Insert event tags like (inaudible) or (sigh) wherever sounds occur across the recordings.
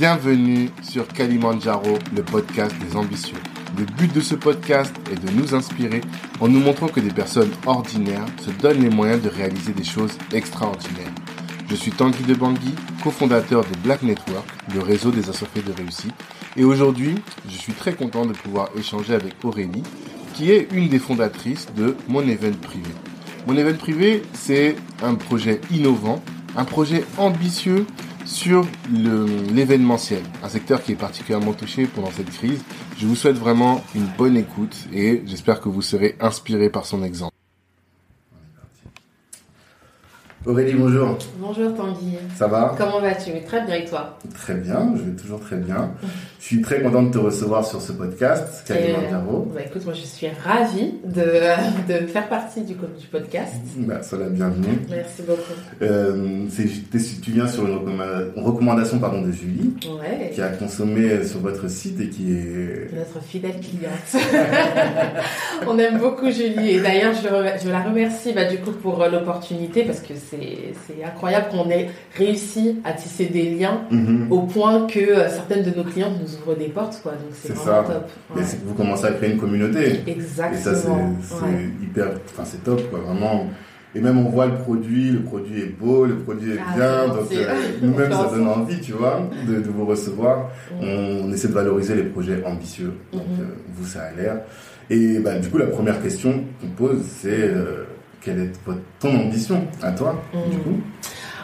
Bienvenue sur Kalimandjaro, le podcast des ambitieux. Le but de ce podcast est de nous inspirer en nous montrant que des personnes ordinaires se donnent les moyens de réaliser des choses extraordinaires. Je suis Tanguy de Bangui, cofondateur de Black Network, le réseau des associés de réussite. Et aujourd'hui, je suis très content de pouvoir échanger avec Aurélie, qui est une des fondatrices de Mon Event Privé. Mon Event Privé, c'est un projet innovant, un projet ambitieux sur l'événementiel, un secteur qui est particulièrement touché pendant cette crise. Je vous souhaite vraiment une bonne écoute et j'espère que vous serez inspiré par son exemple. Aurélie, bonjour. Bonjour Tanguy. Ça va? Comment vas-tu? Très bien et toi? Très bien, je vais toujours très bien. Je suis très content de te recevoir sur ce podcast, Calimandjaro. Bah écoute, moi je suis ravie de, (laughs) de faire partie du, du podcast. Bah, sois la bienvenue. Merci beaucoup. Euh, tu viens sur une recommandation pardon, de Julie, ouais. qui a consommé sur votre site et qui est... Notre fidèle cliente. (laughs) On aime beaucoup Julie et d'ailleurs je, je, la remercie bah, du coup pour euh, l'opportunité parce que c'est incroyable qu'on ait réussi à tisser des liens mhm. au point que euh, certaines de nos clientes nous ouvrent des portes. Quoi. Donc c'est vraiment ça. top. Et vous commencez à créer une communauté. Exactement. Et ça, c'est hyper. Enfin, c'est top, quoi. Vraiment. Et même on voit le produit, le produit est beau, le produit est ah, bien, donc euh, nous-mêmes ça donne (laughs) envie, tu vois, de, de vous recevoir. On, essaie de valoriser les projets ambitieux, donc mhm. euh, vous ça a l'air. Et bah, du coup la première question qu'on pose c'est quelle est ton ambition à toi, du mm. coup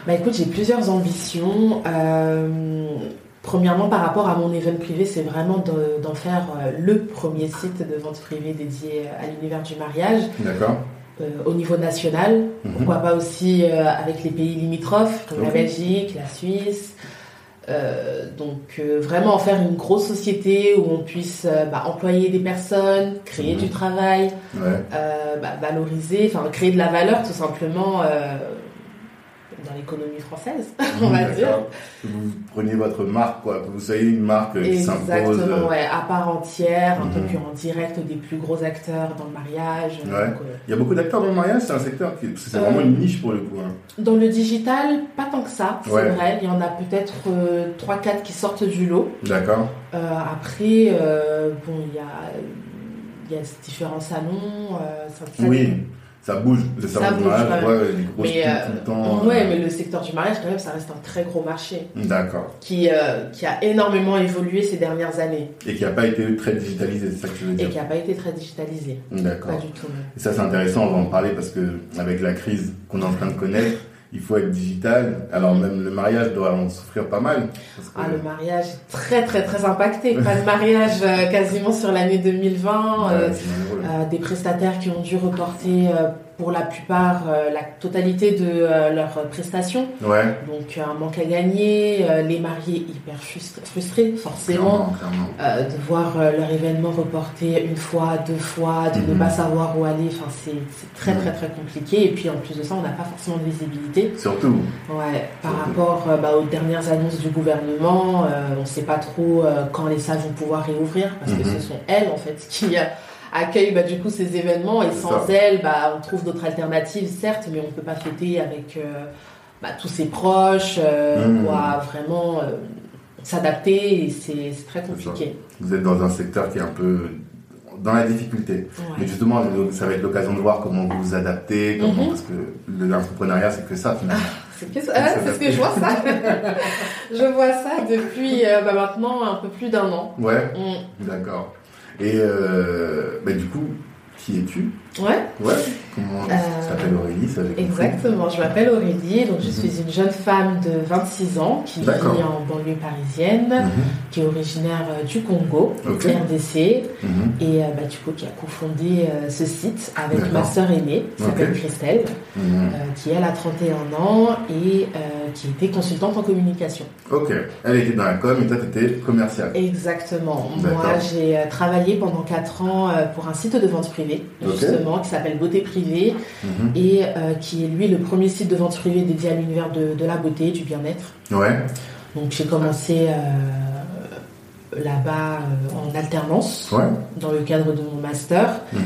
bah écoute, j'ai plusieurs ambitions. Euh, premièrement, par rapport à mon event privé, c'est vraiment d'en faire euh, le premier site de vente privée dédié à l'univers du mariage. D'accord. Euh, au niveau national, mm-hmm. pourquoi pas aussi avec les pays limitrophes comme la Belgique, la Suisse, euh, donc euh, vraiment en faire une grosse société où on puisse euh, bah, employer des personnes, créer mhm. du travail, bah, valoriser, enfin créer de la valeur tout simplement dans l'économie française, (laughs) on va dire. Que vous preniez votre marque, quoi, que vous soyez une marque qui s'impose. Exactement, ouais, à part entière, un peu plus en direct des plus gros acteurs dans le mariage. Ouais. Il y a beaucoup d'acteurs dans le mariage, c'est un secteur qui, c'est vraiment une niche pour le coup. Hein. Dans le digital, pas tant que ça, c'est vrai. Il y en a peut-être 3-4 qui sortent du lot. D'accord. Euh, après, euh, bon, il y a, il y a différents salons. Ça, ça oui ça bouge. Le ça bouge, mariage, ouais, les grosses mais, euh, tout le temps. Ouais, mais le secteur du mariage, quand même, ça reste un très gros marché. D'accord. Qui, euh, qui a énormément évolué ces dernières années. Et qui n'a pas été très digitalisé, c'est ça que je veux dire. Et qui n'a pas été très digitalisé. D'accord. Pas du tout. Et ça, c'est intéressant, on va en parler parce que, avec la crise qu'on est en train de connaître, il faut être digital. Alors même le mariage doit en souffrir pas mal. Ah, le mariage est très très très impacté. Pas de mariage euh, quasiment sur l'année 2020. Euh, euh, des prestataires qui ont dû reporter pour la plupart la totalité de leurs prestations. Ouais. Donc un manque à gagner, les mariés hyper frustrés forcément de voir leur événement reporté une fois, deux fois, de ne mhm. pas savoir où aller. Enfin c'est très très très compliqué. Et puis en plus de ça, on n'a pas forcément de visibilité Surtout. Ouais, par rapport euh, bah, aux dernières annonces du gouvernement, euh, on ne sait pas trop euh, quand les salles vont pouvoir réouvrir parce que ce mhm. sont elles en fait (laughs) qui accueillent bah, du coup ces événements. Et sans elles, bah, on trouve d'autres alternatives certes, mais on ne peut pas fêter avec bah, tous ses proches, on doit vraiment s'adapter. Et c'est très compliqué. Vous êtes dans un secteur qui est un peu dans la difficulté. Mais justement, ça va être l'occasion de voir comment vous vous adaptez, comment, mhm. parce que l'entrepreneuriat, c'est que ça finalement. Ah, c'est ce que je vois ça. je vois ça depuis euh, bah, maintenant un peu plus d'un an. Ouais. Mm. D'accord. Et euh, bah, du coup, qui es-tu? Ouais. Ouais. Comment tu euh, t'appelles Aurélie ça, Exactement, je m'appelle Aurélie, donc je mhm. suis une jeune femme de 26 ans qui vit en banlieue parisienne, mhm. qui est originaire euh, du Congo, RDC, mhm. et euh, bah, du coup qui a cofondé ce site avec ma sœur aînée, qui s'appelle Christelle, qui elle a 31 ans et qui était consultante en communication. Ok, elle était dans la com et toi tu étais commerciale. Exactement, moi j'ai travaillé pendant 4 ans pour un site de vente privée, justement qui s'appelle Beauté Privée mhm. et euh, qui est lui le premier site de vente privée dédié à l'univers de, la beauté, du bien-être. Ouais. Donc j'ai commencé euh, là-bas en alternance dans le cadre de mon master. Mhm.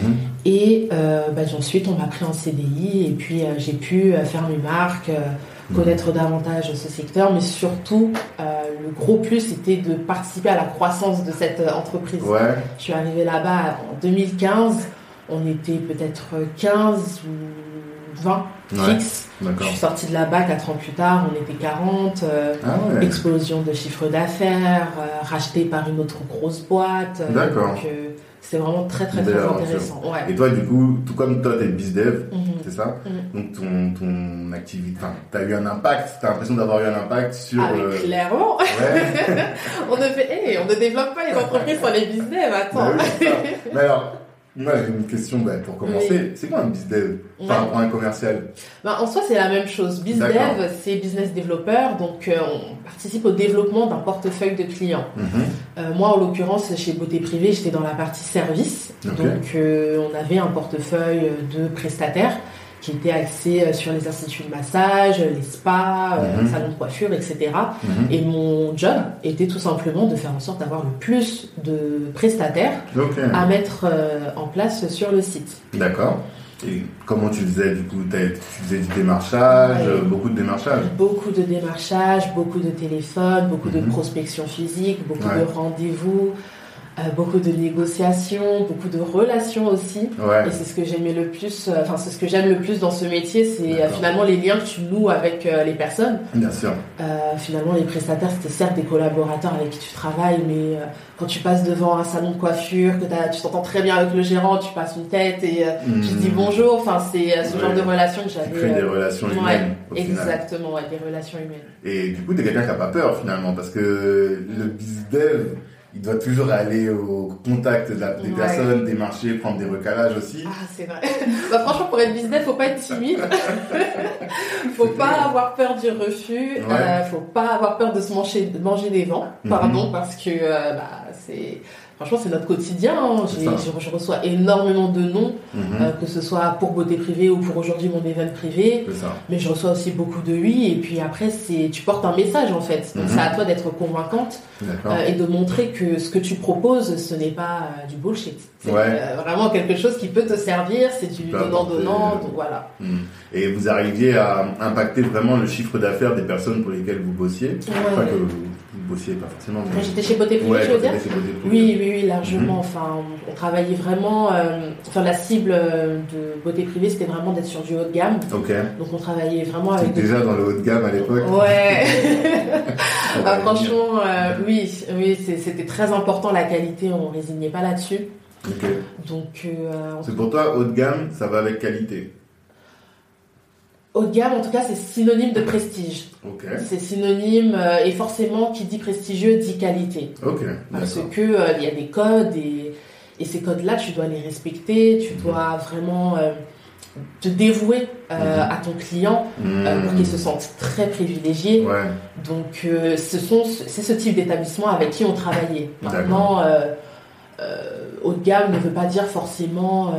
Et bah, ensuite, on m'a pris en CDI et puis j'ai pu faire mes marques, mhm. connaître davantage ce secteur, mais surtout, le gros plus, c'était de participer à la croissance de cette entreprise. Je suis arrivée là-bas en 2015 on était peut-être 15 ou 20 fixes. Je suis sortie de là-bas 4 ans plus tard, on était 40. Euh, ah explosion de chiffre d'affaires, euh, racheté par une autre grosse boîte. Euh, D'accord. c'est vraiment très très très intéressant. Et toi, du coup, tout comme toi, tu es bizdev, mhm. c'est ça mhm. Donc ton, ton activité, tu as eu un impact, tu as l'impression d'avoir eu un impact sur. Ah, clairement (laughs) on, ne fait, on ne développe pas les entreprises (laughs) sans les bizdev, attends. Bah (laughs) mais alors, moi, j'ai une question bah, pour commencer. C'est quoi un bizdev par rapport à un commercial? Bah, En soi, c'est la même chose. Bizdev, c'est business developer. Donc, euh, on participe au développement d'un portefeuille de clients. Mhm. Euh, moi, en l'occurrence, chez Beauté Privée, j'étais dans la partie service. Donc, euh, on avait un portefeuille de prestataires qui était axé euh, sur les instituts de massage, les spas, euh, mhm. salons de coiffure, etc. Mhm. Et mon job était tout simplement de faire en sorte d'avoir le plus de prestataires à mettre euh, en place sur le site. D'accord. Et comment tu faisais du coup Tu faisais du démarchage, beaucoup de démarchage Beaucoup de démarchage, beaucoup de téléphone, beaucoup de mhm. prospection physique, beaucoup de rendez-vous. Euh, beaucoup de négociations, beaucoup de relations aussi. Et c'est ce que j'aimais le plus, euh, enfin c'est ce que j'aime le plus dans ce métier, c'est euh, finalement les liens que tu noues avec les personnes. Bien sûr. finalement les prestataires c'était certes des collaborateurs avec qui tu travailles, mais quand tu passes devant un salon de coiffure, que tu t'entends très bien avec le gérant, tu passes une tête et tu te dis hmm. bonjour. Enfin c'est ce genre de relation que j'avais. des relations humaines. exactement, des relations humaines. Et du coup t'es quelqu'un qui a pas peur finalement parce que le business il doit toujours aller au contact des personnes, des marchés, prendre des recalages aussi. Ah, c'est vrai. bah, franchement, pour être business, faut pas être timide. (laughs) faut pas avoir peur du refus. Ouais. Euh, faut pas avoir peur de se manger, de manger des vents. Pardon, mhm. parce que euh, bah, c'est franchement, c'est notre quotidien. Hein. Je, reçois énormément de noms, mhm. euh, que ce soit pour beauté privée ou pour aujourd'hui mon événement privé. Mais je reçois aussi beaucoup de oui. Et puis après, c'est tu portes un message en fait. Donc mhm. c'est à toi d'être convaincante euh, et de montrer que ce que tu proposes, ce n'est pas euh, du bullshit. C'est vraiment quelque chose qui peut te servir. C'est du donnant-donnant. voilà. Mhm. Et vous arriviez à impacter vraiment le chiffre d'affaires des personnes pour lesquelles vous bossiez? Bossiez pas forcément. J'étais chez Beauté Privée, je veux dire Oui, oui, oui, largement. Mhm. Enfin, on, travaillait vraiment. Euh, enfin, la cible euh, de Beauté Privée, c'était vraiment d'être sur du haut de gamme. Ok. Donc, on travaillait vraiment avec. Déjà dans le haut de gamme à l'époque (laughs) Ouais. bah, franchement, euh, oui, oui c'était très important la qualité, on résignait pas là-dessus. Donc. c'est pour toi, haut de gamme, ça va avec qualité Haut de gamme, en tout cas, c'est synonyme de prestige. C'est synonyme, euh, et forcément, qui dit prestigieux dit qualité. Parce que euh, il y a des codes, et, et ces codes-là, tu dois les respecter, tu mhm. dois vraiment euh, te dévouer mhm. à ton client mhm. pour qu'il se sente très privilégié. Donc, ce sont, c'est ce type d'établissement avec qui on travaillait. Maintenant, haut de gamme ne veut pas dire forcément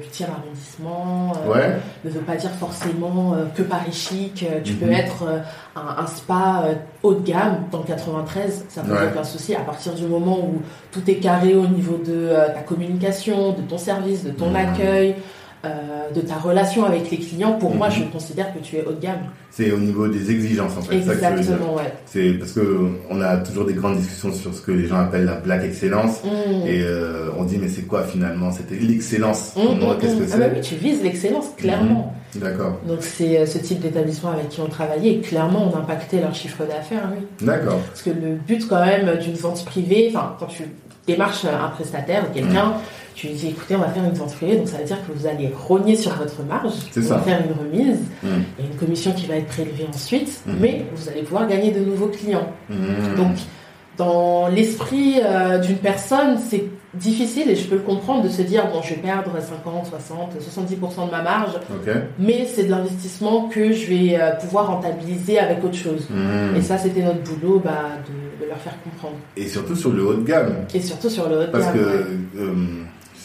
8e arrondissement, euh, ne veut pas dire forcément euh, que Paris chic. Euh, tu peux mhm. être un, spa haut de gamme dans le 93, ça pose aucun souci. À partir du moment où tout est carré au niveau de ta communication, de ton service, de ton mhm. accueil, euh, de ta relation avec les clients, pour moi, mhm. je considère que tu es haut de gamme. C'est au niveau des exigences, en fait. Exactement, ouais. C'est parce que on a toujours des grandes discussions sur ce que les gens appellent la black excellence, mhm. et euh, on dit mais c'est quoi finalement? C'était l'excellence. Mhm, qu'est-ce que c'est Ah bah oui, tu vises l'excellence clairement. D'accord. Donc c'est euh, ce type d'établissement avec qui on travaillait et clairement on impactait leur chiffre d'affaires, oui. D'accord. Parce que le but quand même d'une vente privée, enfin quand tu démarches un prestataire ou quelqu'un tu lui dis écoutez, on va faire une vente privée, donc ça veut dire que vous allez rogner sur votre marge, on va faire une remise, mm. y a une commission qui va être prélevée ensuite, mm. mais vous allez pouvoir gagner de nouveaux clients. Mm. Donc, dans l'esprit euh, d'une personne, c'est difficile et je peux le comprendre de se dire bon, je vais perdre 50, 60, 70% de ma marge, mais c'est de l'investissement que je vais euh, pouvoir rentabiliser avec autre chose. Et ça, c'était notre boulot bah, de, leur faire comprendre. Et surtout sur le haut de gamme. Et surtout sur le haut de gamme. Parce que euh,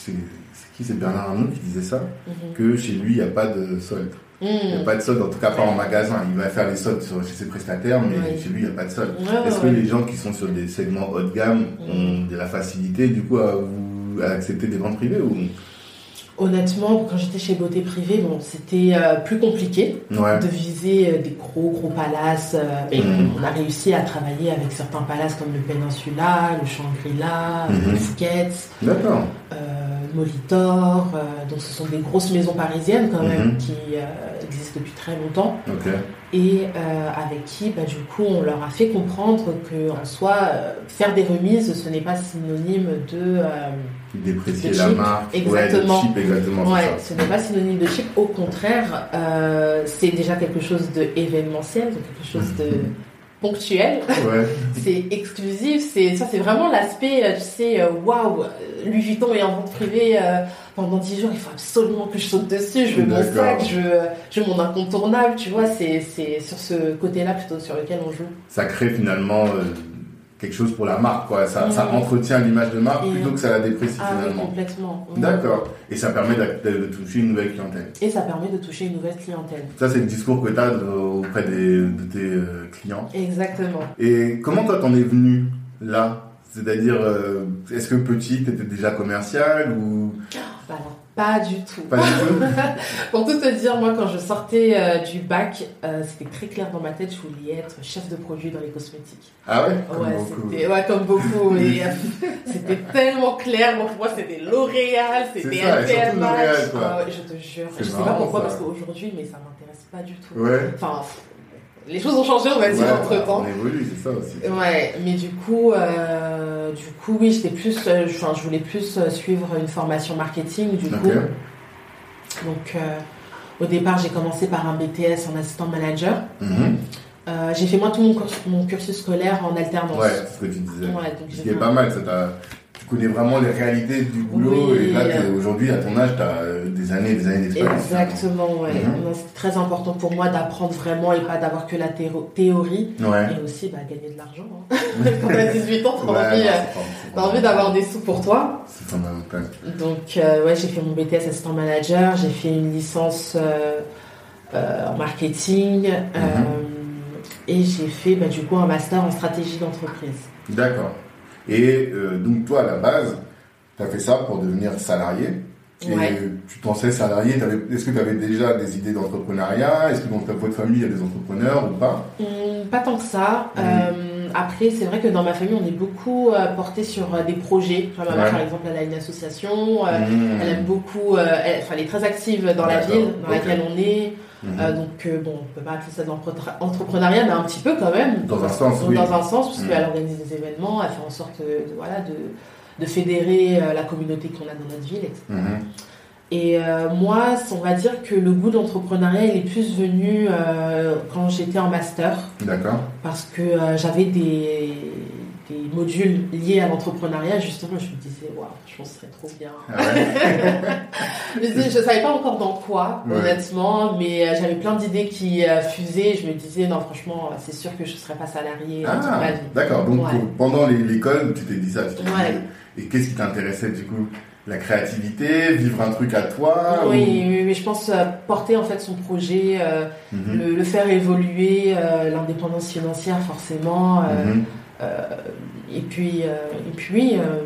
c'est qui C'est Bernard Arnault qui disait ça, mhm. que chez lui, il n'y a pas de solde. Il n'y a pas de solde, en tout cas pas en magasin. Il va faire les soldes chez ses prestataires, mais chez lui, il n'y a pas de solde. Est-ce que les gens qui sont sur des segments haut de gamme hmm. ont de la facilité, du coup, à, vous, accepter des ventes privées ou... Honnêtement, quand j'étais chez Beauté Privée, bon, c'était euh, plus compliqué de viser euh, des gros gros palaces. Euh, on a réussi à travailler avec certains palaces comme le Peninsula, le Shangri-La, le Fouquet's. D'accord. Molitor, euh, donc ce sont des grosses maisons parisiennes quand même mhm. qui euh, existent depuis très longtemps. Et euh, avec qui bah, du coup on leur a fait comprendre que en soi faire des remises ce n'est pas synonyme de déprécier la marque. Exactement. cheap, exactement ouais, ce n'est pas synonyme de cheap au contraire c'est déjà quelque chose de événementiel quelque chose de ponctuel. (laughs) c'est exclusif. C'est ça, c'est vraiment l'aspect, euh, tu sais, euh, waouh, Louis Vuitton est en vente privée euh, pendant 10 jours. Il faut absolument que je saute dessus. Je veux mon sac, je veux, je veux mon incontournable. Tu vois, c'est c'est sur ce côté-là plutôt sur lequel on joue. Ça crée finalement quelque chose pour la marque, quoi. Ça, ça entretient l'image de marque plutôt que ça la déprécie ah, finalement. Oui, complètement. D'accord. Et ça permet de, toucher une nouvelle clientèle. Et ça permet de toucher une nouvelle clientèle. Ça, c'est le discours que tu as auprès des, de tes euh, clients. Exactement. Et comment toi, t'en es venu là? C'est-à-dire, euh, est-ce que petit, tu étais déjà commercial ou... Bah pas du tout. Pas du tout. (laughs) Pour tout te dire, moi, quand je sortais euh, du bac, euh, c'était très clair dans ma tête, je voulais être chef de produit dans les cosmétiques. Ah ouais? Comme Ouais, c'était ouais, comme beaucoup. (laughs) (laughs) c'était tellement clair. pour moi, c'était L'Oréal, c'était LVMH. Ah ouais, je te jure. Je sais pas pourquoi, parce qu'aujourd'hui, mais ça m'intéresse pas du tout. Ouais. Enfin, les choses ont changé, on va dire, entre temps. On évolue, c'est ça aussi. Ouais, mais du coup, euh, du coup, oui, j'étais plus, euh, je voulais plus euh, suivre une formation marketing, du coup. Donc, euh, au départ, j'ai commencé par un BTS en assistant manager. Mhm. j'ai fait moi tout mon, mon, cursus scolaire en alternance. Ouais, c'est ce que tu disais. Ouais, donc ce qui est pas mal, ça t'a tu connais vraiment les réalités du boulot et là aujourd'hui à ton âge tu as euh, des années et des années d'expérience. Exactement, ouais. Mhm. C'est très important pour moi d'apprendre vraiment et pas d'avoir que la théorie et aussi bah, gagner de l'argent. Hein. (laughs) Quand tu as 18 ans, tu as envie, euh, envie d'avoir des sous pour toi. C'est fondamental. Donc euh, ouais, j'ai fait mon BTS assistant manager, j'ai fait une licence en marketing mhm. et j'ai fait bah, du coup un master en stratégie d'entreprise. D'accord. Et euh, donc toi, à la base, tu as fait ça pour devenir salarié. Et tu pensais salarié, est-ce que tu avais déjà des idées d'entrepreneuriat? Est-ce que dans ta votre famille, il y a des entrepreneurs ou pas? Hum, Pas tant que ça. Hum. Euh, après, c'est vrai que dans ma famille, on est beaucoup euh, porté sur des projets. ma mère, par exemple, elle a une association. Hum. Elle aime beaucoup. Elle, enfin, elle est très active dans la ville dans laquelle on est. Euh, mhm. donc, euh, bon, on peut pas appeler ça de l'entrepreneuriat, mais un petit peu quand même. Dans un sens, oui. Dans un sens, parce mhm. qu'elle organise des événements, elle fait en sorte de, voilà, de, de fédérer euh, la communauté qu'on a dans notre ville, etc. Et moi, on va dire que le goût d'entrepreneuriat, il est plus venu quand j'étais en master. D'accord. Parce que j'avais des des modules liés à l'entrepreneuriat, justement, je me disais, waouh, je pense que ce serait trop bien. Ah (laughs) je ne savais pas encore dans quoi, honnêtement, mais euh, j'avais plein d'idées qui euh, fusaient. Je me disais, non, franchement, c'est sûr que je ne serais pas salarié ah, toute ma vie. D'accord, donc pendant l'école, tu t'es dit ça. et qu'est-ce qui t'intéressait du coup? La créativité, vivre un truc à toi Oui, mais je pense euh, porter en fait son projet, mhm. le, faire évoluer, l'indépendance financière forcément. Mhm. Euh, et puis, euh, et puis euh,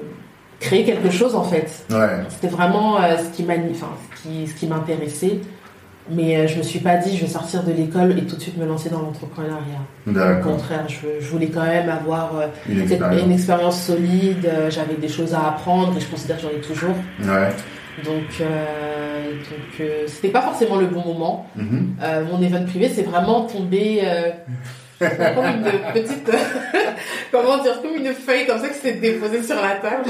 créer quelque chose en fait. C'était vraiment ce qui ce qui, m'intéressait. Mais je me suis pas dit je vais sortir de l'école et tout de suite me lancer dans l'entrepreneuriat. Au contraire, je, voulais quand même avoir une, expérience. solide. J'avais des choses à apprendre et je considère que j'en ai toujours. Donc, donc c'était pas forcément le bon moment. Mm-hmm. mon event privé, c'est vraiment tombé comme une petite, (laughs) comment dire, comme une feuille comme ça qui s'est déposée sur la table.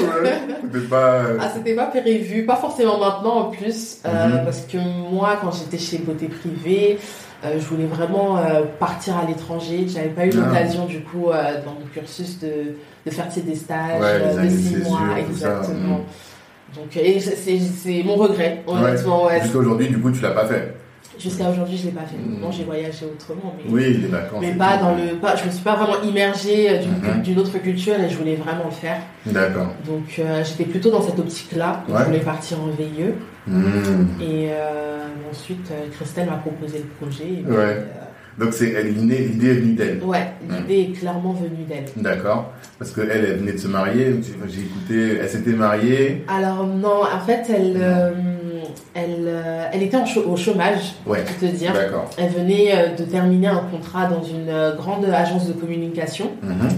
c'était pas... Euh, ah, c'était pas prévu, pas forcément maintenant en plus, euh, mhm. parce que moi, quand j'étais chez Beauté Privée, euh, je voulais vraiment partir à l'étranger. J'avais pas eu ah. l'occasion du coup dans mon cursus de, de faire des stages de six mois, exactement. Mhm. Donc, c'est mon regret, honnêtement. Jusqu'à aujourd'hui, du coup, tu l'as pas fait. Jusqu'à aujourd'hui, je l'ai pas fait. Non, j'ai voyagé autrement, mais, oui, les vacances. mais pas dans le, pas, je me suis pas vraiment immergée euh, d'une Mhm. d'une autre culture et je voulais vraiment le faire. D'accord. Donc euh, j'étais plutôt dans cette optique-là. Ouais. Je voulais partir en VIE Hmm. et euh, ensuite Christelle m'a proposé le projet. Et Ouais. Donc c'est l'idée est venue d'elle. ouais, l'idée est clairement venue d'elle. D'accord. Parce qu'elle, elle venait de se marier. J'ai écouté, elle s'était mariée. Alors non, en fait, elle, euh, elle, euh, elle était en au chômage, Ouais. pour te dire. Elle venait euh, de terminer un contrat dans une euh, grande agence de communication. Mhm.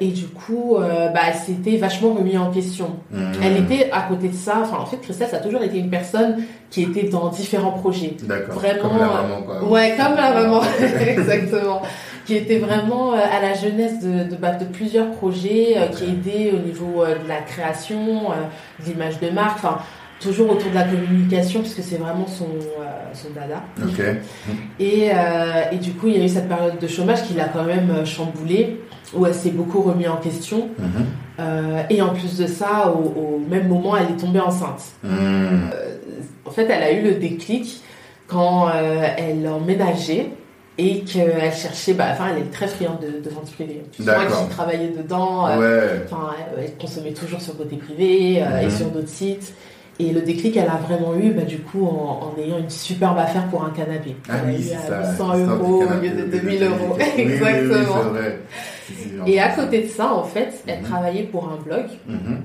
Et du coup, bah, elle s'était vachement remis en question. Mhm. Elle était à côté de ça. Enfin, en fait, Christelle, ça a toujours été une personne qui était dans différents projets. Vraiment, Comme la maman, quoi. Ouais, comme la maman, (laughs) exactement. Qui était vraiment à la jeunesse de, de, bah, de plusieurs projets, euh, qui aidait au niveau euh, de la création, euh, de l'image de marque, enfin, toujours autour de la communication, parce que c'est vraiment son, euh, son dada. Ok. Et, euh, et du coup, il y a eu cette période de chômage qui l'a quand même euh, chamboulée, où elle s'est beaucoup remis en question. Mhm. Euh, et en plus de ça, au, au même moment, elle est tombée enceinte. Mhm. En fait, elle a eu le déclic quand elle emménageait et qu'elle cherchait, bah, enfin, elle est très friande de, de vente privée. Tu vois D'accord. qui travaillait dedans, Ouais. elle, elle consommait toujours sur le côté privé et Mhm. sur d'autres sites. Et le déclic, elle a vraiment eu, bah, du coup, en, en ayant une superbe affaire pour un canapé. Ah elle oui, c'est à ça. 800 l'histoire du euros au lieu de de 2000 euros. (laughs) Oui, oui, oui, Exactement. vrai. Et à côté de ça, en fait, elle Mhm. travaillait pour un blog. Mhm.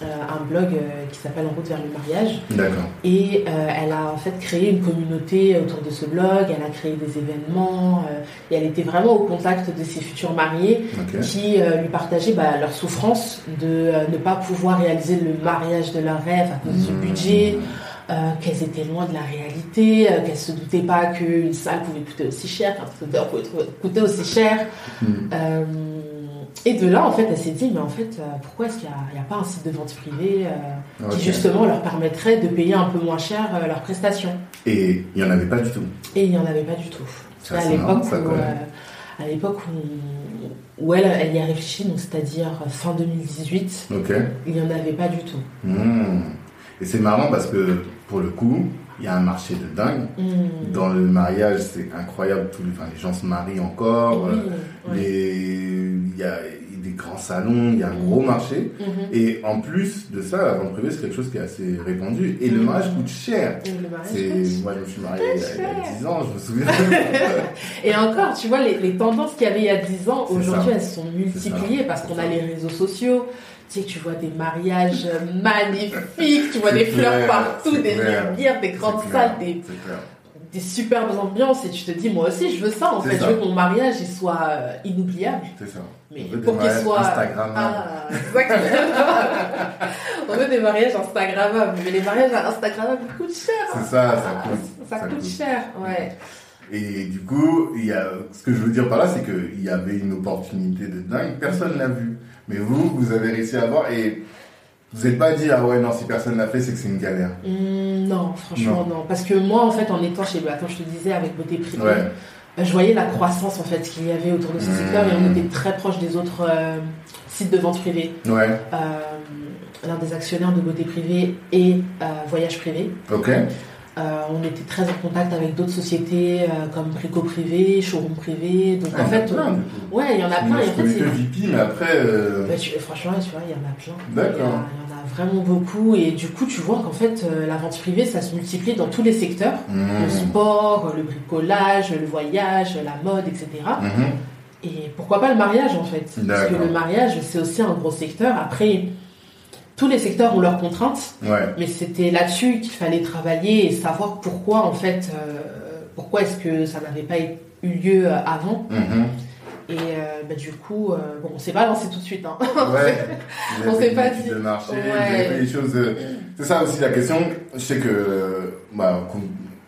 Euh, un blog euh, qui s'appelle En route vers le mariage. D'accord. Et euh, elle a en fait créé une communauté autour de ce blog, elle a créé des événements, euh, et elle était vraiment au contact de ses futurs mariés Ok. qui euh, lui partageaient bah, leur souffrance de ne pas pouvoir réaliser le mariage de leur rêve à cause du Mhm. budget, euh, qu'elles étaient loin de la réalité, euh, qu'elles se doutaient pas qu'une salle pouvait coûter aussi cher, qu'un scooter pouvait coûter aussi cher. Mhm. Euh, et de là, en fait, elle s'est dit, mais en fait, euh, pourquoi est-ce qu'il n'y a, pas un site de vente privée euh, qui justement leur permettrait de payer un peu moins cher euh, leurs prestations? Et il n'y en avait pas du tout. Et il n'y en avait pas du tout. Ça, à l'époque où, quand même. à l'époque où, où elle, elle y a réfléchi, donc c'est-à-dire fin 2018, Ok. il n'y en avait pas du tout. Mhm. Et c'est marrant parce que pour le coup, il y a un marché de dingue. Hmm. Dans le mariage, c'est incroyable. Tous les, enfin, les gens se marient encore. Oui, euh, les- Il y a des grands salons, il y a un gros marché. Mhm. Et en plus de ça, la vente privée, c'est quelque chose qui est assez répandu. Et le mariage coûte cher. C'est, moi, je me suis marié il y a- il y a 10 ans, je me souviens. (laughs) Et encore, tu vois, les, les tendances qu'il y avait il y a 10 ans, aujourd'hui, elles sont multipliées parce qu'on a les réseaux sociaux. Tu sais, tu vois des mariages magnifiques, tu vois des fleurs partout, des clair. lumières, des grandes salles, des, des superbes ambiances. Et tu te dis, moi aussi, je veux ça. En fait, ça. je veux que mon mariage il soit euh, inoubliable. C'est ça. Mais On veut des pour qu'il soit. Instagrammables. Ah. (laughs) On veut des mariages Instagrammables. Mais les mariages Instagrammables coûtent cher. C'est ça, ça Ah, coûte. ça ça coûte coûte. cher, ouais. Et du coup, il y a, ce que je veux dire par là, c'est qu'il y avait une opportunité de dingue, personne l'a vu. Mais vous, vous avez réussi à voir et vous n'êtes pas dit, ah ouais, non, si personne l'a fait, c'est que c'est une galère. Hum, non, franchement, non. Parce que moi, en fait, en étant chez. Attends, je te disais, avec Beauté Privée, Ouais. euh, je voyais la croissance, en fait, qu'il y avait autour de ce Mmh. secteur et on était très proche des autres euh, sites de vente privée. Ouais, Euh, L'un des actionnaires de Beauté Privée et euh, Voyage Privé. ok. Euh, on était très en contact avec d'autres sociétés euh, comme Brico Privé, Showroom Privé. Donc, Ah, en il y en a fait, on- ouais, il y en a plein. Moi, je connais que VP, mais après, euh, Bah, tu- franchement, tu vois, il y en a plein. Il y a- D'accord. Il y en a vraiment beaucoup. Et du coup, tu vois qu'en fait, la vente privée, ça se multiplie dans tous les secteurs. hmm, Le sport, le bricolage, le voyage, la mode, etc. mhm. Et pourquoi pas le mariage, en fait? Parce que le mariage, c'est aussi un gros secteur. Après, tous les secteurs ont leurs contraintes. ouais, Mais c'était là-dessus qu'il fallait travailler et savoir pourquoi, en fait, euh, pourquoi est-ce que ça n'avait pas eu lieu euh, avant. mhm. Et euh, bah, du coup, euh, bon, on s'est pas lancé tout de suite. Hein. Ouais. (laughs) On s'est pas dit. de marché, Ouais. fait choses. C'est ça aussi la question. Je sais que, bah,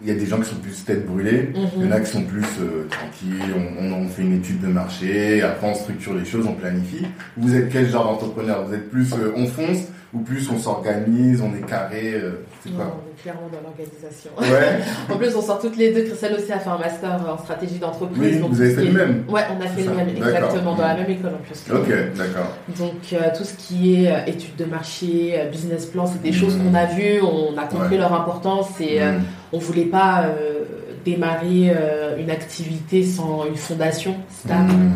il y a des gens qui sont plus tête brûlée. Il y en a qui sont plus euh, tranquilles, on, on, on fait une étude de marché, après on structure les choses, on planifie. Vous êtes quel genre d'entrepreneur? Vous êtes plus euh, on fonce ou plus on s'organise, on est carré euh, Non, on est clairement dans l'organisation. Ouais, (laughs) En plus, on sort toutes les deux. Christelle aussi a fait un master en stratégie d'entreprise. Oui, donc vous avez fait le même. Ouais, on a fait le même, exactement, dans la même école en plus. ok, d'accord. Donc, euh, tout ce qui est euh, études de marché, business plan, c'est des Mhm. choses qu'on a vues, on a compris Ouais. leur importance et euh, Mm. on voulait pas démarrer une activité sans une fondation stable. Mhm.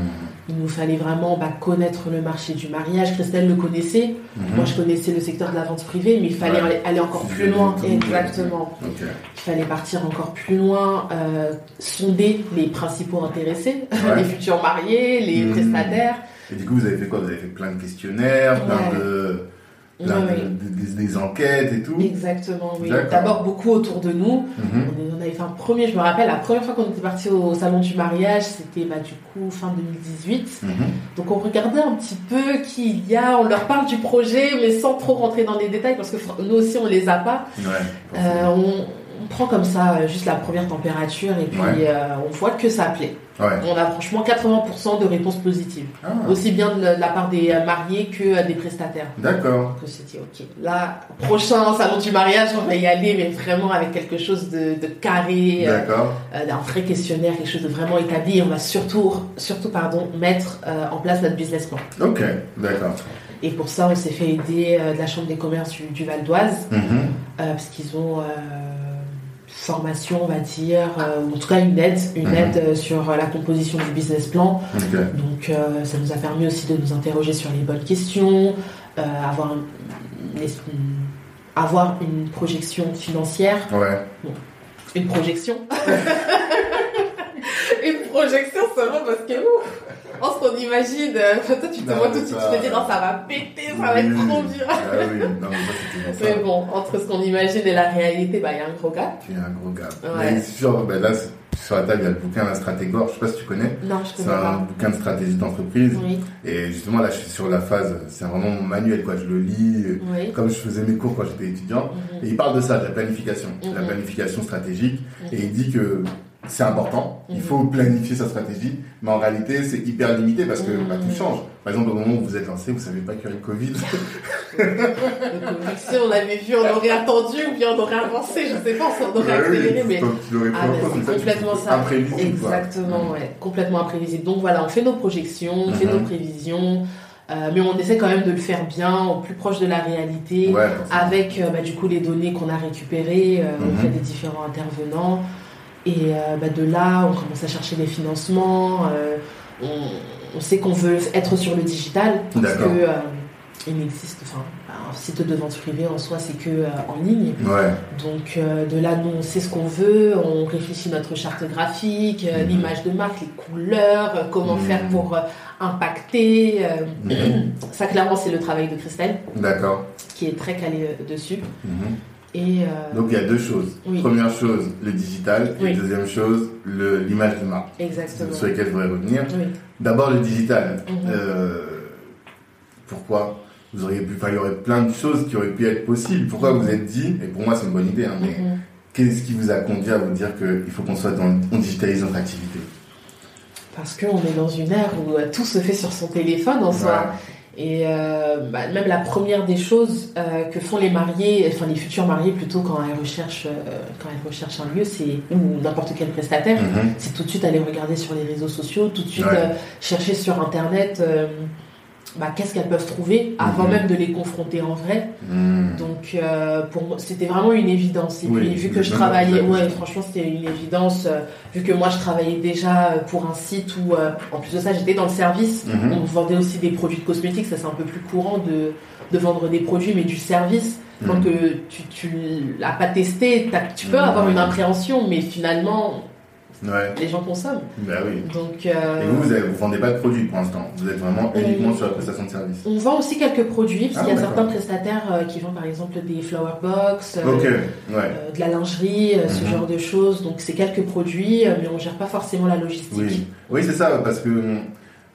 Il nous fallait vraiment bah, connaître le marché du mariage. Christelle le connaissait. Mhm. Moi, je connaissais le secteur de la vente privée, mais il fallait Ouais. aller, encore plus loin. Exactement. Il fallait partir encore plus loin, euh, sonder les principaux intéressés, Ouais. (laughs) les futurs mariés, les Mhm. prestataires. Et du coup, vous avez fait quoi? Vous avez fait plein de questionnaires, plein Ouais. de- des- des enquêtes et tout. Exactement, oui. D'abord beaucoup autour de nous. Mhm. On, avait fait un premier, je me rappelle, la première fois qu'on était parti au salon du mariage, c'était bah, du coup fin 2018. Mhm. Donc on regardait un petit peu qui il y a, on leur parle du projet, mais sans trop rentrer dans les détails parce que nous aussi on les a pas. Ouais. Euh, on, on prend comme ça euh, juste la première température et puis Ouais. euh, on voit que ça plaît. Ouais. On a franchement 80% de réponses positives, Ah, aussi bien de la, part des euh, mariés que des prestataires. D'accord. Donc dit ok, là prochain salon du mariage, on va y aller, mais vraiment avec quelque chose de, de carré. D'accord. euh, un vrai questionnaire, quelque chose de vraiment établi. Et on va surtout, surtout pardon, mettre euh, en place notre business plan. Ok. D'accord. Et pour ça, on s'est fait aider de la Chambre des commerces du, du Val d'Oise, Mhm. euh, parce qu'ils ont formation, on va dire, euh, ou en tout cas une aide, une Mhm. aide euh, sur la composition du business plan. Donc euh, ça nous a permis aussi de nous interroger sur les bonnes questions, euh, avoir, une, avoir une projection financière Ouais. Une projection. (laughs) une projection seulement parce que ouf, on se qu'on imagine, euh, toi tu te Non, vois tout de suite, tu te dis non ça va péter, ça va être trop dur. Ah oui. Non, c'était Mais bon, entre ce qu'on imagine et la réalité, bah il y a un gros gap. Tu es un gros gars. Ouais. Mais sur, ben là, c'est- sur la table, il y a le bouquin La Stratégore. Je sais pas si tu connais. Non, je C'est connais un pas. bouquin de stratégie d'entreprise. Oui, Et justement, là, je suis sur la phase, c'est vraiment mon manuel, quoi. Je le lis, euh, oui. comme je faisais mes cours quand j'étais étudiant. Mhm. Et il parle de ça, de la planification, de la Mhm. planification stratégique. Mhm. Et il dit que c'est important, il Mhm. faut planifier sa stratégie, mais en réalité, c'est hyper limité parce que bah, tout Mhm. change. Par exemple, au moment où vous êtes lancé, vous savez pas qu'il y aurait le Covid. (laughs) Si on avait vu, on aurait attendu ou bien on aurait avancé, je sais pas, on aurait accéléré, mais Ah, compte, c'est complètement ça. Exactement, ouais, complètement imprévisible. Donc voilà, on fait nos projections, on fait nos prévisions, euh, mais on essaie quand même de le faire bien, au plus proche de la réalité, Ouais, avec euh, bah, du coup les données qu'on a récupérées euh, Mhm. auprès des différents intervenants. Et euh, bah, de là, on commence à chercher des financements. euh, on, on sait qu'on veut être sur le digital parce que euh, il n'existe, enfin, un site de vente privée en soi, c'est que euh, en ligne. Ouais, Donc euh, de là, nous, on sait ce qu'on veut, on réfléchit notre charte graphique, euh, Mhm. l'image de marque, les couleurs, comment Mhm. faire pour impacter. Mhm. (clears throat) Ça, clairement, c'est le travail de Christelle, d'accord. qui est très calée euh, dessus. Et euh, Donc il y a deux choses. Oui. Première chose, le digital. Et deuxième chose, l'image de marque. exactement. Sur lesquelles je voudrais revenir. Oui. D'abord le digital. Mhm. Euh, pourquoi? Vous auriez pu, enfin, il y aurait plein de choses qui auraient pu être possibles. Pourquoi vous vous êtes dit, et pour moi c'est une bonne idée, hein, mais Mhm. qu'est-ce qui vous a conduit à vous dire qu'il faut qu'on soit dans, on digitalise notre activité? Parce qu'on est dans une ère où euh, tout se fait sur son téléphone en soi. Et euh, bah, même la première des choses euh, que font les mariés, enfin les futurs mariés plutôt quand ils recherchent, euh, quand ils recherchent un lieu, c'est ou n'importe quel prestataire, Mhm. c'est tout de suite aller regarder sur les réseaux sociaux, tout de suite Ouais. chercher sur internet bah, qu'est-ce qu'elles peuvent trouver avant Mhm. même de les confronter en vrai. Mhm. Donc euh, pour moi, c'était vraiment une évidence. Et Oui, puis vu que je travaillais, ouais, franchement c'était une évidence. euh, vu que moi je travaillais déjà euh, pour un site où, euh, en plus de ça, j'étais dans le service. Mhm. On vendait aussi des produits de cosmétiques, ça c'est un peu plus courant de, de vendre des produits, mais du service. Mhm. que tu, tu l'as pas testé, tu peux avoir une appréhension, mais finalement Ouais, les gens consomment. bah oui. Donc euh, Et vous, vous, vous vendez pas de produits pour l'instant. Vous êtes vraiment uniquement sur la prestation de service. on vend aussi quelques produits, parce Ah, qu'il y a certains prestataires euh, qui vendent par exemple des flower box. euh, ouais. de la lingerie, ce Mhm. genre de choses. Donc c'est quelques produits, mais on gère pas forcément la logistique. Oui, oui c'est ça, parce que hum,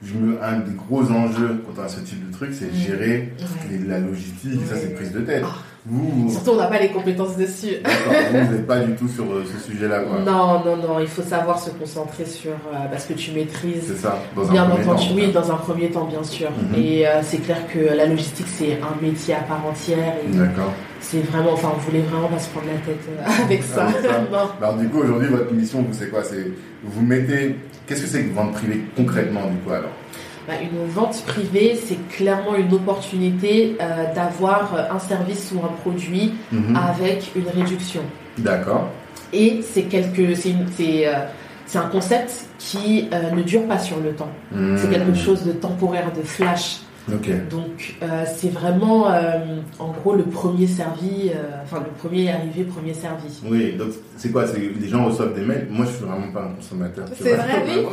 je me, un des gros enjeux quand on a ce type de truc, c'est Mhm. gérer Ouais. les- la logistique, et ça c'est prise de tête. Ah. Vous, Surtout on n'a pas les compétences dessus. vous, n'êtes pas du tout sur euh, ce sujet-là, quoi. Non, non, non, il faut savoir se concentrer sur euh, parce que tu maîtrises. C'est ça, dans un Bien premier entendu, temps. oui, dans un premier temps, bien sûr. Mhm. Et euh, c'est clair que la logistique, c'est un métier à part entière. Et D'accord. c'est vraiment, enfin, on voulait vraiment pas se prendre la tête euh, avec ça. Avec ça. (laughs) non. Alors du coup, aujourd'hui, votre mission, vous c'est quoi? C'est vous mettez. Qu'est-ce que c'est que vente privée concrètement, du coup, alors? Bah, une vente privée, c'est clairement une opportunité euh, d'avoir euh, un service ou un produit Mhm. avec une réduction. D'accord. Et c'est quelque, c'est euh, c'est un concept qui euh, ne dure pas sur le temps. C'est quelque chose de temporaire, de flash. Donc euh, c'est vraiment euh, en gros le premier servi, euh, enfin le premier arrivé, premier servi. Oui, donc c'est quoi? C'est les gens reçoivent des mails? Moi, je suis vraiment pas un consommateur. C'est vrai, (laughs) oui.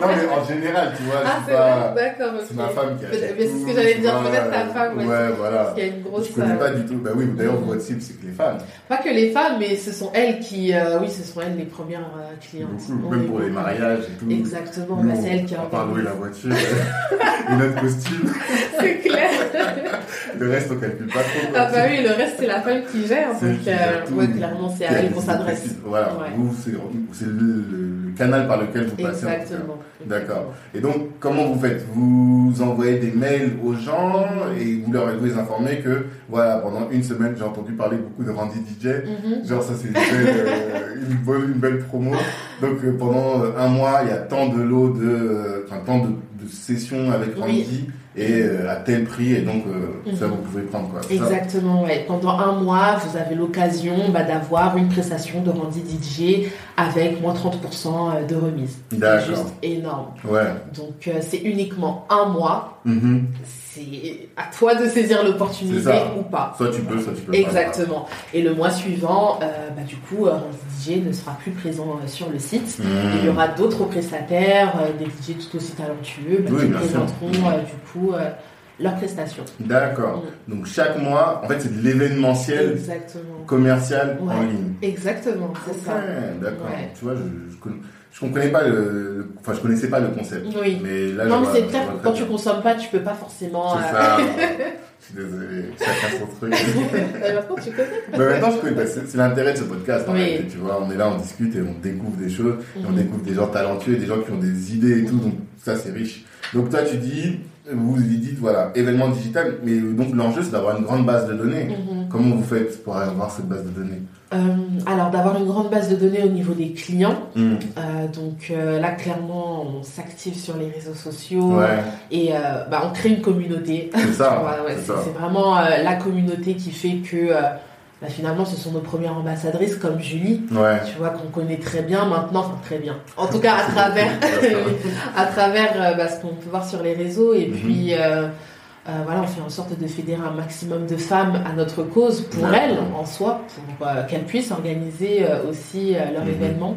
non, mais en général, tu vois, Ah c'est suis pas. vrai, d'accord. ok. C'est ma femme qui achète. mais c'est ce que j'allais tu dire, vois, peut-être ta femme, ouais. Ouais, voilà. Parce qu'il y a une grosse. Je connais euh, pas du tout. Bah oui, d'ailleurs, votre cible, c'est que les femmes. Pas que les femmes, mais ce sont elles qui, euh, oui, ce sont elles les premières euh, clientes. Beaucoup, même pour les mariages et tout. Exactement, bah, c'est elles qui on organisent. la voiture (laughs) costume. (laughs) C'est clair. Le reste, on calcule pas trop. Ah bah oui, le reste c'est la femme qui gère, donc qui gère euh, ouais, clairement c'est à elle qu'on s'adresse. Voilà, Ouais. vous, c'est le, le canal par lequel vous passez. Exactement. D'accord. Et donc, comment vous faites? Vous envoyez des mails aux gens et vous leur vous les informez que, voilà, pendant une semaine, j'ai entendu parler beaucoup de Randy DJ. Mhm. Genre, ça, c'est une, belle, euh, une, bonne- une belle promo. Donc, euh, pendant un mois, il y a tant de lots de, enfin, tant de, de sessions avec Oui. Randy et euh, à tel prix. Et donc, euh, ça, Mhm. vous pouvez prendre quoi. Exactement, ouais. Pendant un mois, vous avez l'occasion bah, d'avoir une prestation de Randy DJ avec moins 30% de remise. D'accord. juste énorme. Ouais. Donc euh, c'est uniquement un mois. Mhm. C'est à toi de saisir l'opportunité ou pas. Soit tu peux, soit tu peux pas. Exactement. Et le mois suivant, euh, bah, du coup, euh, Randy DJ ne sera plus présent euh, sur le site. Mhm. Il y aura d'autres prestataires, euh, des DJ tout aussi talentueux, bah, Oui, qui présenteront euh, du coup leurs prestations. D'accord. Donc, chaque mois, en fait, c'est de l'événementiel commercial en ligne. Exactement, c'est ça. d'accord. Ouais. Tu vois, je, je, comprenais pas le, enfin, je connaissais pas le concept. Oui. Mais là, Non, mais c'est clair quand tu bien. consommes pas, tu peux pas forcément. C'est euh, ça. (laughs) je suis désolé. Chacun son truc. (laughs) Maintenant, tu connais. Mais maintenant, je connais. bah, c'est l'intérêt de ce podcast. en Oui. réalité, tu vois, on est là, on discute et on découvre des choses. Et on Mhm. découvre des gens talentueux, des gens qui ont des idées et tout. Donc, ça, c'est riche. Donc, toi, tu dis, vous vous dites, voilà, événement digital. Mais donc, l'enjeu, c'est d'avoir une grande base de données. Mhm. Comment vous faites pour avoir cette base de données? Euh, alors, d'avoir une grande base de données au niveau des clients. Mhm. Euh, donc euh, là, clairement, on s'active sur les réseaux sociaux Ouais, et bah, on crée une communauté. c'est ça. (laughs) Ouais, c'est vraiment la communauté qui fait que bah, finalement, ce sont nos premières ambassadrices comme Julie. Ouais. Tu vois qu'on connaît très bien maintenant, enfin très bien. En tout cas à travers, (laughs) (laughs) à travers euh, bah, ce qu'on peut voir sur les réseaux et Mhm. puis euh, euh, voilà, on fait en sorte de fédérer un maximum de femmes à notre cause pour elles en soi, pour euh, qu'elles puissent organiser aussi leur Mhm. événement.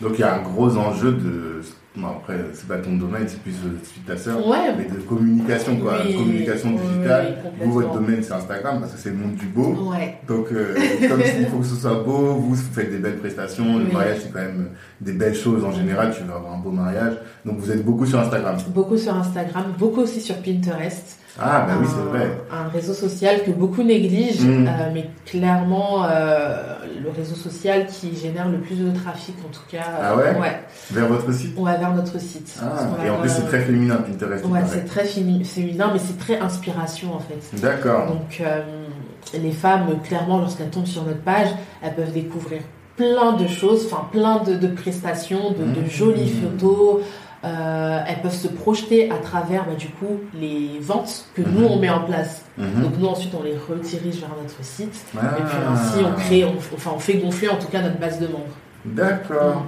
Donc il y a un gros enjeu de. Bon, après, c'est pas ton domaine, c'est plus euh, celui de ta sœur. Ouais. Mais de communication, quoi. Oui, communication digitale. oui, vous, votre domaine, c'est Instagram, parce que c'est le monde du beau. Ouais. Donc, euh, (laughs) comme il faut que ce soit beau, vous faites des belles prestations. Le Oui. mariage, c'est quand même des belles choses en général. Tu veux avoir un beau mariage. Donc, vous êtes beaucoup sur Instagram. Beaucoup sur Instagram, beaucoup aussi sur Pinterest. Ah, bah oui, un, c'est vrai. un réseau social que beaucoup négligent, Mm. euh, mais clairement euh, le réseau social qui génère le plus de trafic en tout cas. Ah ouais ouais. Vers votre site va vers notre site. Ah, et en plus, c'est très féminin, Pinterest. Ouais, c'est très fémi- féminin, mais c'est très inspiration en fait. D'accord. Donc euh, les femmes, clairement, lorsqu'elles tombent sur notre page, elles peuvent découvrir plein de choses, enfin plein de, de prestations, de, de Mhm. jolies photos. Euh, elles peuvent se projeter à travers bah, du coup les ventes que nous Mhm. on met en place. Mhm. Donc nous ensuite on les redirige vers notre site Ah. et puis ainsi on crée, on, enfin on fait gonfler en tout cas notre base de membres. D'accord.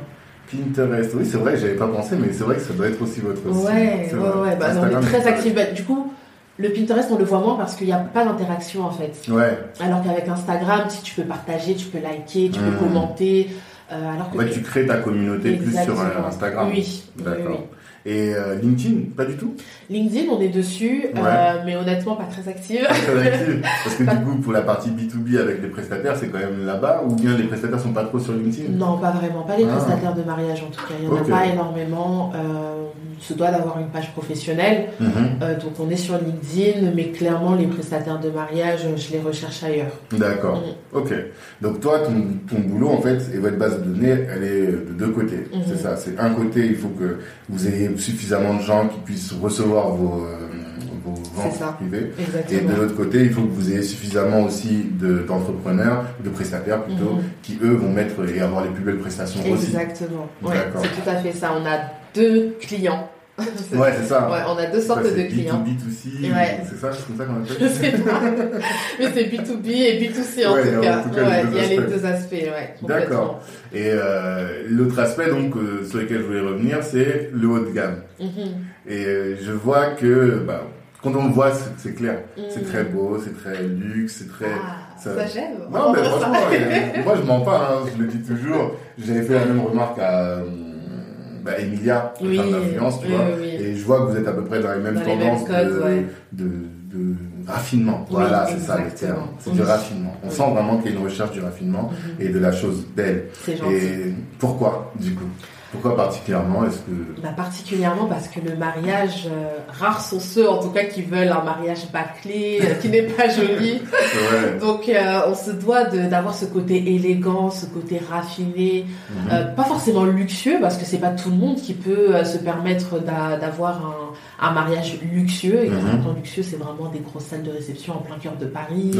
Pinterest. Oui, c'est vrai, j'avais pas pensé, mais c'est vrai que ça doit être aussi votre site. Ouais, C'est ouais, vrai. ouais. Bah, on est très actifs. Bah, du coup, le Pinterest, on le voit moins parce qu'il n'y a pas d'interaction en fait. Ouais. Alors qu'avec Instagram, si tu peux partager, tu peux liker, tu Mhm. peux commenter. Euh, alors que En fait, tu crées ta communauté plus sur euh. Instagram. Oui, oui, D'accord. oui. Et euh, LinkedIn, pas du tout? LinkedIn, on est dessus, Ouais. euh, mais honnêtement pas très active. Pas très actif. Parce que (laughs) Pas- du coup, pour la partie B2B avec les prestataires, c'est quand même là-bas Ou bien les prestataires sont pas trop sur LinkedIn? Non, pas vraiment. Pas les Ah. prestataires de mariage en tout cas. Il n'y en a pas énormément. Euh, on se doit d'avoir une page professionnelle. Mhm. Euh, donc on est sur LinkedIn, mais clairement les prestataires de mariage, je les recherche ailleurs. D'accord. Mm. Ok. Donc toi, ton, ton boulot, en fait, et votre base de données, elle est de deux côtés. Mhm. C'est ça. C'est un côté, il faut que vous ayez suffisamment de gens qui puissent recevoir vos, euh, vos ventes privées. Et Exactement. de l'autre côté, il faut que vous ayez suffisamment aussi de- d'entrepreneurs, de, prestataires plutôt, Mhm. qui eux vont mettre et avoir les plus belles prestations aussi. Exactement. Ouais, D'accord. c'est tout à fait ça. On a deux clients ouais, c'est ça. Ouais, on a deux sortes de clients. B2B2C, ouais. c'est ça, c'est comme ça qu'on appelle Je sais pas. Mais c'est B2B et B2C en, tout, cas. il y a les deux aspects, ouais. D'accord. Et euh, l'autre aspect, donc, euh, sur lequel je voulais revenir, c'est le haut de gamme. Mm-hmm. Et euh, je vois que, bah, quand on le voit, c'est clair. C'est mm. très beau, c'est très luxe, c'est très. Ah, ça, ça j'aime. Non, mais franchement, moi je mens pas, hein, je le dis toujours. J'avais fait la même remarque à bah, Emilia, oui, d'influence, tu vois. Et je vois que vous êtes à peu près dans les mêmes tendances de, de, raffinement. voilà, c'est ça le terme. C'est du raffinement. On sent vraiment qu'il y a une recherche du raffinement mhm. et de la chose belle. Et pourquoi, du coup? Pourquoi particulièrement Est-ce que bah, particulièrement parce que le mariage, euh, rares sont ceux en tout cas qui veulent un mariage bâclé, euh, qui n'est pas (laughs) joli. Donc euh, on se doit d'avoir ce côté élégant, ce côté raffiné, mhm. pas forcément luxueux parce que c'est pas tout le monde qui peut se permettre d'avoir un un mariage luxueux. Et quand mm -hmm. luxueux, c'est vraiment des grosses salles de réception en plein cœur de Paris.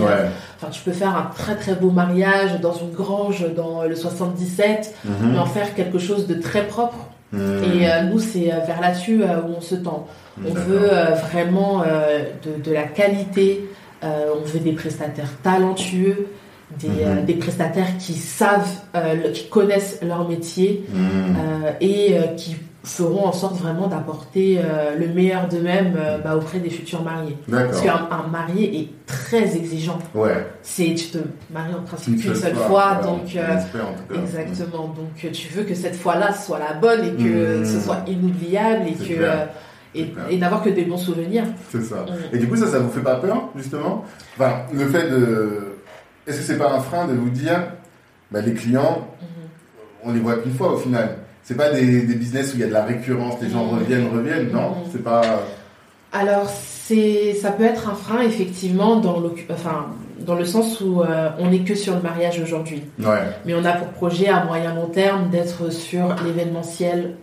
Enfin, tu peux faire un très très beau mariage dans une grange dans le 77, mhm. mais en faire quelque chose de très propre. Mhm. Et euh, nous, c'est euh, vers là-dessus euh, où on se tend. On veut vraiment de, de, la qualité, on veut des prestataires talentueux, des, mhm. des, prestataires qui savent, qui connaissent leur métier et qui feront en sorte vraiment d'apporter euh, le meilleur d'eux-mêmes euh, bah, auprès des futurs mariés. Parce qu'un marié est très exigeant. Ouais. C'est tu te maries en principe qu'une seule fois, donc euh, exactement. Donc tu veux que cette fois-là soit la bonne et que mmh. ce soit inoubliable et que et, n'avoir que des bons souvenirs. C'est ça. Mmh. Et du coup ça ça vous fait pas peur justement? Enfin le fait de est-ce que c'est pas un frein de vous dire bah, les clients mmh. on les voit qu'une fois au final? C'est pas des, des, business où il y a de la récurrence, les gens reviennent, reviennent, non mm. C'est pas. Alors, c'est, ça peut être un frein, effectivement, dans le, enfin, dans le sens où euh, on n'est que sur le mariage aujourd'hui. Ouais. Mais on a pour projet à moyen long terme d'être sur l'événementiel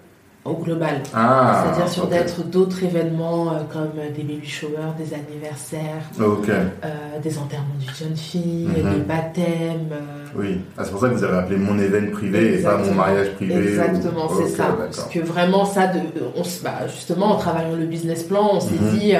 au global. Ah, C'est-à-dire sur d'être d'autres événements euh, comme des baby showers, des anniversaires, euh, des enterrements d'une jeune fille, mhm. des baptêmes. Euh. Oui, ah, c'est pour ça que vous avez appelé mon événement privé et pas mon mariage privé. Exactement, c'est ça. Parce que vraiment ça, de, on, bah, justement en travaillant le business plan, on s'est mhm. dit,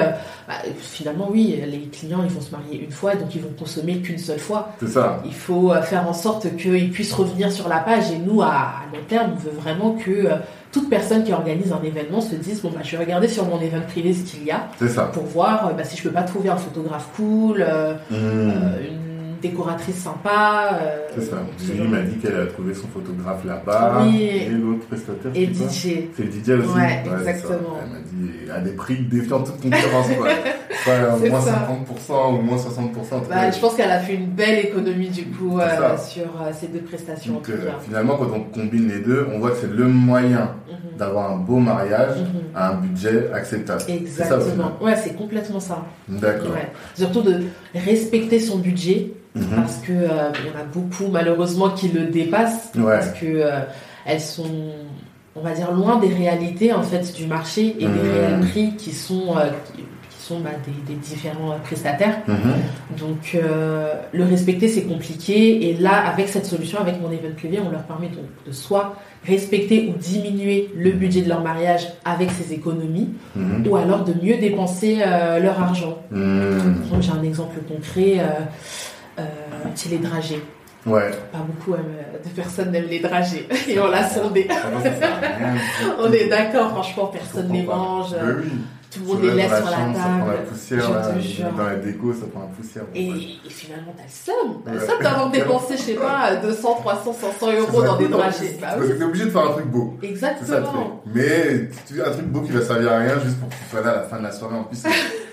bah, finalement oui, les clients ils vont se marier une fois, donc ils vont consommer qu'une seule fois. C'est ça. Il faut faire en sorte qu'ils puissent revenir sur la page et nous à, à long terme, on veut vraiment que toute personne qui organise un événement se dise bon bah je vais regarder sur mon événement privé ce qu'il y a pour voir euh, bah, si je peux pas trouver un photographe cool, euh, mmh. euh, une décoratrice sympa. Euh, c'est ça. Julie m'a dit qu'elle a trouvé son photographe là-bas. Oui. Et l'autre prestataire. Et DJ. C'est le DJ aussi. Ouais, exactement. Elle m'a dit à des prix défiant toute concurrence. quoi. (laughs) Soit moins 50% ou moins 60%. Bah, je pense qu'elle a fait une belle économie du coup euh, sur euh, ces deux prestations. Donc, finalement, quand on combine les deux, on voit que c'est le moyen mhm. d'avoir un beau mariage mhm. à un budget acceptable. Exactement. ouais, c'est complètement ça. D'accord. Surtout de respecter son budget Mhm. parce que euh, il y en a beaucoup malheureusement qui le dépassent parce que euh, elles sont on va dire loin des réalités en fait du marché et des mhm. réels prix qui sont euh, qui, bah, des, différents prestataires mhm. donc le respecter c'est compliqué et là avec cette solution avec mon event privé on leur permet donc de soit respecter ou diminuer le budget de leur mariage avec ses économies ou alors de mieux dépenser leur argent donc j'ai un exemple concret c'est les dragées. Ouais. Pas beaucoup de personnes n'aiment les dragées et on l'a sondé. (laughs) on est d'accord, franchement, personne ne les mange. Tout le monde les laisse sur la table. Ça prend la poussière, dans la déco, ça prend la poussière. Et, finalement, t'as le seum. T'as le seum d'avoir (laughs) dépensé, je sais pas, 200, 300, 500 euros dans des dragées. Bah Parce que t'es obligé de faire un truc beau. Exactement. Mais un truc beau qui va servir à rien juste pour que tu sois là à la fin de la soirée en plus. (laughs)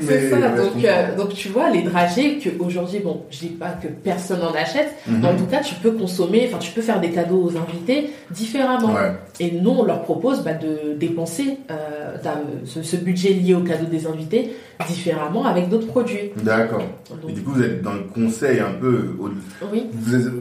C'est ça, donc, euh, donc tu vois, les dragées que aujourd'hui, bon, je dis pas que personne en achète, mais en mhm. tout cas, tu peux consommer, enfin, tu peux faire des cadeaux aux invités différemment. Et nous, on leur propose bah, de dépenser euh, ce, ce, budget lié au cadeau des invités différemment avec d'autres produits. D'accord. Et du coup, vous êtes dans le conseil un peu. Oui.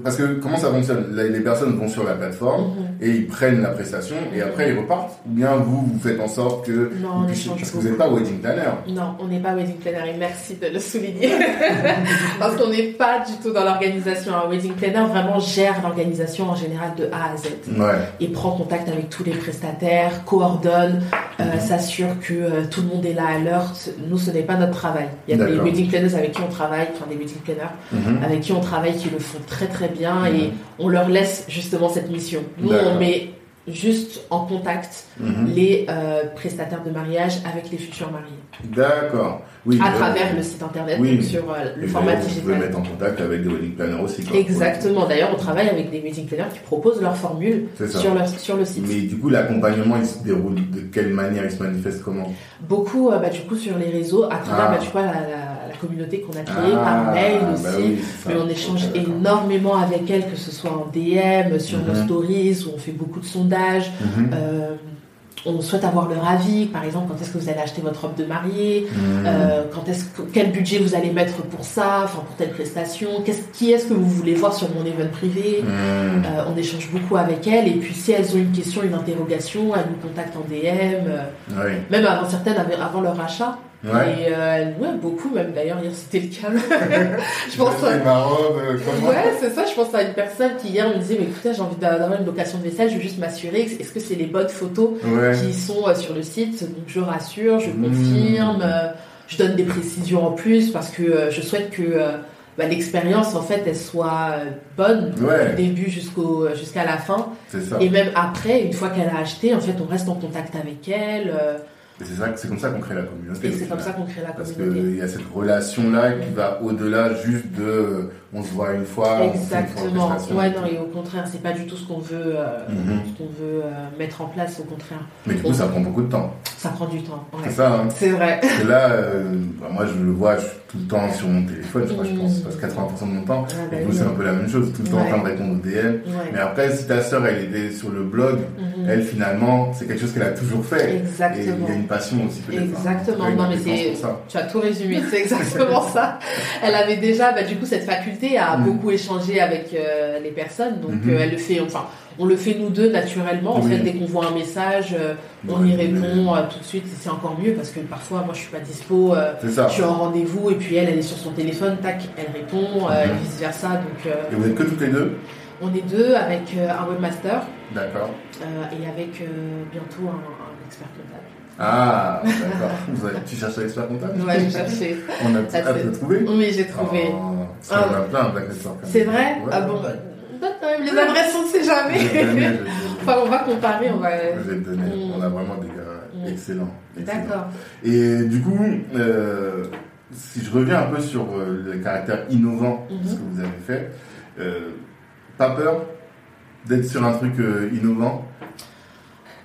parce que comment ça fonctionne? Les personnes vont sur la plateforme mhm. et ils prennent la prestation et après ils repartent? Ou bien vous, vous faites en sorte que. Non, puissiez, parce que vous n'êtes pas wedding planner. Non, on n'est pas wedding planner et merci de le souligner. (laughs) Parce qu'on n'est pas du tout dans l'organisation. Un wedding planner vraiment gère l'organisation en général de A à Z. Ouais. Et prend contact avec tous les prestataires, coordonne, euh, mhm. s'assure que euh, tout le monde est là à l'heure. Nous, ce n'est pas notre travail. Il y a des wedding planners avec qui on travaille, enfin des wedding planners mhm. avec qui on travaille qui le font très très bien et mhm. on leur laisse justement cette mission. Nous, on met juste en contact mhm. les euh, prestataires de mariage avec les futurs mariés. D'accord. Oui, à travers le site internet, donc sur euh, le format digital. Vous pouvez mettre en contact avec des wedding planners aussi. Exactement. D'ailleurs, on travaille avec des wedding planners qui proposent leur formule sur, leur, sur le site. Mais du coup, l'accompagnement, il se déroule de quelle manière? Il se manifeste comment? Beaucoup, euh, bah, du coup, sur les réseaux, à travers, ah. bah, tu vois, la communauté qu'on a créée par ah, mail bah aussi. mais on échange énormément avec elle, que ce soit en DM, sur nos mhm. stories, où on fait beaucoup de sondages. Mhm. Euh, on souhaite avoir leur avis, par exemple, quand est-ce que vous allez acheter votre robe de mariée, mhm. euh, quand est-ce quel budget vous allez mettre pour ça, enfin pour telle prestation, qui est-ce que vous voulez voir sur mon event privé? Euh, on échange beaucoup avec elles et puis si elles ont une question, une interrogation, elles nous contactent en DM, même avant certaines, avant leur achat. Ouais. Et euh, ouais, beaucoup même d'ailleurs hier c'était le cas. (laughs) je pense à... Ouais, c'est ça, je pense à une personne qui hier me disait mais écoutez, j'ai envie d'avoir une location de vaisselle, je veux juste m'assurer est-ce que c'est les bonnes photos qui sont euh, sur le site. Donc je rassure, je mmh. confirme, euh, je donne des précisions en plus parce que je souhaite que bah, l'expérience en fait elle soit bonne du début jusqu'au jusqu'à la fin. Et même après, une fois qu'elle a acheté, en fait on reste en contact avec elle c'est comme ça qu'on crée la communauté. Et c'est comme ça qu'on crée la communauté. Parce qu'il y a cette relation-là qui va au-delà juste de on se voit une fois. Exactement. ouais, non, et au contraire, c'est pas du tout ce qu'on veut, euh, mhm. ce qu'on veut euh, mettre en place, au contraire. Mais du coup, ça prend beaucoup de temps. Ça prend du temps. C'est ça. Hein. C'est vrai. Et là, euh, bah, moi, je le vois tout le temps sur mon téléphone. Je, crois, je pense que je passe 80% de mon temps. Ah, bah, c'est un peu la même chose, tout le temps en train de répondre aux DM. Mais après, si ta sœur, elle était sur le blog, mhm. elle, finalement, c'est quelque chose qu'elle a toujours fait. Exactement. Et il y a une passion aussi peut-être. Hein. Exactement. Non, mais c'est, tu as tout résumé. C'est exactement ça. Elle avait déjà, bah, du coup, cette faculté à mm. beaucoup échanger avec euh, les personnes. Donc, mm-hmm. euh, elle le fait, enfin, on le fait nous deux naturellement. En fait, dès qu'on voit un message, euh, on y répond tout de suite. C'est encore mieux parce que parfois, moi, je suis pas dispo. je suis en rendez-vous et puis elle, elle est sur son téléphone. Tac, elle répond. et mm-hmm. vice versa. Donc. et vous êtes que toutes les deux? On est deux avec un webmaster. D'accord. et avec bientôt un, un expert comptable. Ah, d'accord. (laughs) tu cherches l'expert comptable? Ouais, j'ai cherché. On a ah, trouvé Oui, j'ai trouvé. Oh, ah, on a plein C'est vrai Ah bon bah, les adresses, on ne sait jamais. (laughs) enfin, on va comparer, on va. Je vais te donner. Mm. On a vraiment des gars mm. excellents. D'accord. Et du coup, euh, si je reviens un peu sur euh, le caractère innovant de ce mm-hmm. que vous avez fait, euh, pas peur d'être sur un truc innovant?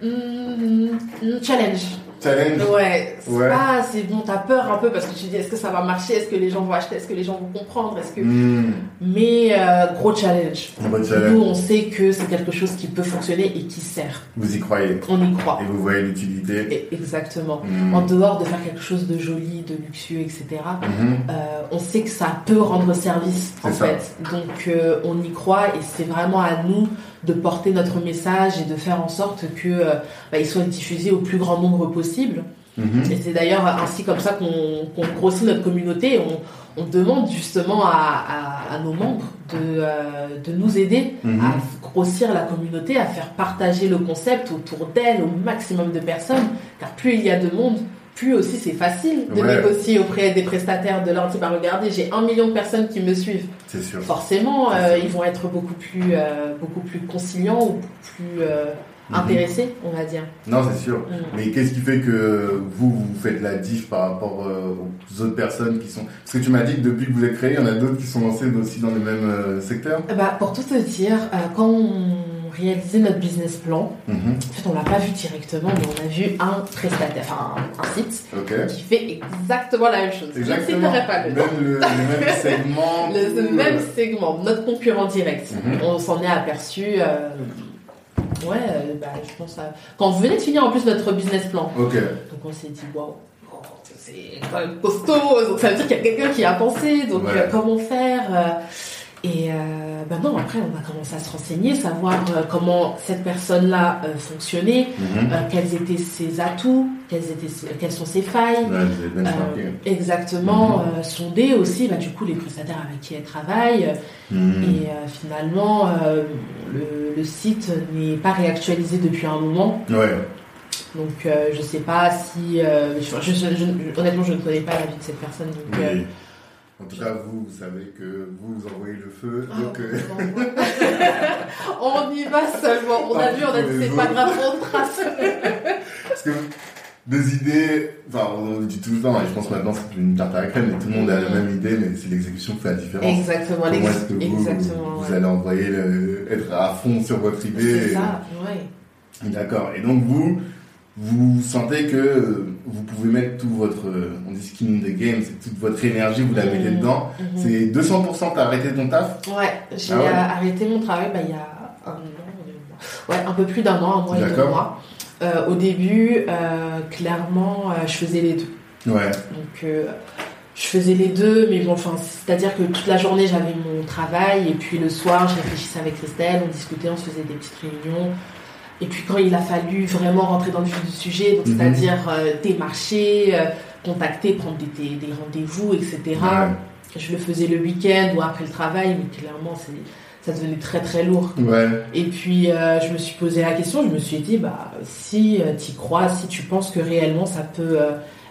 Mm, challenge. Challenge. Ouais. C'est pas, c'est bon, t'as peur un peu parce que tu dis, est-ce que ça va marcher, est-ce que les gens vont acheter, est-ce que les gens vont comprendre, est-ce que. Mm. Mais euh, gros challenge. Nous, on sait que c'est quelque chose qui peut fonctionner et qui sert. Vous y croyez? On y croit. Et vous voyez l'utilité? Exactement. Mm. En dehors de faire quelque chose de joli, de luxueux, etc. Euh, on sait que ça peut rendre service en fait. Donc euh, on y croit et c'est vraiment à nous de porter notre message et de faire en sorte que euh, bah, il soit diffusé au plus grand nombre possible. Mhm. Et c'est d'ailleurs ainsi comme ça qu'on grossit notre communauté. On, on demande justement à, à, nos membres de, euh, de nous aider mhm. à grossir la communauté, à faire partager le concept autour d'elle au maximum de personnes. Car plus il y a de monde, plus aussi c'est facile de négocier auprès des prestataires de leur dire bah, regardez j'ai un million de personnes qui me suivent. C'est sûr. Forcément euh, ils vont être beaucoup plus euh, beaucoup plus conciliants ou plus euh, mhm. intéressés on va dire. Non c'est sûr. Mm. mais qu'est-ce qui fait que vous vous faites la diff par rapport aux autres personnes qui sont parce que tu m'as dit que depuis que vous êtes créé il y en a d'autres qui sont lancés aussi dans le même secteur. Bah pour tout te dire quand on réaliser notre business plan. Mhm. En fait, on l'a pas vu directement, mais on a vu un prestataire, enfin un, site qui fait exactement la même chose. Exactement. Je pas le, même, le, même (laughs) segment. le, même segment, notre concurrent direct. Mhm. On s'en est aperçu. Euh, ouais, euh, bah, je pense à... quand vous venez de finir en plus notre business plan. Donc on s'est dit waouh c'est quand même costaud, donc ça veut dire qu'il y a quelqu'un qui a pensé, donc euh, comment faire Et euh, ben non, après, on a commencé à se renseigner, savoir euh, comment cette personne-là euh, fonctionnait, mhm. quels étaient ses atouts, quelles, étaient, quelles sont ses failles. exactement, mhm. sonder aussi, bah, du coup, les prestataires avec qui elle travaille. Mhm. Et finalement, le, le, site n'est pas réactualisé depuis un moment. Ouais. Donc, je sais pas si. Je, honnêtement, je ne connais pas la vie de cette personne. Donc, en tout cas, vous, vous savez que vous envoyez le feu. Ah, donc, euh, (laughs) on y va seulement. On a vu, on a dit c'est pas grave, on trace. (laughs) Parce que des idées, enfin, on le dit tout le temps, et je pense maintenant c'est une tarte à la crème, mais tout le monde a la même idée, mais c'est l'exécution qui fait la différence. Exactement, Comment est-ce que vous, vous, allez envoyer, être à fond sur votre idée C'est ça, ouais. D'accord. Et donc vous, vous sentez que vous pouvez mettre tout votre, on dit skin in the game, c'est toute votre énergie, vous la mettez mhm. dedans. Mhm. C'est 200% t'as arrêté ton taf Ouais, j'ai ah arrêté mon travail bah, il y a un an, ouais, un peu plus d'un an, un mois et deux mois. Euh, au début, euh, clairement, euh, je faisais les deux. Ouais. Donc, je faisais les deux, mais bon, enfin, c'est-à-dire que toute la journée, j'avais mon travail, et puis le soir, je réfléchissais avec Christelle, on discutait, on se faisait des petites réunions. Et puis quand il a fallu vraiment rentrer dans le vif du sujet, donc mhm. c'est-à-dire euh, démarcher, euh, contacter, prendre des, des, rendez-vous, etc. Je le faisais le week-end ou après le travail, mais clairement ça devenait très très lourd. Et puis euh, je me suis posé la question, je me suis dit bah si tu crois, si tu penses que réellement ça peut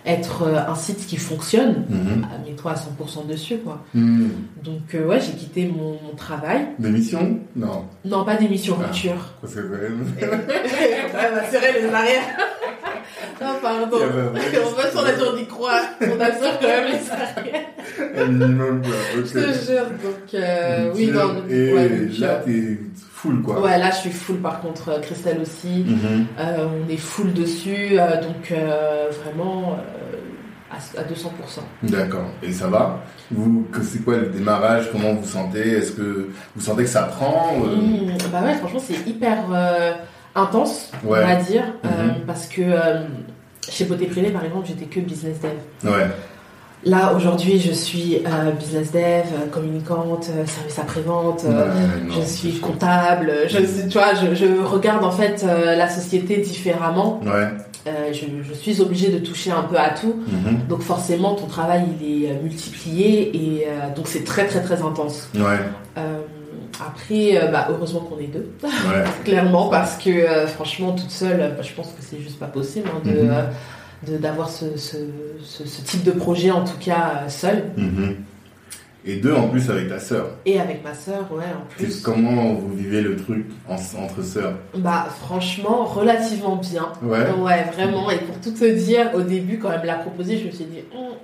être euh, un site qui fonctionne, mhm. bah, mets-toi à 100% dessus, quoi. Mhm. Donc, euh, ouais, j'ai quitté mon, travail. D'émission Non. Non, pas d'émission, ah, rupture. C'est vrai. (laughs) ouais, bah, c'est vrai, les arrières. (laughs) non, pardon. on va sur la tour d'y croire. On assure quand même les arrières. Un minimum, quoi. Je te jure. Donc, euh, oui, non. Et là, t'es full, quoi. Ouais, là, je suis full, par contre. Christelle aussi. Mhm. euh, on est full dessus. Euh, donc, euh, vraiment à 200%. D'accord. Et ça va? Vous, c'est quoi le démarrage? Comment vous sentez? Est-ce que vous sentez que ça prend euh? mmh, Bah ouais, franchement, c'est hyper euh, intense, on va dire, euh, mmh. parce que chez Beauté Privée, par exemple, j'étais que business dev. Ouais. Là, aujourd'hui, je suis business dev, communicante, service après-vente, je suis comptable, je, tu vois, je, je, regarde en fait la société différemment. Ouais. Euh, je, suis obligée de toucher un peu à tout. Mhm. Donc forcément, ton travail, il est euh, multiplié et euh, donc c'est très très très intense. après, bah, heureusement qu'on est deux, (laughs) clairement, parce que franchement, toute seule, bah, je pense que c'est juste pas possible hein, de, mhm. D'avoir ce, ce, ce, type de projet, en tout cas, seul. Mhm. Et deux en plus avec ta sœur. Et avec ma sœur, ouais, en plus. Comment vous vivez le truc entre sœurs? Bah franchement, relativement bien. Ouais. Ouais, vraiment. Et pour tout te dire, au début, quand elle me l'a proposé, je me suis dit, hum,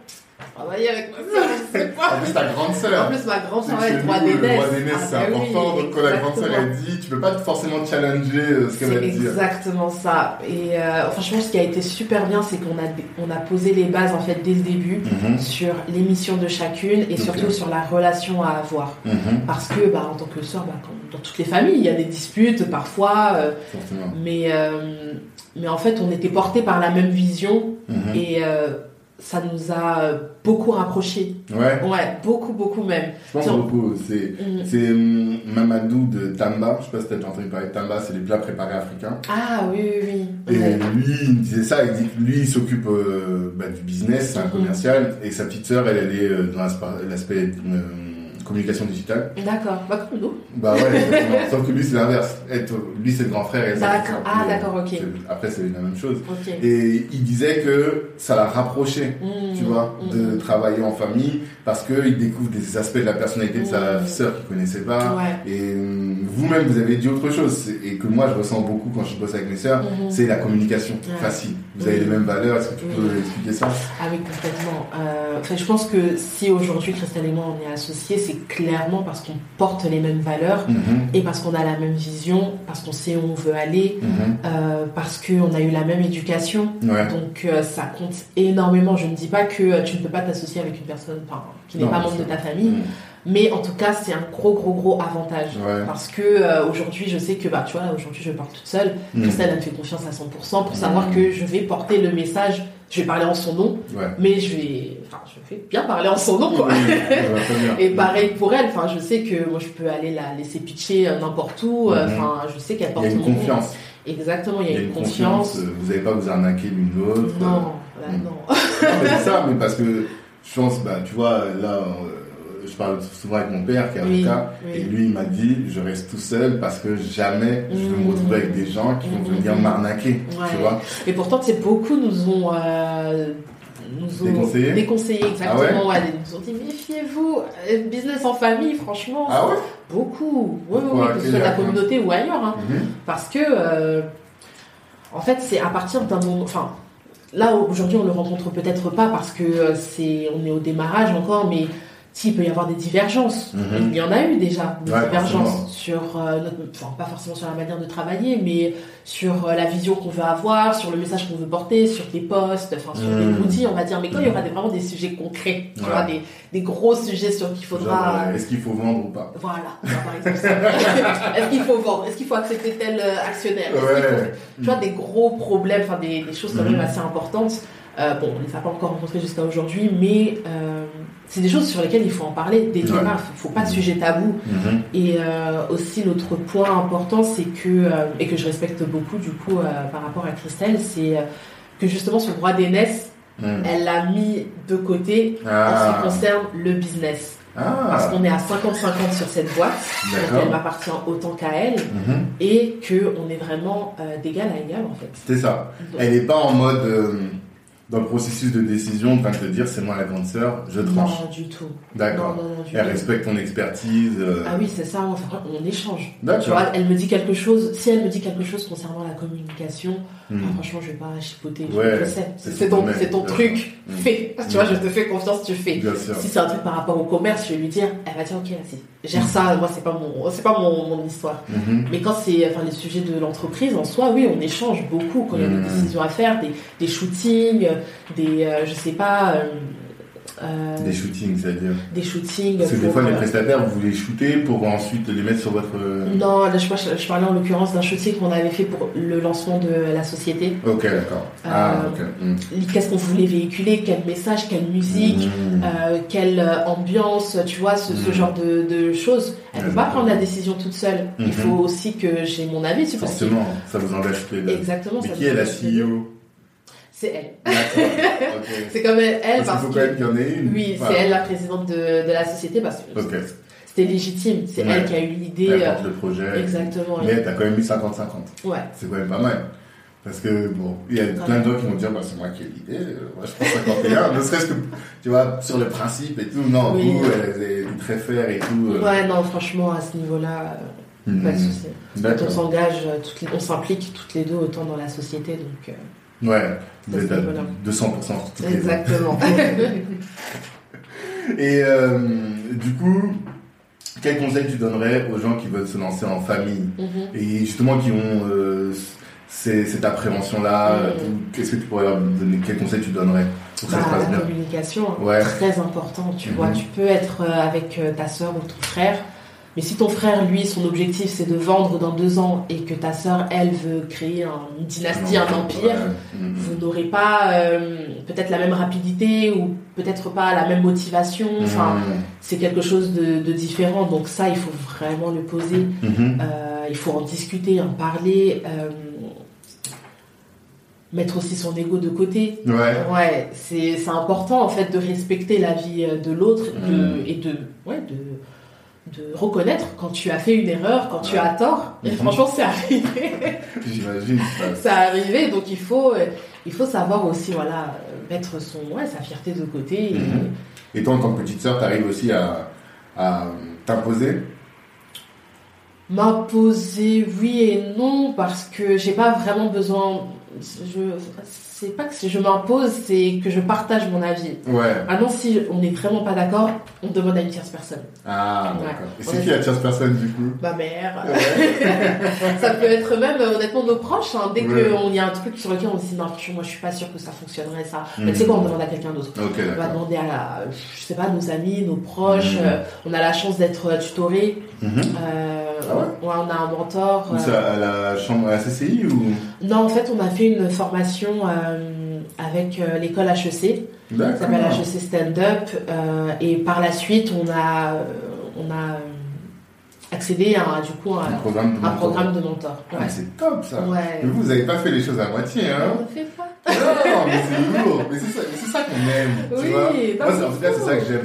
travailler avec ma (laughs) soeur, je sais pas. En plus, ta grande sœur. En plus, ma grande sœur est 3 d'aînesse. Le 3 d'aînesse, c'est ah, bah important. donc, quand la grande sœur, elle dit, tu peux pas forcément challenger euh, ce qu'elle va dire. C'est exactement ça. Et euh, franchement, ce qui a été super bien, c'est qu'on a, on a posé les bases, en fait, dès le début, mhm. sur l'émission de chacune et surtout sur la relation à avoir. Mhm. Parce que, bah, en tant que sœur, bah, dans toutes les familles, il y a des disputes parfois. Euh, mais, mais en fait, on était portés par la même vision. Mhm. Et ça nous a beaucoup rapprochés. Ouais. Ouais, beaucoup, beaucoup même. Je pense beaucoup. C'est, mm. hum, Mamadou de Tamba. Je sais pas si t'as entendu parler de Tamba, c'est les plats préparés africains. Ah oui, oui, oui. Et lui, il disait ça, il dit que lui, il s'occupe euh, bah, du business, c'est un mm-hmm. commercial, et sa petite sœur, elle, elle est euh, dans l'aspect euh, communication digitale. D'accord, bah comme nous. Bah ouais, (laughs) sauf que lui c'est l'inverse. Lui c'est le grand frère et D'accord, ah d'accord, ok. Après c'est la même chose. Et il disait que ça l'a rapproché, mmh, tu vois, mmh, de mmh. travailler en famille parce qu'il découvre des aspects de la personnalité de sa sœur qu'il connaissait pas. Et euh, vous-même vous avez dit autre chose et que moi je ressens beaucoup quand je bosse avec mes sœurs, c'est la communication facile. Vous avez les mêmes valeurs, est-ce que tu peux expliquer ça? Ah oui, complètement. Euh, je pense que si aujourd'hui Christelle et moi on est associés, c'est clairement parce qu'on porte les mêmes valeurs mhm. et parce qu'on a la même vision, parce qu'on sait où on veut aller, mhm. euh, parce qu'on a eu la même éducation. Donc euh, ça compte énormément. Je ne dis pas que tu ne peux pas t'associer avec une personne qui n'est pas membre de ta famille. Mais en tout cas, c'est un gros, gros, gros avantage. Parce que aujourd'hui, je sais que, bah, tu vois, aujourd'hui, je pars toute seule. Christelle, elle me fait confiance à 100% pour savoir que je vais porter le message je vais parler en son nom, mais je vais, enfin, je vais bien parler en son nom, quoi. (laughs) et pareil pour elle, enfin, je sais que moi, je peux aller la laisser pitcher euh, n'importe où, euh, mhm. enfin, je sais qu'elle porte Il y a une confiance. Exactement, il y a, une, confiance. Vous n'allez pas vous arnaquer l'une l'autre. Non, là, mm. non. non c'est ça, (laughs) mais parce que je pense, bah, tu vois, là, je parle souvent avec mon père qui est avocat, et lui il m'a dit je reste tout seul parce que jamais je vais me mmh. retrouver avec des gens qui vont venir mmh. m'arnaquer. Tu vois et pourtant, c'est beaucoup nous ont. Euh, nous ont déconseillé, exactement. Ah ils nous ont dit méfiez-vous, euh, business en famille, franchement, ah ouais beaucoup. Oui, oui, que ce soit la communauté ou ailleurs. Hein. Mmh. Parce que, euh, en fait, c'est à partir d'un moment. Enfin, là, aujourd'hui, on le rencontre peut-être pas parce que c'est on est au démarrage encore, mais s'il peut y avoir des divergences. Mhm. Il y en a eu déjà des divergences sur, euh, notre, enfin, pas forcément sur la manière de travailler, mais sur euh, la vision qu'on veut avoir, sur le message qu'on veut porter, sur les postes, enfin sur les mhm. outils, on va dire. Mais quand il y aura vraiment des sujets concrets, tu vois, des, des, gros sujets sur qu'il faudra. Euh, est-ce qu'il faut vendre ou pas? Voilà, par exemple. (laughs) est-ce qu'il faut vendre? Est-ce qu'il faut accepter tel actionnaire? Tu vois, des gros problèmes, enfin des, des choses quand même mhm. assez importantes. Euh, bon, on ne les a pas encore rencontrés jusqu'à aujourd'hui, mais euh, c'est des choses sur lesquelles il faut en parler le départ. Il ne faut pas de sujet tabou. Mhm. Et euh, aussi, l'autre point important, c'est que, et que je respecte beaucoup du coup par rapport à Christelle, c'est que justement le droit d'aînesse, mhm. elle l'a mis de côté en ce qui ah. concerne le business. Ah. Parce qu'on est à 50-50 sur cette boîte, donc elle m'appartient autant qu'à elle, mhm. et qu'on est vraiment d'égal à égal en fait. C'est ça. elle n'est pas en mode dans le processus de décision en train de te dire c'est moi la grande sœur, je tranche. Non, du tout. D'accord. Elle respecte ton expertise. Euh. Ah oui, c'est ça, on, échange. Tu vois, elle me dit quelque chose, si elle me dit quelque chose concernant la communication, hmm. ah, franchement, je vais pas chipoter, je sais. C'est ton, ton truc, hmm. fais. Tu vois, je te fais confiance, tu fais. Si c'est un truc par rapport au commerce, je vais lui dire, elle va dire, ok, vas-y, gère ça, moi, c'est pas mon, c'est pas mon, mon histoire. Hmm. Mais quand c'est, enfin, les sujets de l'entreprise en soi, oui, on échange beaucoup quand il y a des décisions à faire, des, des shootings, des, euh, je sais pas. Euh, euh, des shootings, c'est-à-dire Des shootings. Parce que des fois, les prestataires, vous les shootez pour ensuite les mettre sur votre. Non, là, je, je, parlais en l'occurrence d'un shooting qu'on avait fait pour le lancement de la société. Ok, d'accord. ah, ok. Hmm. Qu'est-ce qu'on voulait véhiculer? Quel message Quelle musique hmm. Quelle ambiance Tu vois, ce, ce hmm. genre de, de, choses. Elle ne peut pas prendre la décision toute seule. Il faut aussi que j'ai mon avis. Forcément, ça vous engage les deux. Exactement. Mais qui est la CEO c'est elle. (laughs) c'est comme elle, parce, parce qu'il faut quand même qu'il y en ait une. Oui, c'est elle la présidente de, de la société parce que c'était légitime. C'est elle qui a eu l'idée. Elle porte le projet. Exactement. Mais t'as quand même eu 50-50. Ouais. C'est quand même pas mal. Parce que, bon, il y a plein d'autres qui vont dire, bah, c'est moi qui ai l'idée, moi je pense 51, (laughs) ne serait-ce que, tu vois, sur le principe et tout, non, oui. vous, elle est très faire et tout. Euh. Ouais, non, franchement, à ce niveau-là, hmm. pas de souci. On s'engage, euh, on s'implique toutes les deux autant dans la société, donc. Euh, Ouais, vous êtes à 200% Exactement. (laughs) Et euh, du coup, quel conseil tu donnerais aux gens qui veulent se lancer en famille mhm. et justement qui ont euh, cette appréhension-là mhm. Qu'est-ce que tu pourrais leur donner Quel conseil tu donnerais pour que ça se bah, passe La communication, hein. très important. Tu vois, mhm. tu peux être euh, avec ta soeur ou ton frère mais si ton frère, lui, son objectif, c'est de vendre dans deux ans et que ta sœur, elle, veut créer une dynastie, un empire, vous n'aurez pas euh, peut-être la même rapidité ou peut-être pas la même motivation. Enfin, c'est quelque chose de, différent. Donc ça, il faut vraiment le poser. Mhm. Euh, il faut en discuter, en parler. Euh, mettre aussi son ego de côté. Ouais. Ouais, c'est important en fait de respecter la vie de l'autre mhm. et de, ouais, de de reconnaître quand tu as fait une erreur, quand tu as tort. Et franchement, c'est arrivé. (laughs) J'imagine. (laughs) c'est arrivé, donc il faut, euh, il faut savoir aussi, voilà, mettre son, ouais, sa fierté de côté. Et, mhm. toi, en tant que petite sœur, tu arrives aussi à, à t'imposer? M'imposer, oui et non, parce que j'ai pas vraiment besoin. Je, c'est pas que je m'impose, c'est que je partage mon avis. Ouais. Maintenant, si on n'est vraiment pas d'accord, on demande à une tierce personne. Ah, d'accord. Et c'est qui la tierce personne du coup? Ma mère. (laughs) ça peut être même, honnêtement, nos proches. Hein. Dès qu'il y a un truc sur lequel on se dit, non, moi je suis pas sûre que ça fonctionnerait, ça. Mais tu sais quoi, on demande à quelqu'un d'autre. on va demander à, la, je sais pas, nos amis, nos proches. Mhm. Euh, on a la chance d'être tutoré. Mhm. Euh, ah ouais, on a un mentor. Ça, à la chambre, à la CCI ou? Non, en fait, on a fait une formation avec l'école HEC. Ça s'appelle HEC Stand Up. et par la suite, on a, on a accéder à du coup un, programme de un mentor. Programme de mentor. Ah, c'est top ça. Mais vous, vous n'avez pas fait les choses à moitié, hein On ne fait pas. Non, mais c'est lourd. Mais c'est ça, ça qu'on aime. Oui, tu vois Moi, en tout cas, c'est ça que j'aime.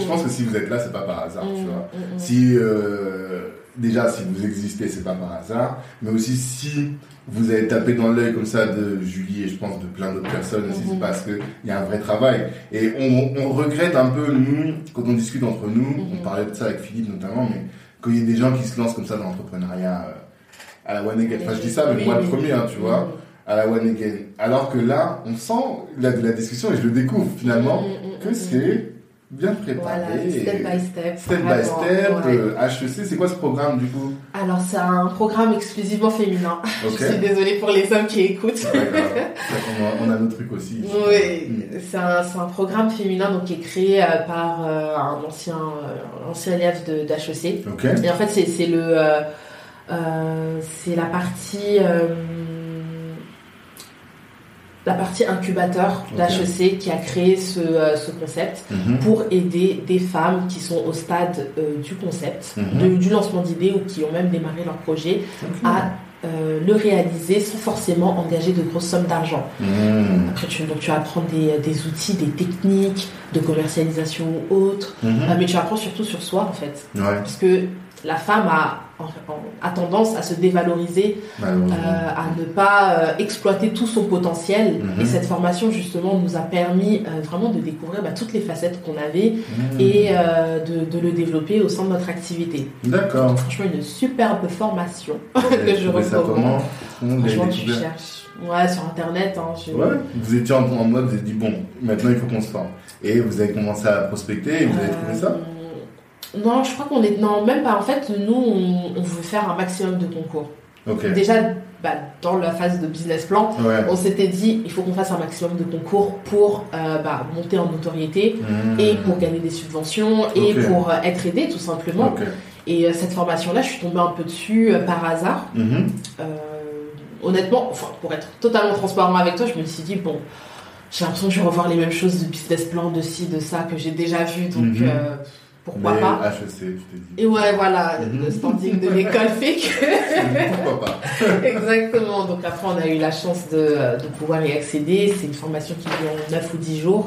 Je pense que si vous êtes là, c'est pas par hasard. tu mm, vois mm, mm. Si euh, déjà, si vous existez, c'est pas par hasard. Mais aussi si vous avez tapé dans l'œil comme ça de Julie et je pense de plein d'autres personnes aussi, c'est parce qu'il y a un vrai travail. Et on, on, regrette un peu, nous, quand on discute entre nous, on parlait de ça avec Philippe notamment, mais qu'il y ait des gens qui se lancent comme ça dans l'entrepreneuriat euh, à la one again. Enfin, je dis ça, mais moi le premier, hein, tu vois, à la one again. Alors que là, on sent la, de la discussion et je le découvre finalement mm, que c'est bien préparé. Voilà, step by step. Step by step. HEC, c'est quoi ce programme du coup? Alors, c'est un programme exclusivement féminin. (laughs) je suis désolée pour les hommes qui écoutent. (laughs) on, a, nos trucs aussi. Oui, c'est un, un, programme féminin donc, qui est créé euh, par euh, un ancien, euh, ancien élève d'HEC. Et en fait, c'est le. c'est la partie la partie incubateur d'HEC qui a créé ce, euh, ce concept mhm. pour aider des femmes qui sont au stade euh, du concept, mhm. du lancement d'idées ou qui ont même démarré leur projet à euh, le réaliser sans forcément engager de grosses sommes d'argent. Mhm. Après, tu, donc, tu apprends des, des, outils, des techniques de commercialisation ou autres, mais tu apprends surtout sur soi en fait. Parce que la femme a, a tendance à se dévaloriser, euh, à ne pas euh, exploiter tout son potentiel. Mhm. Et cette formation, justement, nous a permis euh, vraiment de découvrir bah, toutes les facettes qu'on avait mhm. et de, de, le développer au sein de notre activité. D'accord. Franchement, une superbe formation (laughs) que je recommande. Franchement, tu cherches. Ouais, sur Internet. Hein, ouais, vous étiez en, mode, vous avez dit, bon, maintenant il faut qu'on se forme. Et vous avez commencé à prospecter et vous avez trouvé ça non, je crois qu'on est. Non, même pas. En fait, nous, on, veut faire un maximum de concours. Déjà, bah, dans la phase de business plan, on s'était dit il faut qu'on fasse un maximum de concours pour euh, bah, monter en notoriété mmh. et pour gagner des subventions et pour euh, être aidé tout simplement. Et euh, cette formation-là, je suis tombée un peu dessus par hasard. Mmh. honnêtement, pour être totalement transparent avec toi, je me suis dit bon, j'ai l'impression que je vais revoir les mêmes choses de business plan, de ci, de ça que j'ai déjà vu, donc. Mmh pourquoi pas HEC, tu t'es dit. Et ouais, voilà, mhm. le standing de l'école fait que. (laughs) pourquoi pas (laughs) Exactement. Donc après, on a eu la chance de, de pouvoir y accéder. C'est une formation qui dure 9 ou 10 jours.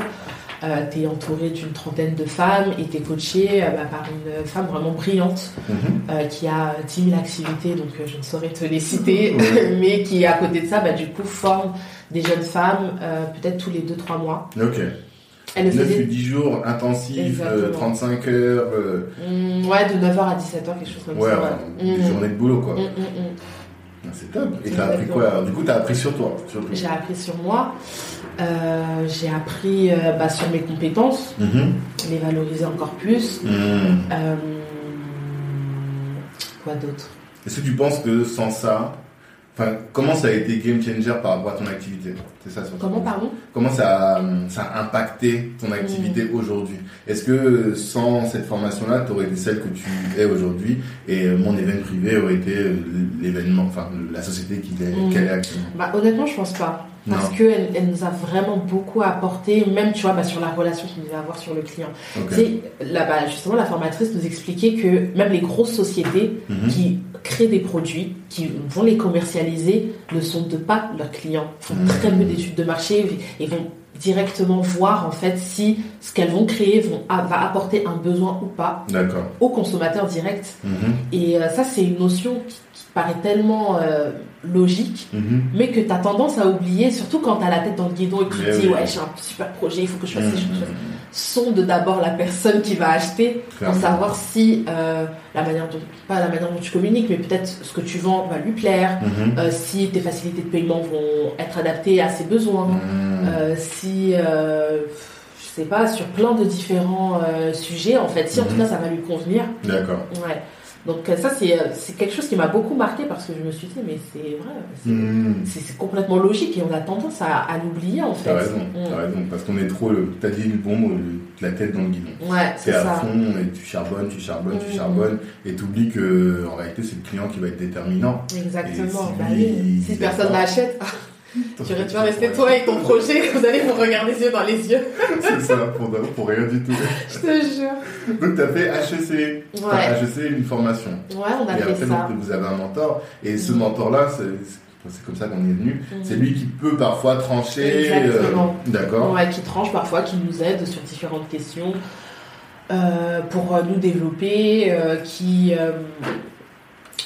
Euh, tu es entouré d'une trentaine de femmes et tu es coaché euh, bah, par une femme vraiment brillante mhm. euh, qui a 10 000 activités, donc je ne saurais te les citer, (laughs) mais qui à côté de ça, bah, du coup, forme des jeunes femmes peut-être tous les 2-3 mois. Ok. Elle 9 faisait... 10 jours intensifs, 35 euh, heures. Euh... Mmh, ouais, de 9h à 17h, quelque chose comme ouais, ça. Ouais, des mmh. journées de boulot, quoi. Mmh, ah, c'est top. Et t'as appris quoi alors, Du coup, t'as appris sur toi J'ai appris sur moi. Euh, j'ai appris bah, sur mes compétences, les valoriser encore plus. Quoi d'autre? Est-ce que tu penses que sans ça, Enfin, comment ça a été game changer par rapport à ton activité? C'est ça. Comment, pardon? Comment ça a, ça a impacté ton hmm. activité aujourd'hui? Est-ce que sans cette formation-là, tu aurais été celle que tu es aujourd'hui et mon événement privé aurait été l'événement, enfin la société est, hmm. qu'elle est actuellement? Bah, Honnêtement, je pense pas parce qu'elle elle nous a vraiment beaucoup apporté, même tu vois, bah, sur la relation qu'il devait avoir sur le client. Là, bas justement, la formatrice nous expliquait que même les grosses sociétés mhm. qui créent des produits, qui vont les commercialiser, ne sont de pas leurs clients, font mhm. très peu d'études de marché et vont directement voir en fait si ce qu'elles vont créer vont, va apporter un besoin ou pas au consommateur direct. Mhm. Et euh, ça, c'est une notion qui, paraît tellement euh, logique, mhm. mais que tu as tendance à oublier, surtout quand tu as la tête dans le guidon et que tu te dis, ouais, j'ai un super projet, il faut que je fasse ces choses. Sonde d'abord la personne qui va acheter pour savoir si euh, la manière dont, pas la manière dont tu communiques, mais peut-être ce que tu vends va lui plaire, mhm. euh, si tes facilités de paiement vont être adaptées à ses besoins, mhm. euh, si, je sais pas, sur plein de différents sujets, en fait, si en tout cas ça va lui convenir. D'accord. Ouais. Donc ça, c'est quelque chose qui m'a beaucoup marqué parce que je me suis dit, mais c'est vrai, c'est hmm. complètement logique et on a tendance à, l'oublier en fait. T'as raison, as raison, parce qu'on est trop, t'as dit le bon mot, la tête dans le guidon. Ouais, c'est à fond et tu charbonnes, tu charbonnes, tu charbonnes et t'oublies que en réalité c'est le client qui va être déterminant. Exactement, si, bah personne n'achète... (laughs) Tu, vas rester toi et ton projet, (laughs) vous allez vous regarder les yeux dans les yeux. (laughs) c'est ça, pour, pour, rien du tout. Je te jure. Donc, tu as fait HEC. Ouais. HEC, une formation. Ouais, on a et fait après, ça. Donc, vous avez un mentor. Et ce mm. mentor-là, c'est comme ça qu'on est venu. Mm. C'est lui qui peut parfois trancher. Euh, Exactement. D'accord. Ouais, qui tranche parfois, qui nous aide sur différentes questions. Euh, pour nous développer, euh, qui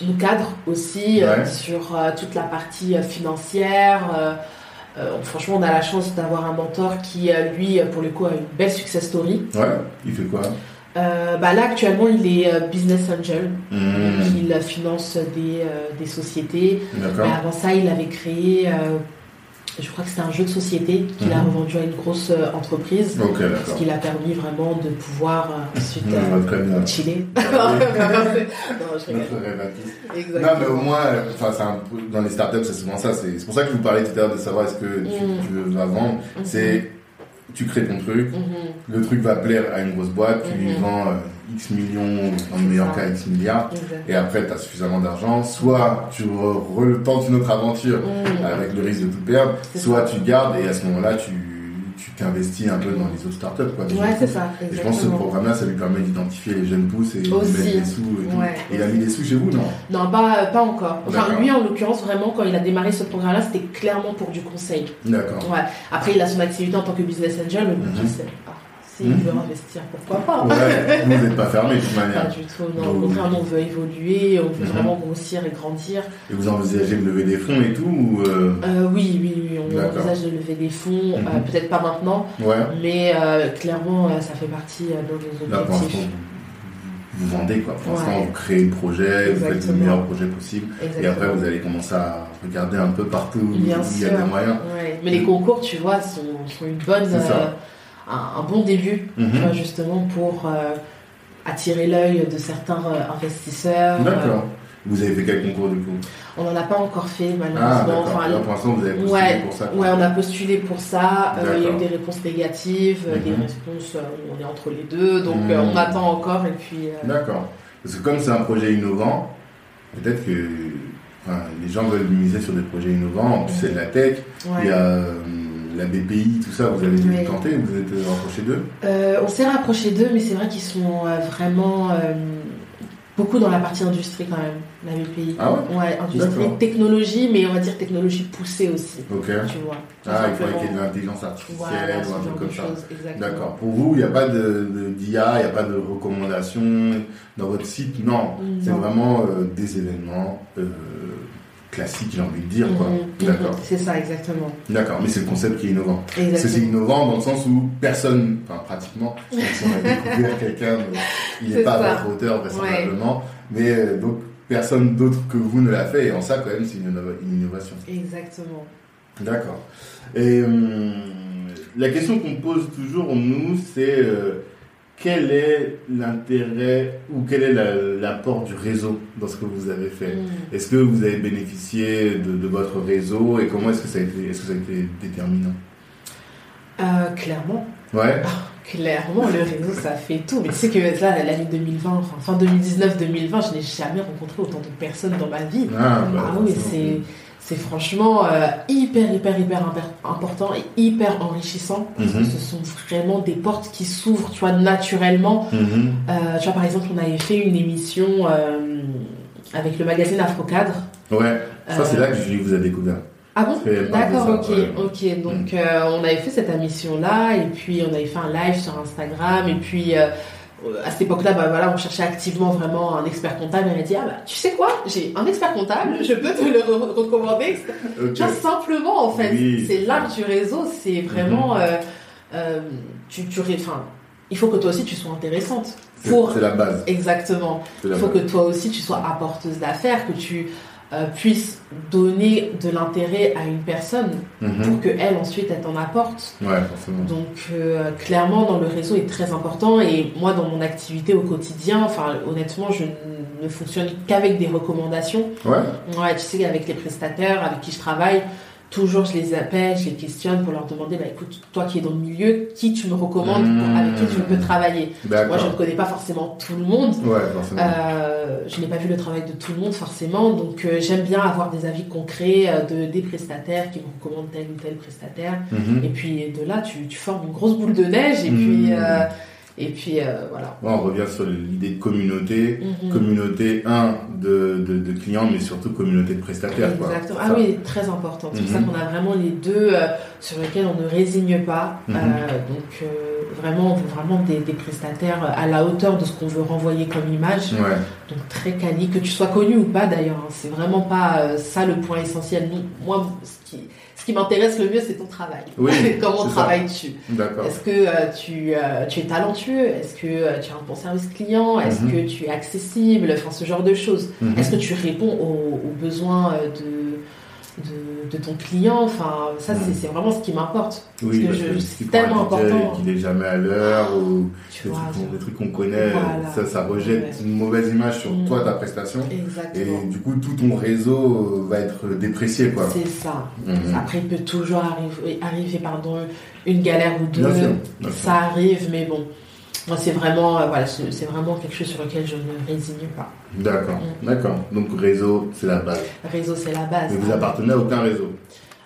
nous cadre aussi euh, sur euh, toute la partie euh, financière. franchement, on a la chance d'avoir un mentor qui, lui, pour le coup, a une belle success story. Ouais, il fait quoi? Bah là actuellement il est business angel, mmh. il finance des, des sociétés. Mais avant ça il avait créé je crois que c'était un jeu de société qu'il a mhm. revendu à une grosse euh, entreprise. ce qui l'a permis vraiment de pouvoir euh, ensuite euh, chiller. (laughs) non, non, mais au moins, enfin, dans les startups, c'est souvent ça. C'est pour ça que je vous parlais tout à l'heure de savoir est-ce que tu, mm. veux vendre. C'est tu crées ton truc, mm-hmm. le truc va plaire à une grosse boîte, tu lui mm-hmm. vends X millions, dans le meilleur cas X milliards, et après tu as suffisamment d'argent, soit tu retentes une autre aventure mm. avec le risque de tout perdre, soit tu gardes et à ce moment-là tu tu t'investis un peu dans les autres startups. Quoi, ouais, c'est ça. Et je pense que ce programme-là, ça lui permet d'identifier les jeunes pousses et de mettre des sous. Et, il a mis des sous chez vous, non? Non, pas, pas encore. Enfin, lui, en l'occurrence, vraiment, quand il a démarré ce programme-là, c'était clairement pour du conseil. D'accord. Ouais. Après, il a son activité en tant que business angel, mais mm -hmm. S'il veut investir, pourquoi pas ouais, Vous n'êtes pas fermé de toute manière. Pas du tout, non. Au contraire, on veut évoluer, on veut mhm. vraiment grossir et grandir. Et vous envisagez de lever des fonds et tout ou euh... Euh, Oui, oui, oui, on envisage de lever des fonds. Euh, mhm. Peut-être pas maintenant, mais euh, clairement, ça fait partie de nos objectifs. vous vendez quoi. Pour l'instant, vous créez le projet, vous faites le meilleur projet possible. Et après, vous allez commencer à regarder un peu partout où il y a des moyens. Mais les concours, tu vois, sont, sont une bonne un, bon début, mhm. justement, pour euh, attirer l'œil de certains euh, investisseurs. D'accord. Vous avez fait quel concours du coup? On n'en a pas encore fait malheureusement. Ah, enfin, pour l'instant, vous avez postulé ouais, pour ça. Ouais, on a postulé pour ça. Euh, il y a eu des réponses négatives, des mhm. réponses on est entre les deux, donc mhm. on attend encore et puis. D'accord. Parce que comme c'est un projet innovant, peut-être que les gens veulent miser sur des projets innovants. En plus, c'est de la tech. Il y a la BPI, tout ça, vous avez dû tenter vous êtes euh, rapproché d'eux euh, On s'est rapproché d'eux, mais c'est vrai qu'ils sont euh, vraiment beaucoup dans la partie industrie quand même, la BPI. Ah ouais Ouais, industrie, technologie, mais on va dire technologie poussée aussi. Ok. Tu vois. Ah, il faudrait qu'il y ait de l'intelligence artificielle ou un truc comme ça. D'accord. Pour vous, il n'y a pas de, d'IA, il n'y a pas de recommandations dans votre site? Non. C'est vraiment des événements classique, j'ai envie de dire. quoi. Mhm. D'accord. C'est ça, exactement. D'accord, mais c'est le concept qui est innovant. C'est innovant dans le sens où personne, enfin pratiquement, si on a découvert (laughs) quelqu'un, il n'est pas à votre hauteur vraisemblablement, mais euh, donc personne d'autre que vous ne l'a fait, et en ça, quand même, c'est une, innovation. Exactement. D'accord. Et hum, la question qu'on pose toujours, nous, c'est. Euh, quel est l'intérêt ou quel est l'apport du réseau dans ce que vous avez fait mm. Est-ce que vous avez bénéficié de, votre réseau et comment est-ce que ça a été, est-ce que ça a été déterminant euh, Clairement. Ouais. clairement, le réseau, ça fait tout. Mais tu sais que là, l'année 2020, enfin fin 2019-2020, je n'ai jamais rencontré autant de personnes dans ma vie. Ah, bah, ah oui, c'est c'est franchement euh, hyper, hyper, hyper important et hyper enrichissant parce que mhm. ce sont vraiment des portes qui s'ouvrent, tu vois, naturellement. Mhm. Euh, tu vois, par exemple, on avait fait une émission euh, avec le magazine Afrocadre. Ouais, ça c'est là que je vous ai découvert. Ah bon? D'accord, ok, ok. Donc mhm. on avait fait cette émission-là et puis on avait fait un live sur Instagram et puis à cette époque-là, bah, voilà, on cherchait activement vraiment un expert comptable. Et m'a dit, ah, bah, tu sais quoi, j'ai un expert comptable, je peux te le recommander. simplement, en fait, c'est l'art du réseau, c'est vraiment, mhm. euh, euh, tu, tu, enfin, il faut que toi aussi tu sois intéressante. C'est la base. Exactement. il faut que toi aussi tu sois apporteuse d'affaires, que tu euh, puisse donner de l'intérêt à une personne mhm. pour que elle ensuite elle t'en apporte. Ouais, forcément. Donc euh, clairement dans le réseau est très important et moi dans mon activité au quotidien, enfin honnêtement je ne fonctionne qu'avec des recommandations. Ouais. Ouais, tu sais avec les prestataires avec qui je travaille, toujours je les appelle, je les questionne pour leur demander, bah écoute, toi qui es dans le milieu, qui tu me recommandes, avec qui tu peux travailler? Moi je ne connais pas forcément tout le monde, ouais, forcément. Euh, je n'ai pas vu le travail de tout le monde forcément, donc euh, j'aime bien avoir des avis concrets euh, de, des prestataires qui me recommandent tel ou tel prestataire, mhm. et puis de là tu, tu, formes une grosse boule de neige, et puis... Mhm. Euh, et puis euh, voilà. on revient sur l'idée de communauté. Mhm. Communauté, un, de, de, clients, mais surtout communauté de prestataires. Exactement. Ah oui, très important. C'est pour ça mhm. qu'on a vraiment les deux euh, sur lesquels on ne résigne pas. Mhm. Euh, donc vraiment, on veut vraiment des, des, prestataires à la hauteur de ce qu'on veut renvoyer comme image. Donc très quali, que tu sois connu ou pas d'ailleurs. Hein. C'est vraiment pas ça le point essentiel. moi, ce qui qui m'intéresse le mieux, c'est ton travail. (laughs) Comment travailles-tu? Est-ce que euh, tu, euh, tu, es talentueux? Est-ce que euh, tu as un bon service client? Est-ce mhm. que tu es accessible? Enfin, ce genre de choses. Mhm. Est-ce que tu réponds aux besoins de de, ton client. Enfin, ça, mm. c'est vraiment ce qui m'importe. Oui, parce que, c'est tellement important. Qu'il n'est jamais à l'heure ou des, trucs, qu'on connaît, ça, ça rejette une mauvaise image sur mm. toi, ta prestation. Et du coup, tout ton réseau va être déprécié, quoi. C'est ça. Mm-hmm. Après, il peut toujours arriver, arriver pardon, une galère ou deux. ça arrive, mais bon. Moi, c'est vraiment, euh, voilà, c'est vraiment quelque chose sur lequel je ne résigne pas. D'accord, mm. d'accord. Donc, réseau, c'est la base. Réseau, c'est la base. Mais vous appartenez à aucun réseau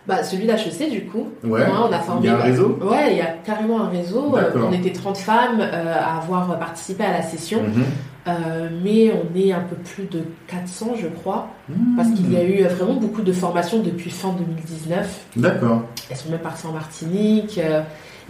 bah, celui d'HEC, du coup. Ouais. on a formé. Il y a un réseau Ouais, il y a carrément un réseau. Euh, on était 30 femmes euh, à avoir participé à la session. Mhm. mais on est un peu plus de 400, je crois. Mhm. Parce qu'il y a eu vraiment beaucoup de formations depuis fin 2019. D'accord. Elles sont même parties en Martinique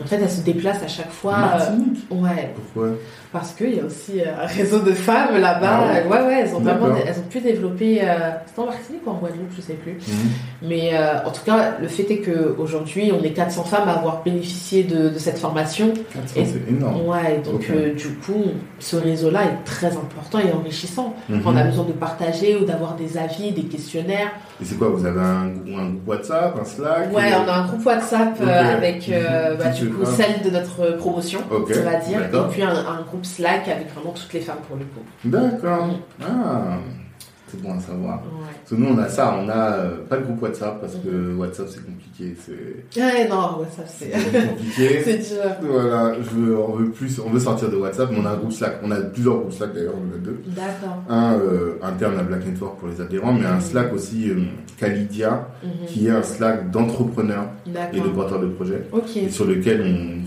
en fait, elles se déplacent à chaque fois. Martinique euh, ouais. Pourquoi? Parce qu'il y a aussi euh, un réseau de femmes là-bas. Ah ouais. ouais, elles ont vraiment, elles ont pu développer. Euh, C'était en Martinique ou en Guadeloupe, je sais plus. Mhm. Mais euh, en tout cas, le fait est qu'aujourd'hui, on est 400 femmes à avoir bénéficié de, de cette formation. 400, c'est énorme. Ouais, donc du coup, ce réseau-là est très important et enrichissant. Mhm. On a besoin de partager ou d'avoir des avis, des questionnaires. Et c'est quoi Vous avez un, un, groupe WhatsApp, un Slack Ouais, on a un groupe WhatsApp avec bah, coup celle de notre promotion, on va dire, et puis un, un, groupe Slack avec vraiment toutes les femmes pour le coup. D'accord. Ah. C'est bon à savoir. Parce que nous, on a ça, on a euh, pas de groupe WhatsApp parce que mhm. WhatsApp c'est compliqué. C'est... Ouais, non, WhatsApp c'est, compliqué. (laughs) c'est dur. Voilà, je veux, on veut plus, on veut sortir de WhatsApp, mais on a un groupe Slack. On a plusieurs groupes Slack d'ailleurs, on en a deux. D'accord. Un euh, interne à Black Network pour les adhérents, mais un mhm. Slack aussi euh, Calidia, mhm. qui est un Slack d'entrepreneurs et de porteurs de projets. Et sur lequel on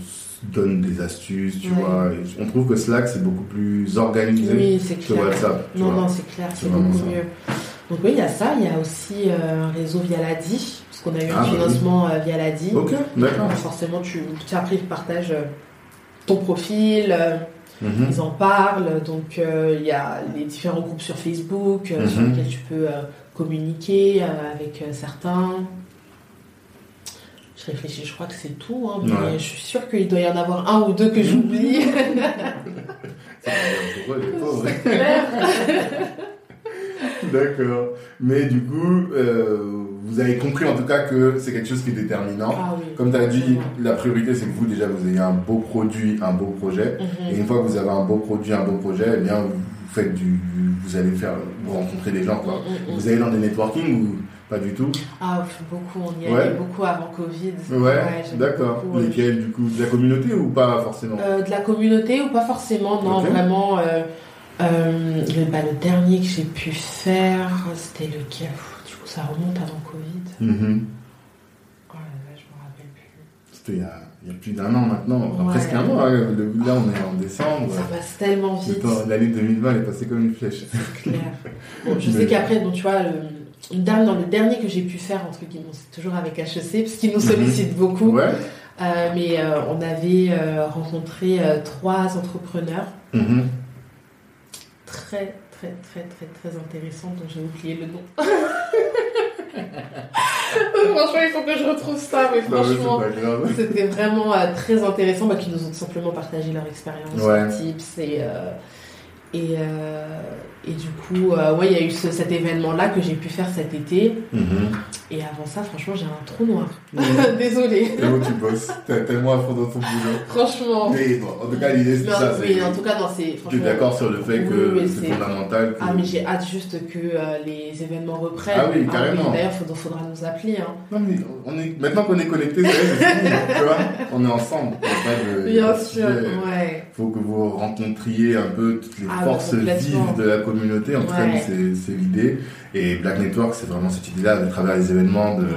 donne des astuces, tu vois. on trouve que Slack, c'est beaucoup plus organisé que WhatsApp. Non, non, c'est clair, c'est beaucoup mieux. Donc oui, il y a ça. Il y a aussi euh, un réseau via l'ADI, parce qu'on a eu un ah, bah financement euh, via l'ADI. Ok, d'accord. Forcément, tu, tu après, ils partagent euh, ton profil, mhm. ils en parlent. Donc il y a les différents groupes sur Facebook sur mhm. lesquels tu peux communiquer avec certains. Je réfléchis, je crois que c'est tout, hein, mais je suis sûre qu'il doit y en avoir un ou deux que j'oublie. (laughs) (laughs) D'accord. Mais du coup, euh, vous avez compris en tout cas que c'est quelque chose qui est déterminant. Ah Comme tu as dit, la priorité c'est que vous déjà vous ayez un beau produit, un beau projet. Mhm. Et une fois que vous avez un beau produit, un beau projet, eh bien vous faites du, vous allez faire, vous rencontrer des gens quoi. Mhm, mhm. Vous allez dans des networking ou pas du tout Ah, beaucoup, on y allait beaucoup avant Covid. Ouais, d'accord. Lesquels, du coup? De la communauté ou pas forcément? Euh, De la communauté ou pas forcément, non, vraiment. Euh, euh, le, bah, le, dernier que j'ai pu faire, c'était lequel Du coup, ça remonte avant Covid. Mm-hmm. Oh là je me rappelle plus. C'était il y a, il y a plus d'un an maintenant, presque un an. Hein. Là, on est en décembre. Ça passe tellement vite. L'année 2020, elle est passée comme une flèche. C'est clair. (laughs) Bon, je sais qu'après, bon, tu vois, le dame dans le dernier que j'ai pu faire, entre guillemets, c'est toujours avec HEC, parce qu'ils nous mhm. sollicitent beaucoup. Euh, mais euh, on avait euh, rencontré trois entrepreneurs mhm. très, très, très, très, très intéressants dont j'ai oublié le nom. (laughs) franchement, il faut que je retrouve ça, mais franchement, c'était vraiment très intéressant, bah, qui nous ont simplement partagé leur expérience, leurs tips et Et, et du coup, euh, ouais, il y a eu cet événement-là que j'ai pu faire cet été. Mhm. Et avant ça, franchement, j'ai un trou noir. Mhm. (laughs) Désolée. Et où tu bosses T'es tellement à fond dans ton boulot. Franchement. Mais bon, en tout cas, l'idée, c'est ça. Oui, en tout cas, c'est. Tu es d'accord sur le fait que c'est fondamental. Ah, mais j'ai hâte juste que euh, les événements reprennent. Ah oui, carrément. D'ailleurs, il faudra, nous appeler. Hein. Non, mais on est... maintenant qu'on est connectés, tu vois, on est ensemble. Bien sûr, ouais. Il faut que vous rencontriez un peu toutes les ah, forces vives de la communauté communauté, en tout cas, c'est l'idée. Et Black Network, c'est vraiment cette idée-là, de travers les événements, de,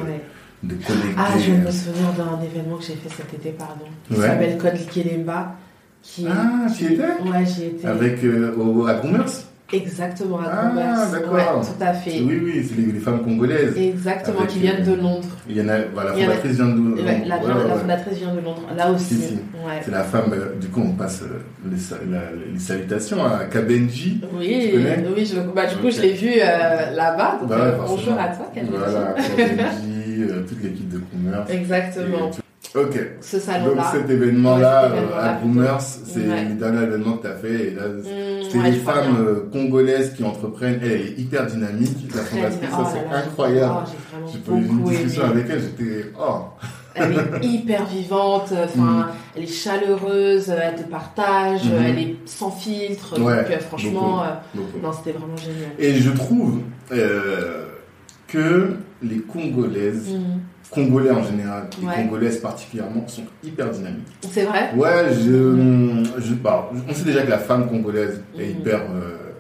de connecter. Ah, je me souviens d'un événement que j'ai fait cet été, pardon, qui s'appelle Code Likelemba. Qui, ah, tu y étais? Ouais, j'y étais. Avec, euh, au, à Commerce Exactement, à ah, d'accord. tout à fait. Oui, oui, c'est les, femmes congolaises. Exactement, qui viennent de Londres. Il y en a, voilà, la fondatrice vient de Londres. La, la, fondatrice vient de Londres, là aussi. C'est la femme, euh, du coup, on passe euh, les, les salutations à Kabenji. Oui, oui je, bah, du coup, je l'ai vu euh, là-bas. Donc, bah bonjour à toi, Kabenji. Voilà, Kabenji, toute l'équipe de commerce. Exactement. Ok. Ce salon-là. Donc cet événement-là à Boomers, c'est le dernier événement que tu as fait. Et là, mmh, c'est les femmes euh, congolaises qui entreprennent. Elle est hyper dynamique. La fondatrice, ça c'est incroyable. Oh, j'ai eu une discussion avec elle, j'étais. Oh Elle est (laughs) hyper vivante, enfin, mmh. elle est chaleureuse, elle te partage, mmh. elle est sans filtre. donc euh, franchement, euh, non, c'était vraiment génial. Et je trouve que les Congolaises Congolais en général, et Congolaises particulièrement, sont hyper dynamiques. C'est vrai Ouais, je, je, bah, on sait déjà que la femme congolaise est mhm. hyper euh,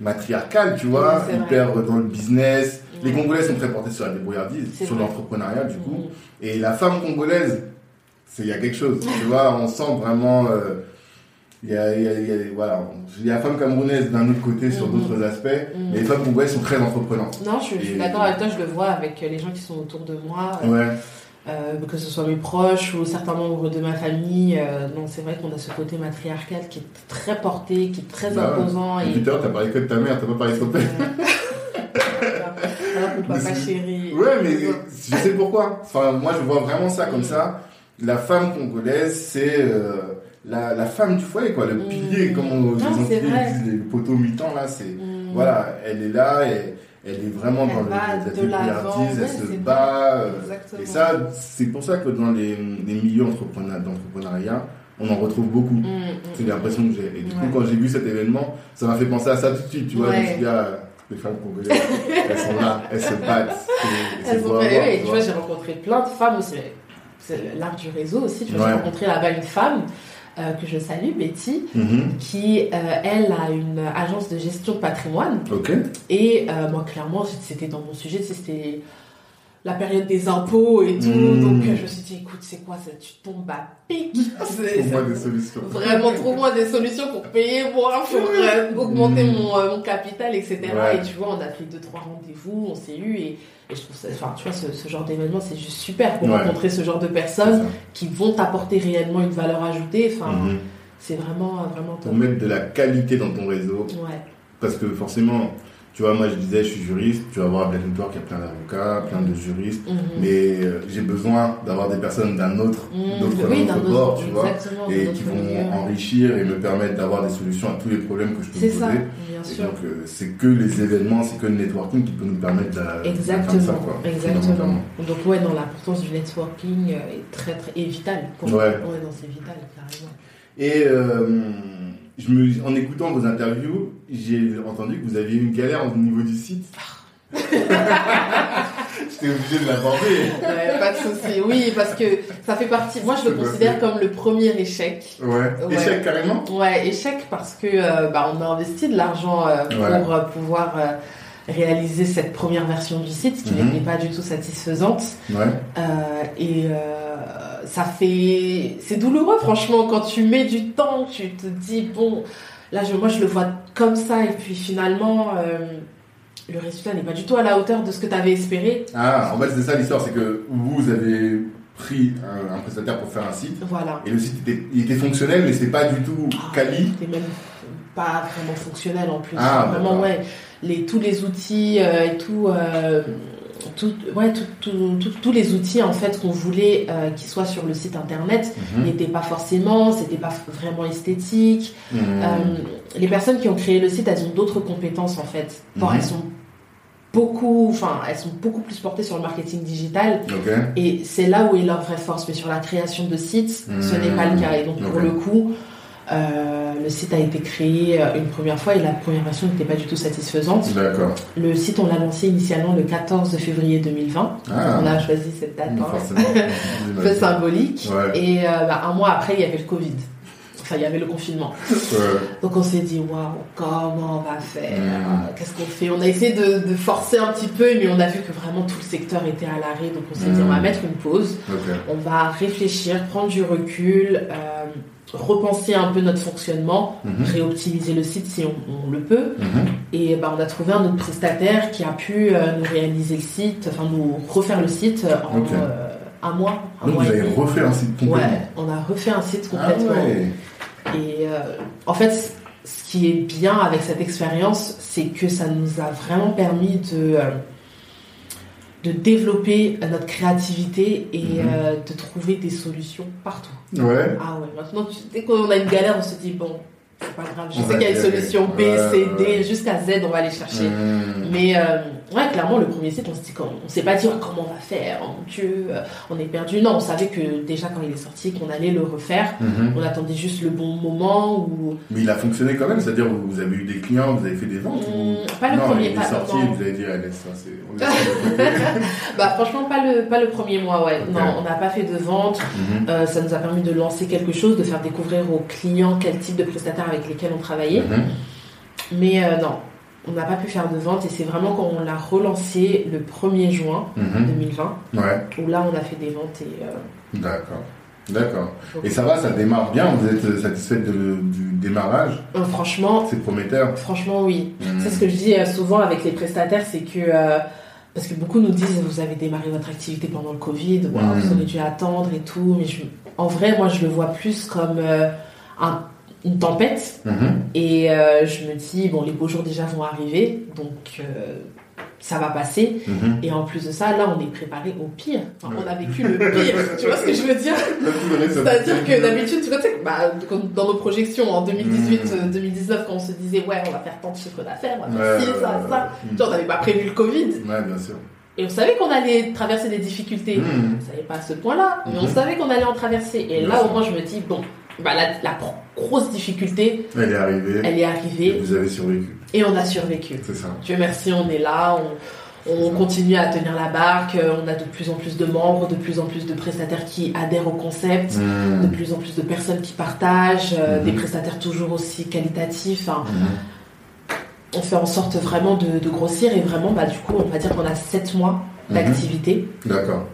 matriarcale, tu vois, hyper dans le business. Les Congolais sont très portés sur la débrouillardise, sur l'entrepreneuriat du coup. Mhm. Et la femme congolaise, il y a quelque chose, tu vois, on sent vraiment... Euh, il y a, il y a, il y a, voilà, il y a la femme camerounaise d'un autre côté sur mhm. d'autres aspects, mhm. mais les femmes congolaises sont très entreprenantes. Non, je, suis d'accord avec toi, je le vois avec les gens qui sont autour de moi. Ouais. Euh, que ce soit mes proches ou certains membres de ma famille. Euh, non, c'est vrai qu'on a ce côté matriarcal qui est très porté, qui est très bah imposant. Et puis t'as parlé que de ta mère, t'as pas parlé de ton père. (laughs) Papa chéri. Ouais, mais je sais pourquoi. Enfin, moi, je vois vraiment ça comme ça. La femme congolaise, c'est euh, la, la, femme du foyer, quoi, le mm. pilier, comme on, les Antilles disent, le poteau mi-temps, là, c'est, mm. voilà, elle est là, et, elle est vraiment dans le, la débrouillardise, elle se bat. Euh, et ça, c'est pour ça que dans les, les milieux d'entrepreneuriat, on en retrouve beaucoup. Mm, c'est l'impression que j'ai. Et du coup, quand j'ai vu cet événement, ça m'a fait penser à ça tout de suite, tu vois, je ah, les femmes congolaises, elles sont là, elles se battent. Elles sont oui, tu vois, j'ai rencontré plein de femmes aussi. C'est l'art du réseau aussi. Tu vois, j'ai rencontré là-bas une femme euh, que je salue, Betty, mhm. qui, euh, elle, a une agence de gestion de patrimoine. Et euh, moi, clairement, c'était dans mon sujet, c'était la période des impôts et tout. Mhm. Donc, je me suis dit, écoute, c'est quoi ça Tu tombes à pic. (laughs) Trouve-moi des solutions. Vraiment, trouve-moi des solutions pour payer moi, pour augmenter mhm. mon, mon, capital, etc. Et tu vois, on a pris deux, trois rendez-vous, on s'est eu et et je trouve ça, enfin, tu vois, ce, genre d'événement, c'est juste super pour rencontrer ce genre de personnes qui vont t'apporter réellement une valeur ajoutée. Enfin, mhm. c'est vraiment, vraiment Pour mettre de la qualité dans ton réseau. Ouais. Parce que forcément, tu vois, moi je disais, je suis juriste, tu vas voir à Black Network, il y a plein d'avocats, plein de juristes, mhm. mais euh, j'ai besoin d'avoir des personnes d'un autre, mmh, bord, tu vois, et qui vont enrichir et me permettre d'avoir des solutions à tous les problèmes que je peux poser. Ça, bien sûr. donc euh, c'est que les événements, c'est que le networking qui peut nous permettre de, exactement, ça, quoi, Exactement. Donc ouais, non, l'importance du networking euh, est très très est vitale pour ouais. ouais c'est vital carrément. Et je me, en écoutant vos interviews, j'ai entendu que vous aviez une galère au niveau du site. (laughs) J'étais obligé de l'aborder. pas de souci. Oui, parce que ça fait partie. Moi, je le considère comme le premier échec. Ouais. Échec carrément. Ouais, échec parce que euh, bah, on a investi de l'argent euh, pour euh, pouvoir réaliser cette première version du site, qui mhm. n'est pas du tout satisfaisante. Ouais. et ça fait, c'est douloureux franchement quand tu mets du temps, tu te dis bon, là je, moi je le vois comme ça et puis finalement euh, le résultat n'est pas du tout à la hauteur de ce que tu avais espéré. Ah, en fait c'est ça l'histoire, c'est que vous avez pris un, prestataire pour faire un site. Voilà. Et le site était, il était fonctionnel mais c'est pas du tout ah, quali. Il même pas vraiment fonctionnel en plus. Ah, vraiment ouais, les tous les outils euh, et tout. Euh, ouais, tous les outils en fait qu'on voulait euh, qu'ils soient sur le site internet mhm. n'étaient pas forcément, c'était pas vraiment esthétique. Mhm. Euh, les personnes qui ont créé le site, elles ont d'autres compétences en fait. Bon, mhm. elles sont beaucoup, enfin, elles sont beaucoup plus portées sur le marketing digital. Et c'est là où est leur vraie force. Mais sur la création de sites, ce n'est pas le cas. Et donc pour le coup, euh, le site a été créé euh, une première fois et la première version n'était pas du tout satisfaisante. D'accord. Le site, on l'a lancé initialement le 14 février 2020. Ah. On a choisi cette date hein. (laughs) un peu symbolique. Et euh, bah, un mois après, il y avait le Covid. Enfin, il y avait le confinement. Donc on s'est dit, waouh, comment on va faire? Hmm. Qu'est-ce qu'on fait? On a essayé de, forcer un petit peu, mais on a vu que vraiment tout le secteur était à l'arrêt. Donc on s'est dit, on va hmm. mettre une pause. On va réfléchir, prendre du recul repenser un peu notre fonctionnement, mhm. réoptimiser le site si on, le peut. Mhm. Et bah, on a trouvé un autre prestataire qui a pu euh, nous réaliser le site, enfin nous refaire le site en euh, un mois. Donc vous avez refait un site complètement Ouais, on a refait un site complètement. Ah Et euh, en fait, ce qui est bien avec cette expérience, c'est que ça nous a vraiment permis de de développer notre créativité et mhm. euh, de trouver des solutions partout. Ouais. Ah ouais, maintenant, dès qu'on a une galère, on se dit, bon, c'est pas grave, je sais qu'il y a une solution B, C, D, jusqu'à Z, on va aller chercher. Mhm. Mais euh, ouais, clairement, le premier site, on s'est on s'est pas dit oh, comment on va faire, oh mon Dieu, euh, on est perdu. Non, on savait que déjà quand il est sorti, qu'on allait le refaire. Mhm. On attendait juste le bon moment. Où... Mais il a fonctionné quand même, c'est-à-dire vous avez eu des clients, vous avez fait des ventes mmh, Pas le premier, il pas est sorti, vous avez dit Alex, ça c'est. (laughs) bah franchement, pas le pas le premier mois, ouais. Non, on n'a pas fait de vente. Mhm. Euh, ça nous a permis de lancer quelque chose, de faire découvrir aux clients quel type de prestataires avec lesquels on travaillait. Mhm. Mais euh, non, on n'a pas pu faire de vente et c'est vraiment quand on l'a relancé le 1er juin 2020 mhm. où là on a fait des ventes et euh, d'accord. D'accord. Et ça va ça démarre bien? Vous êtes satisfaite du démarrage? Euh, franchement c'est prometteur. Franchement oui. Mhm. c'est ce que je dis euh, souvent avec les prestataires c'est que parce que beaucoup nous disent vous avez démarré votre activité pendant le Covid vous mhm. auriez dû attendre et tout mais en vrai moi je le vois plus comme un une tempête. Mhm. Et euh, je me dis, bon, les beaux jours déjà vont arriver, donc euh, ça va passer. Mhm. Et en plus de ça, là, on est préparé au pire. On a vécu le pire. tu vois ce que je veux dire? (laughs) C'est-à-dire que d'habitude, tu vois, bah, dans nos projections en 2018-2019, mhm. quand on se disait, ouais, on va faire tant de chiffres d'affaires, on va faire ci, ça, ça. Tu on n'avait pas prévu le Covid. Ouais, bien sûr. Et on savait qu'on allait traverser des difficultés. On ne savait pas à ce point-là, mais on savait qu'on allait en traverser. Et là, au moins, je me dis, bon, bah, la, grosse difficulté, elle est arrivée. Elle est arrivée. Et vous avez survécu. Et on a survécu. C'est ça. Dieu merci, on est là, on, continue à tenir la barque, on a de plus en plus de membres, de plus en plus de prestataires qui adhèrent au concept, mmh. de plus en plus de personnes qui partagent, euh, mmh. des prestataires toujours aussi qualitatifs. Mmh. On fait en sorte vraiment de, grossir et vraiment, bah, du coup, on va dire qu'on a 7 mois d'activité. D'accord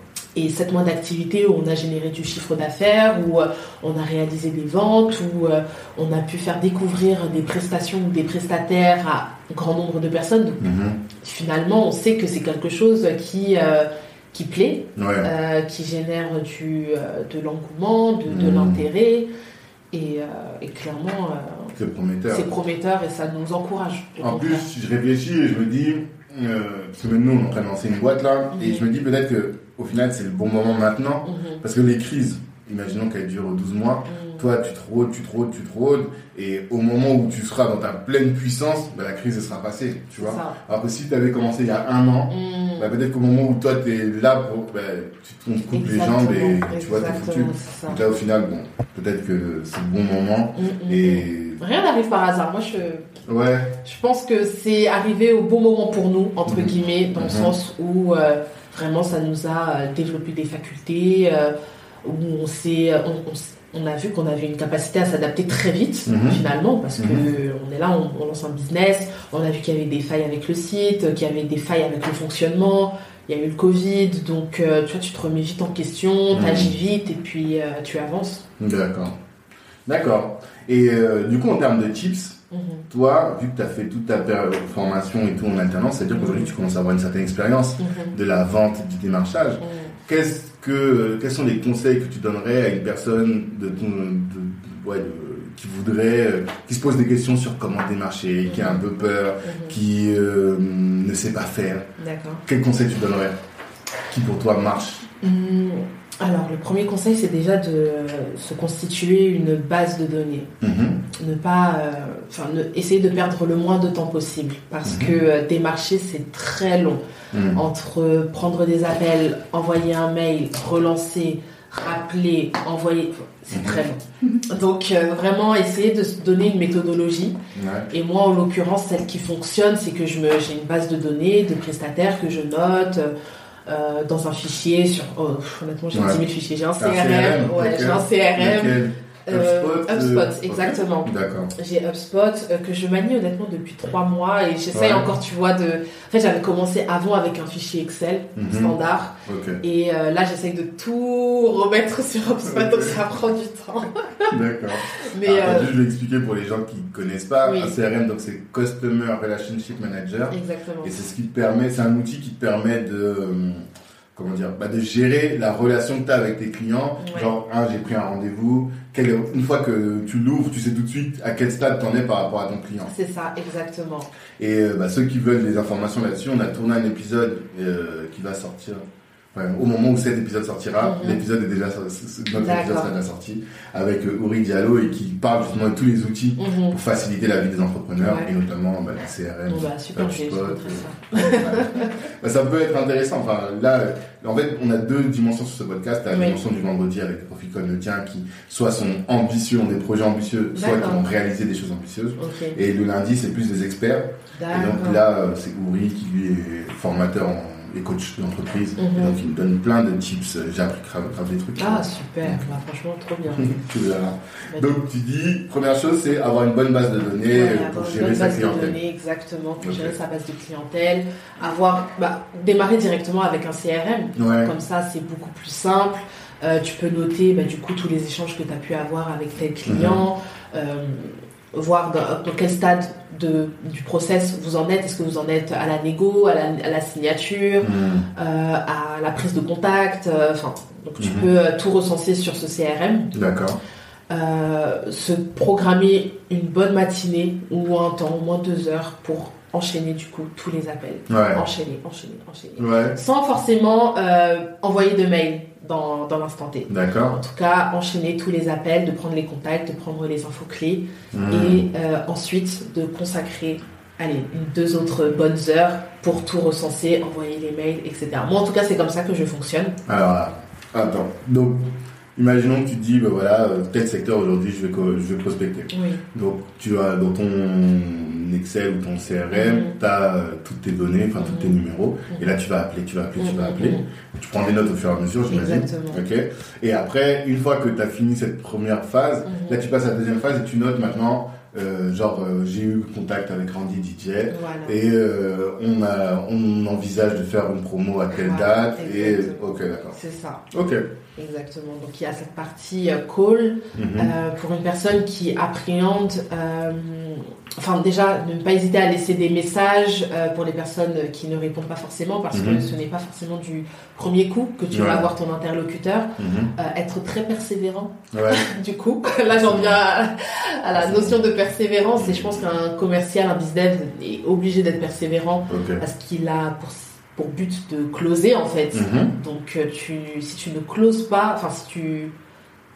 et sept mois d'activité où on a généré du chiffre d'affaires, où euh, on a réalisé des ventes, où euh, on a pu faire découvrir des prestations ou des prestataires à un grand nombre de personnes. Mhm. Finalement, on sait que c'est quelque chose qui, euh, qui plaît, qui génère du, de l'engouement, de, mhm. l'intérêt. Et, clairement, c'est prometteur. et ça nous encourage. En plus, si je réfléchis et je me dis, parce que nous on est en train de lancer une boîte là, et je me dis peut-être que au final, c'est le bon moment maintenant. Mhm. Parce que les crises, imaginons qu'elles durent 12 mois, mhm. toi, tu te rôdes, tu te rôdes, tu te rôdes, et au moment où tu seras dans ta pleine puissance, bah, la crise, elle sera passée, tu vois. Alors que si tu avais commencé il y a un an, mhm. bah, peut-être qu'au moment où toi, tu es là, pour, bah, tu te coupes les jambes et tu vois, t'es foutu. Donc là, au final, bon, peut-être que c'est le bon moment. et... Rien n'arrive par hasard. Moi, je, ouais. je pense que c'est arrivé au bon moment pour nous, entre guillemets, dans le sens où... Euh, Vraiment, ça nous a euh, développé des facultés euh, où on s'est, on, a vu qu'on avait une capacité à s'adapter très vite mhm. finalement parce qu'on que mhm. on est là, on, lance un business, on a vu qu'il y avait des failles avec le site, qu'il y avait des failles avec le fonctionnement. Il y a eu le Covid, donc euh, tu vois, tu te remets vite en question, tu agis mhm. vite et puis tu avances. D'accord. D'accord. Et du coup, en termes de tips, Mhm. Toi, vu que tu as fait toute ta formation et tout en alternance, c'est-à-dire qu'aujourd'hui tu commences à avoir une certaine expérience mhm. de la vente, du démarchage. Mhm. Qu'est-ce que, quels sont les conseils que tu donnerais à une personne de, ton, de, qui voudrait, qui se pose des questions sur comment démarcher, qui a un peu peur, qui ne sait pas faire? D'accord. Quel conseil tu donnerais? Qui pour toi marche? Hum, alors, le premier conseil, c'est déjà de se constituer une base de données. Mhm. Ne pas, euh, enfin, essayer de perdre le moins de temps possible parce mhm. que euh, démarcher, c'est très long. Mhm. Entre prendre des appels, envoyer un mail, relancer, rappeler, envoyer, c'est très long. Donc, euh, vraiment, essayer de se donner une méthodologie. Et moi, en l'occurrence, celle qui fonctionne, c'est que je me, j'ai une base de données de prestataires que je note euh, dans un fichier sur. Oh, honnêtement, j'ai ouais. 10 000 fichiers. J'ai un CRM. CRM ouais, j'ai un CRM. Euh, HubSpot, exactement. D'accord. J'ai HubSpot euh, que je manie honnêtement depuis trois mois et j'essaye encore, tu vois, de. En fait, j'avais commencé avant avec un fichier Excel mhm. standard et euh, là, j'essaye de tout remettre sur HubSpot, donc ça prend du temps. (laughs) D'accord. Mais ah, je vais expliquer pour les gens qui ne connaissent pas. Un CRM, donc c'est Customer Relationship Manager. Exactement. Et c'est ce qui te permet, c'est un outil qui te permet de comment dire, bah de gérer la relation que tu as avec tes clients. Genre, ah, j'ai pris un rendez-vous. Une fois que tu l'ouvres, tu sais tout de suite à quel stade tu en es par rapport à ton client. C'est ça, exactement. Et euh, bah, ceux qui veulent des informations là-dessus, on a tourné un épisode euh, qui va sortir au moment où cet épisode sortira, mhm. l'épisode est déjà notre épisode sera déjà sorti avec euh, Uri Diallo et qui parle justement de tous les outils mhm. pour faciliter la vie des entrepreneurs et notamment bah, le CRM, bah, super, ça. (laughs) bah, ça peut être intéressant. Enfin là, en fait, on a deux dimensions sur ce podcast. La dimension du vendredi avec des profils comme le tien qui soit sont ambitieux, ont des projets ambitieux, soit qui ont réalisé des choses ambitieuses. Et le lundi, c'est plus des experts. Et donc là, euh, c'est Uri qui lui est formateur en les coachs d'entreprise. Mhm. Donc, ils me donnent plein de tips. J'ai appris grave, des trucs. Ah, super. Bah, franchement, trop bien. (laughs) Donc, tu dis, première chose, c'est avoir une bonne base de données pour gérer sa clientèle. Données, exactement, pour gérer sa base de clientèle. Avoir, bah, démarrer directement avec un CRM. Comme ça, c'est beaucoup plus simple. Euh, tu peux noter, bah, du coup, tous les échanges que tu as pu avoir avec tes clients. Mhm. Euh, voir dans, quel stade de, du process vous en êtes. Est-ce que vous en êtes à la négo, à la, signature, hmm. euh, à la prise de contact euh, Enfin, donc tu hmm. peux euh, tout recenser sur ce CRM. D'accord. se programmer une bonne matinée ou un temps, au moins deux heures pour enchaîner du coup tous les appels. Enchaîner, enchaîner, enchaîner. Sans forcément envoyer de mails dans, dans l'instant T. D'accord. En tout cas, enchaîner tous les appels, de prendre les contacts, de prendre les infos clés hmm. et euh, ensuite de consacrer allez, deux autres bonnes heures pour tout recenser, envoyer les mails, etc. Moi, en tout cas, c'est comme ça que je fonctionne. Alors, attends. Donc, imaginons que tu dis, ben voilà, euh, tel secteur aujourd'hui, je vais, je vais prospecter. Oui. Donc, tu as dans ton Excel ou ton CRM, tu as toutes tes données, enfin tous tes numéros, et là tu vas appeler, tu vas appeler, tu vas appeler. Tu prends des notes au fur et à mesure, j'imagine. Ok. Et après, une fois que tu as fini cette première phase, là tu passes à la deuxième phase et tu notes maintenant. Euh, genre euh, j'ai eu contact avec Randy DJ et euh, on a on envisage de faire une promo à telle date et ok d'accord c'est ça ok Exactement. Donc il y a cette partie euh, call mhm. euh, pour une personne qui appréhende. Euh, enfin déjà, ne pas hésiter à laisser des messages pour les personnes qui ne répondent pas forcément parce que mhm. ce n'est pas forcément du premier coup que tu vas avoir ton interlocuteur. Mhm. être très persévérant. (laughs) du coup, là j'en viens à, la notion de persévérance et je pense qu'un commercial, un business est obligé d'être persévérant parce qu'il a pour pour but de closer en fait. Mhm. Donc euh, tu, si tu ne closes pas, enfin si tu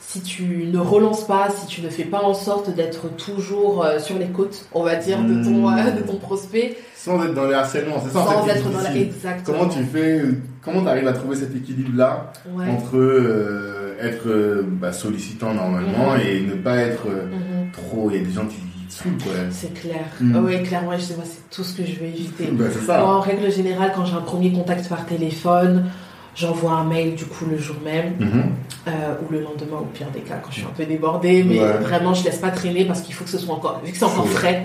si tu ne relances pas, si tu ne fais pas en sorte d'être toujours euh, sur les côtes, on va dire, de ton, mhm. euh, de ton prospect. Sans être dans les harcèlements, c'est ça Sans être dans la... Exactement. Comment tu fais, comment tu arrives à trouver cet équilibre-là entre être bah, sollicitant normalement mhm. et ne pas être trop. Il y a des gens qui c'est clair. Mm. oui, clairement, je sais, moi, c'est tout ce que je veux éviter. (laughs) Bah, en règle générale, quand j'ai un premier contact par téléphone, j'envoie un mail du coup le jour même mm-hmm. euh, ou le lendemain au pire des cas quand je suis un peu débordée mais vraiment je laisse pas traîner parce qu'il faut que ce soit encore vu que c'est encore frais.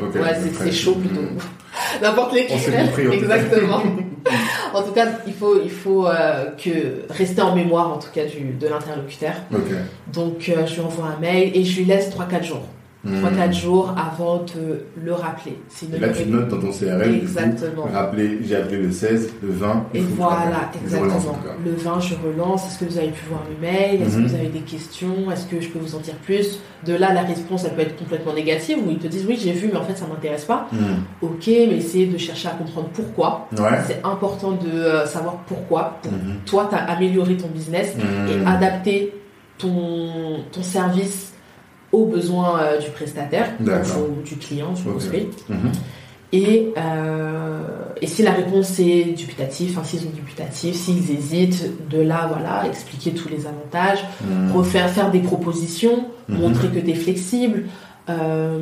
c'est chaud plutôt. Mm. (laughs) n'importe lesquels. Exactement. (laughs) En tout cas il faut il faut euh, que rester en mémoire en tout cas du, de l'interlocuteur. Donc euh, je lui envoie un mail et je lui laisse 3-4 jours 3-4 hmm. jours avant de le rappeler. Et là, tu notes dans ton CRM. Exactement. Coup, rappeler, j'ai appelé le 16, le 20. Et voilà, exactement. Le 20, je relance. Est-ce que vous avez pu voir mes mails Est-ce que hmm. vous avez des questions? Est-ce que je peux vous en dire plus? De là, la réponse, elle peut être complètement négative où ils te disent oui, j'ai vu, mais en fait, ça m'intéresse pas. Hmm. Ok, mais essayez de chercher à comprendre pourquoi. C'est important de euh, savoir pourquoi. Pour toi, tu as amélioré ton business et adapté ton, ton service aux besoins euh, du prestataire ou du client, du okay. Mhm. Et, euh, et si la réponse est dubitative, enfin s'ils ont dubitatif, s'ils hésitent, de là, voilà, expliquer tous les avantages, mhm. refaire faire des propositions, mhm. montrer que tu es flexible, euh,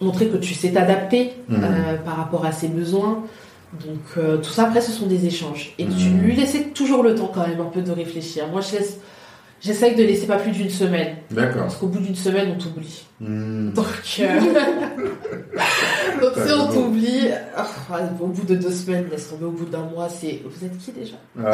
montrer que tu sais t'adapter par rapport à ses besoins. Donc tout ça, après, ce sont des échanges. Et tu lui laisses toujours le temps quand même un peu de réfléchir. Moi, je laisse J'essaye de laisser pas plus d'une semaine. D'accord. Parce qu'au bout d'une semaine, on t'oublie. Hmm. Donc, euh... (laughs) (laughs) Donc si on t'oublie, oh, au bout de deux semaines, laisse tomber, au bout d'un mois, c'est vous êtes qui déjà? Ah,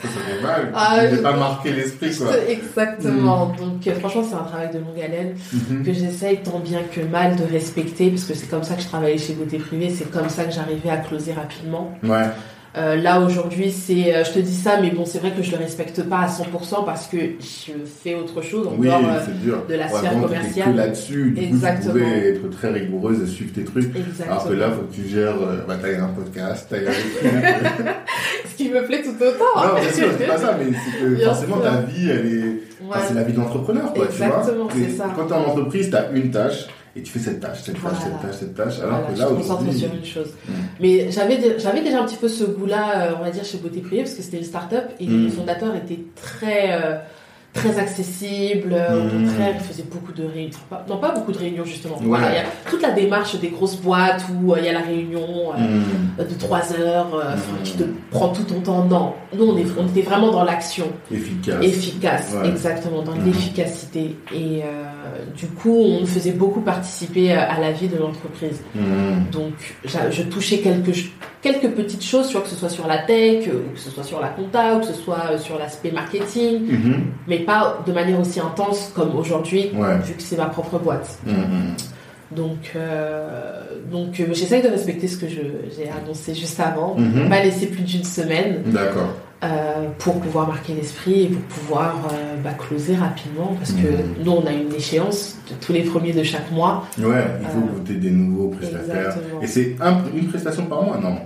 ça, fait mal. Ah, je... pas marqué l'esprit, quoi. Exactement. Hmm. Donc euh, franchement, c'est un travail de longue haleine mhm. que j'essaye tant bien que mal de respecter, parce que c'est comme ça que je travaillais chez Beauté Privée, c'est comme ça que j'arrivais à closer rapidement. Ouais. Euh, là aujourd'hui, c'est, euh, je te dis ça, mais bon, c'est vrai que je le respecte pas à 100% parce que je fais autre chose en dehors euh, de la sphère commerciale. là-dessus, du Exactement. coup, tu pouvais être très rigoureuse et suivre tes trucs. Exactement. Alors que là, faut que tu gères, bah, t'as un podcast, t'as (laughs) Ce qui me plaît tout autant. Non, bien sûr, c'est pas ça, mais c'est que forcément ta vie, elle est, c'est la vie d'entrepreneur, quoi, Exactement, tu vois. c'est ça. Quand t'es en entreprise, t'as une tâche et tu fais cette tâche, cette tâche, cette tâche, cette tâche. Alors que là, je me concentre sur une chose. Mm. Mais j'avais, j'avais déjà un petit peu ce goût-là, euh, on va dire, chez Beauté Privée, parce que c'était une start-up et les fondateurs étaient très, euh, très accessible, euh, au contraire, il faisait beaucoup de réunions, non pas beaucoup de réunions justement, voilà, il y a toute la démarche des grosses boîtes où euh, il y a la réunion euh, mmh. de 3 heures mmh. qui te prend tout ton temps, non, nous on, est, on était vraiment dans l'action. Efficace. Efficace, exactement, dans l'efficacité. Et du coup, on faisait beaucoup participer à la vie de l'entreprise. Donc, je touchais quelques, quelques petites choses, que ce soit sur la tech, ou que ce soit sur la compta, ou que ce soit sur l'aspect marketing, mais pas de manière aussi intense comme aujourd'hui, vu que c'est ma propre boîte. Mm-hmm. Donc, euh, donc euh, j'essaye de respecter ce que j'ai annoncé juste avant, mm-hmm. pas laisser plus d'une semaine. D'accord. Euh, pour pouvoir marquer l'esprit et pour pouvoir bah, closer rapidement parce que mm-hmm. nous on a une échéance de tous les premiers de chaque mois. Ouais, il faut que vous des nouveaux prestataires. Et c'est une prestation par mois, non?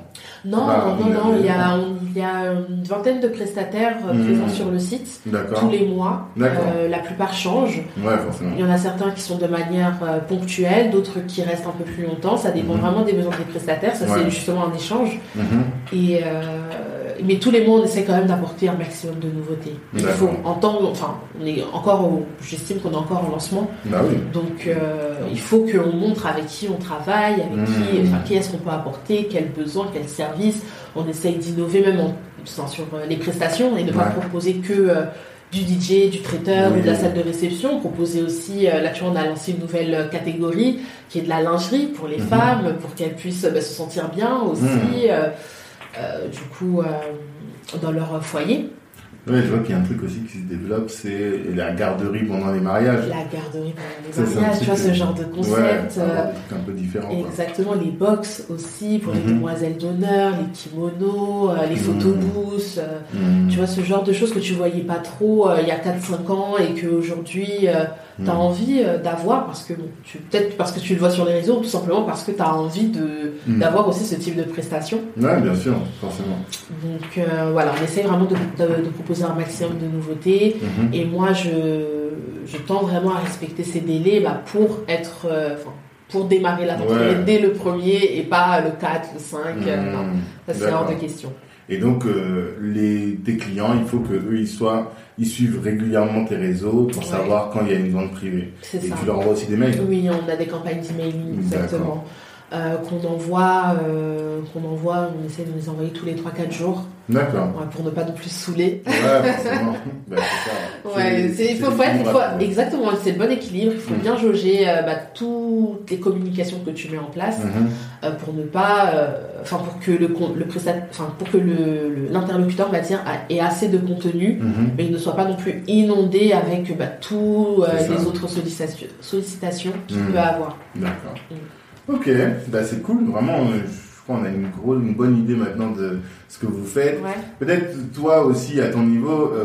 Non, non, non, il y, a, il y a une vingtaine de prestataires euh, présents mhm. sur le site tous les mois. Euh, la plupart changent. Il y en a certains qui sont de manière euh, ponctuelle, d'autres qui restent un peu plus longtemps. Ça dépend mhm. vraiment des besoins des prestataires. Ça, c'est justement un échange. Mhm. Et mais tous les mois, on essaie quand même d'apporter un maximum de nouveautés. Il faut entendre, enfin, on est encore, j'estime qu'on est encore en lancement. Bah Donc, euh, il faut qu'on montre avec qui on travaille, avec qui, mmh. enfin, qui est-ce qu'on peut apporter, quels besoins, quels services. On essaye d'innover même sur euh, les prestations et ne pas proposer que euh, du DJ, du traiteur ou de la salle de réception. Proposer aussi, là tu vois, on a lancé une nouvelle catégorie qui est de la lingerie pour les mmh. femmes, pour qu'elles puissent bah, se sentir bien aussi. Mmh. Euh, du coup, euh, dans leur foyer. Oui, je vois qu'il y a un truc aussi qui se développe, c'est la garderie pendant les mariages. La garderie pendant les mariages, tu vois, ce genre de concept. Euh, un peu différent. Exactement, les box aussi pour les mhm. demoiselles d'honneur, les kimonos, les mhm. photobooths. Mhm. Tu vois, ce genre de choses que tu voyais pas trop il y a 4-5 ans et qu'aujourd'hui tu as envie euh, d'avoir, parce que tu, peut-être parce que tu le vois sur les réseaux, ou tout simplement parce que tu as envie de, hmm. d'avoir aussi ce type de prestation. Oui, bien sûr, forcément. Donc euh, voilà, on essaie vraiment de, de, proposer un maximum de nouveautés. Hmm. Et moi, je, je tends vraiment à respecter ces délais bah, pour être. Euh, pour démarrer la ouais. dès le premier et pas le 4, le 5. non, ça c'est hors de question. Et donc, les, tes clients, il faut que eux, ils soient ils suivent régulièrement tes réseaux pour savoir quand il y a une vente privée. Et tu leur envoies aussi des mails Oui, on a des campagnes d'emailing, exactement. Euh, qu'on envoie, euh, qu'on envoie, on essaie de les envoyer tous les 3-4 jours. D'accord. pour ne pas non plus saouler. Ouais, forcément. (laughs) bah, ouais, il faut, faut, exactement, c'est le bon équilibre. Il faut mm. bien jauger euh, bah, toutes les communications que tu mets en place mm-hmm. euh, pour ne pas, euh, enfin pour que le, le enfin pour que le l'interlocuteur va dire ait assez de contenu, mm-hmm. mais il ne soit pas non plus inondé avec bah, tous les autres sollicitations, sollicitations qu'il mm. peut avoir. D'accord. Mm. Ok, bah, c'est cool, vraiment on a une, grosse, une bonne idée maintenant de ce que vous faites. Peut-être toi aussi, à ton niveau, euh,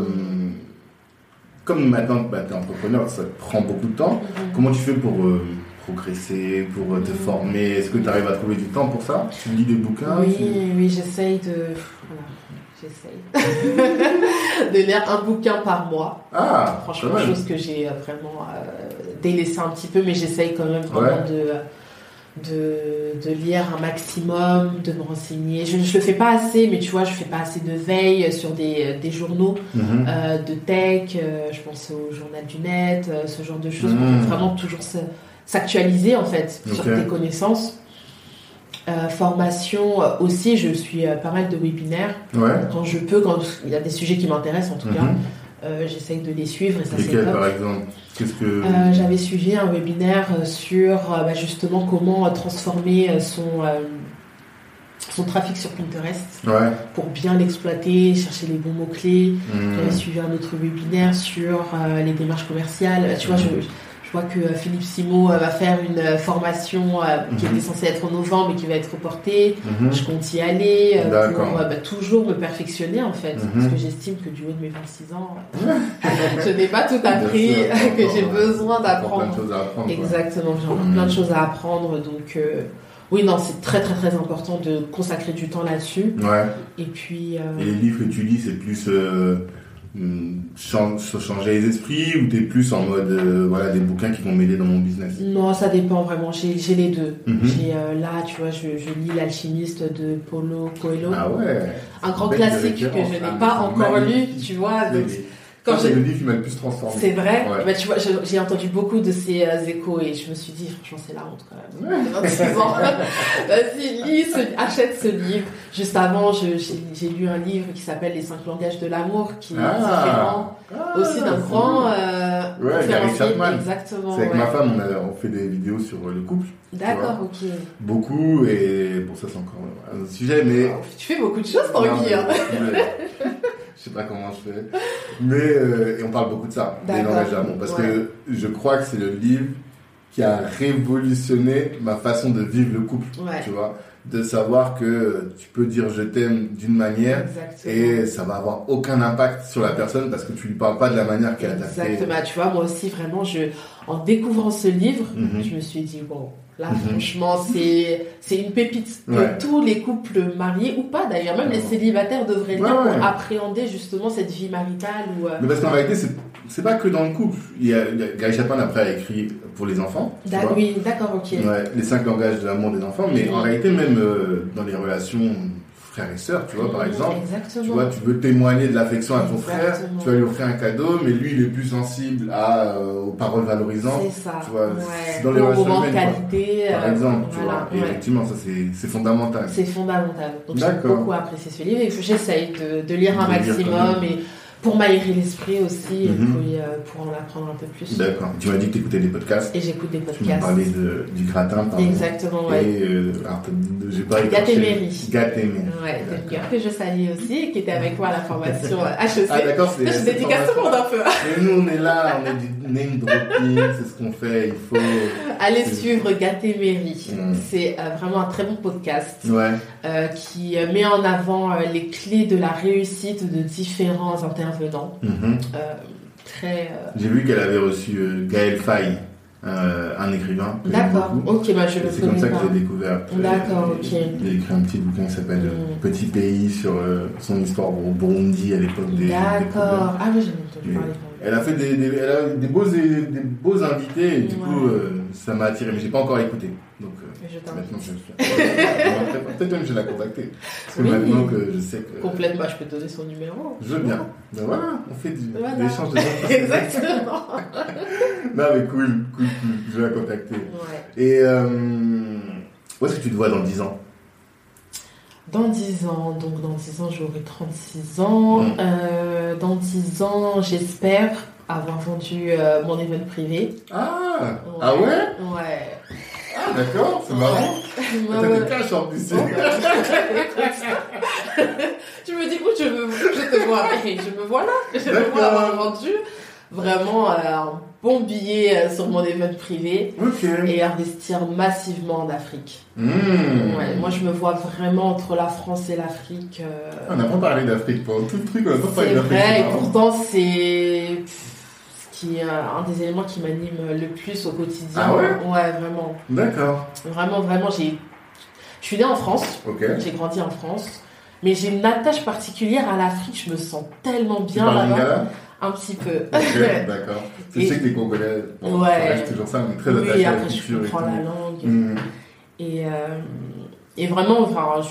comme maintenant bah, tu es entrepreneur, ça prend beaucoup de temps. Mhm. Comment tu fais pour euh, progresser, pour euh, te mhm. former? Est-ce que tu arrives à trouver du temps pour ça? Tu lis des bouquins Oui, oui j'essaye de... J'essaye (laughs) de lire un bouquin par mois. Ah, Franchement, chose que j'ai vraiment délaissé un petit peu, mais j'essaye quand même vraiment de de, de, lire un maximum, de me renseigner. Je ne le fais pas assez, mais tu vois, je fais pas assez de veille sur des, des journaux mhm. euh, de tech, euh, je pense au journal du net, euh, ce genre de choses, pour mhm. vraiment toujours s'actualiser en fait sur tes connaissances. formation aussi, je suis pas mal de webinaires quand je peux, quand il y a des sujets qui m'intéressent en tout cas. Euh, j'essaye de les suivre et ça c'est par exemple? Que... Euh, j'avais suivi un webinaire euh, sur bah, justement comment transformer son, son trafic sur Pinterest pour bien l'exploiter, chercher les bons mots-clés. Hmm. J'avais suivi un autre webinaire sur les démarches commerciales. Tu vois, je, je vois que euh, Philippe Simo euh, va faire une euh, formation qui était mhm. censée être en novembre et qui va être reportée. Mhm. Je compte y aller pour bah, toujours me perfectionner en fait. Parce mhm. que j'estime que du haut de mes 26 ans, (laughs) je n'ai pas tout appris, (laughs) que j'ai besoin d'apprendre. Exactement, j'ai encore plein de choses à apprendre. Donc oui, non, c'est très très très important de consacrer du temps là-dessus. Ouais. Et puis. Et les livres que tu lis, c'est plus Hmm, changer les esprits ou t'es plus en mode euh, voilà des bouquins qui vont m'aider dans mon business? Non, ça dépend vraiment. J'ai les deux. Mhm. J'ai euh, là, tu vois, je, je lis l'alchimiste de Paulo Coelho. Ah ouais. Un grand classique que je n'ai pas encore lu, tu vois. Quand c'est le livre qui m'a le plus transformé. C'est vrai. Bah, tu vois, j'ai entendu beaucoup de ces euh, échos et je me suis dit, franchement, c'est la honte quand même. 26 ans. (laughs) (laughs) Vas-y, lis, achète ce livre. Juste avant, j'ai lu un livre qui s'appelle Les cinq langages de l'amour, qui est ah. différent ah, aussi d'un grand. Euh, ouais, Gary Chapman. Exactement. C'est avec ma femme, on, on, fait des vidéos sur le couple. D'accord, ok. Beaucoup et bon, ça c'est encore un sujet, mais. Tu fais beaucoup de choses, Tanguy. Hein. (laughs) je sais pas comment je fais. Mais euh, et on parle beaucoup de ça, des d'amour, parce que je crois que c'est le livre qui a révolutionné ma façon de vivre le couple. Tu vois, de savoir que tu peux dire je t'aime d'une manière et ça va avoir aucun impact sur la personne parce que tu lui parles pas de la manière qu'elle a fait. Exactement. Tu vois, moi aussi vraiment, je en découvrant ce livre, mhm. je me suis dit bon Là, mhm. franchement, c'est c'est une pépite que tous les couples mariés ou pas d'ailleurs, même les célibataires devraient lire pour appréhender justement cette vie maritale. Ou, euh, Mais parce qu'en réalité, c'est c'est pas que dans le couple. Il y a, Gary Chapman après a écrit pour les enfants. Oui, d'accord, ok. les cinq langages de l'amour des enfants, mais en réalité même euh, dans les relations frères et sœurs, tu vois, par exemple. Exactement. Tu vois, tu veux témoigner de l'affection à ton frère, tu vas lui offrir un cadeau, mais lui, il est plus sensible à, euh, aux paroles valorisantes. C'est ça. Tu vois, ouais. dans les relations qualité. Par euh, exemple, tu vois. Et effectivement, ça, c'est fondamental. C'est fondamental. Donc, j'ai beaucoup apprécié ce livre et j'essaye de, de, lire un maximum et pour m'aérer l'esprit aussi, et mhm. puis, euh, pour en apprendre un peu plus. D'accord. Tu m'as dit que tu écoutais des podcasts. Et j'écoute des podcasts. Tu m'as parlé de, du gratin, pardon. Exactement, ouais. Et, euh, alors, j'ai pas Gatéméry. Gatéméry. Ouais, que je salue aussi, qui était avec moi à la formation (laughs) HEC. Ah, d'accord, c'est. Je dédicace tout le monde un peu. Et nous, on est là, on est du name dropping, (laughs) c'est ce qu'on fait, il faut. Allez suivre Gatéméry. Mm. C'est euh, vraiment un très bon podcast. Ouais. Euh, qui met en avant les clés de la réussite de différents intervenants. Mhm. Euh, très. Euh, J'ai vu qu'elle avait reçu euh, Gaël Faye. un écrivain. D'accord, ok, bah je le C'est comme ça que j'ai découvert. D'accord, ok. Il a écrit un petit bouquin qui s'appelle mm. Petit pays sur son histoire au Burundi à l'époque des. D'accord, ah oui, j'ai entendu parler. Elle a fait des, des, elle a des, beaux, des, beaux invités et du coup ça m'a attiré, mais j'ai pas encore écouté. Donc je maintenant je Peut-être même je vais la contacter. Parce que maintenant que je sais que. Complètement, je peux te donner son numéro. Je veux bien. Ben voilà, on fait du, voilà. des échanges de (laughs) Exactement. (laughs) non mais cool, cool, cool. Je vais la contacter. Ouais. Et euh, où est-ce que tu te vois dans 10 ans? Dans 10 ans, donc dans 10 ans, j'aurai 36 ans. Euh, dans 10 ans, j'espère avoir vendu euh, mon événement privé. Ah Ah ouais? Ouais. Ah d'accord, c'est marrant. T'as des caches en plus. (laughs) tu me dis où je, me, je te vois. Je me vois là. Je me vois avoir vendu vraiment euh, un bon billet euh, sur mon événement privé et investir massivement en Afrique. Hmm. Ouais, moi, je me vois vraiment entre la France et l'Afrique. Euh, on n'a pas parlé d'Afrique pour tout le truc, on n'a pas parlé d'Afrique. C'est vrai, et pourtant, c'est ce qui est un des éléments qui m'anime le plus au quotidien. Ah ouais? Ouais, vraiment. D'accord. Vraiment, vraiment, j'ai... Je suis née en France, j'ai grandi en France, mais j'ai une attache particulière à l'Afrique, je me sens tellement bien là-bas. Un petit peu. (laughs) d'accord. Tu sais que les Congolais, ouais. toujours ça, mais très attachés à la culture. je comprends la langue. Mm. Et, euh, et vraiment, enfin,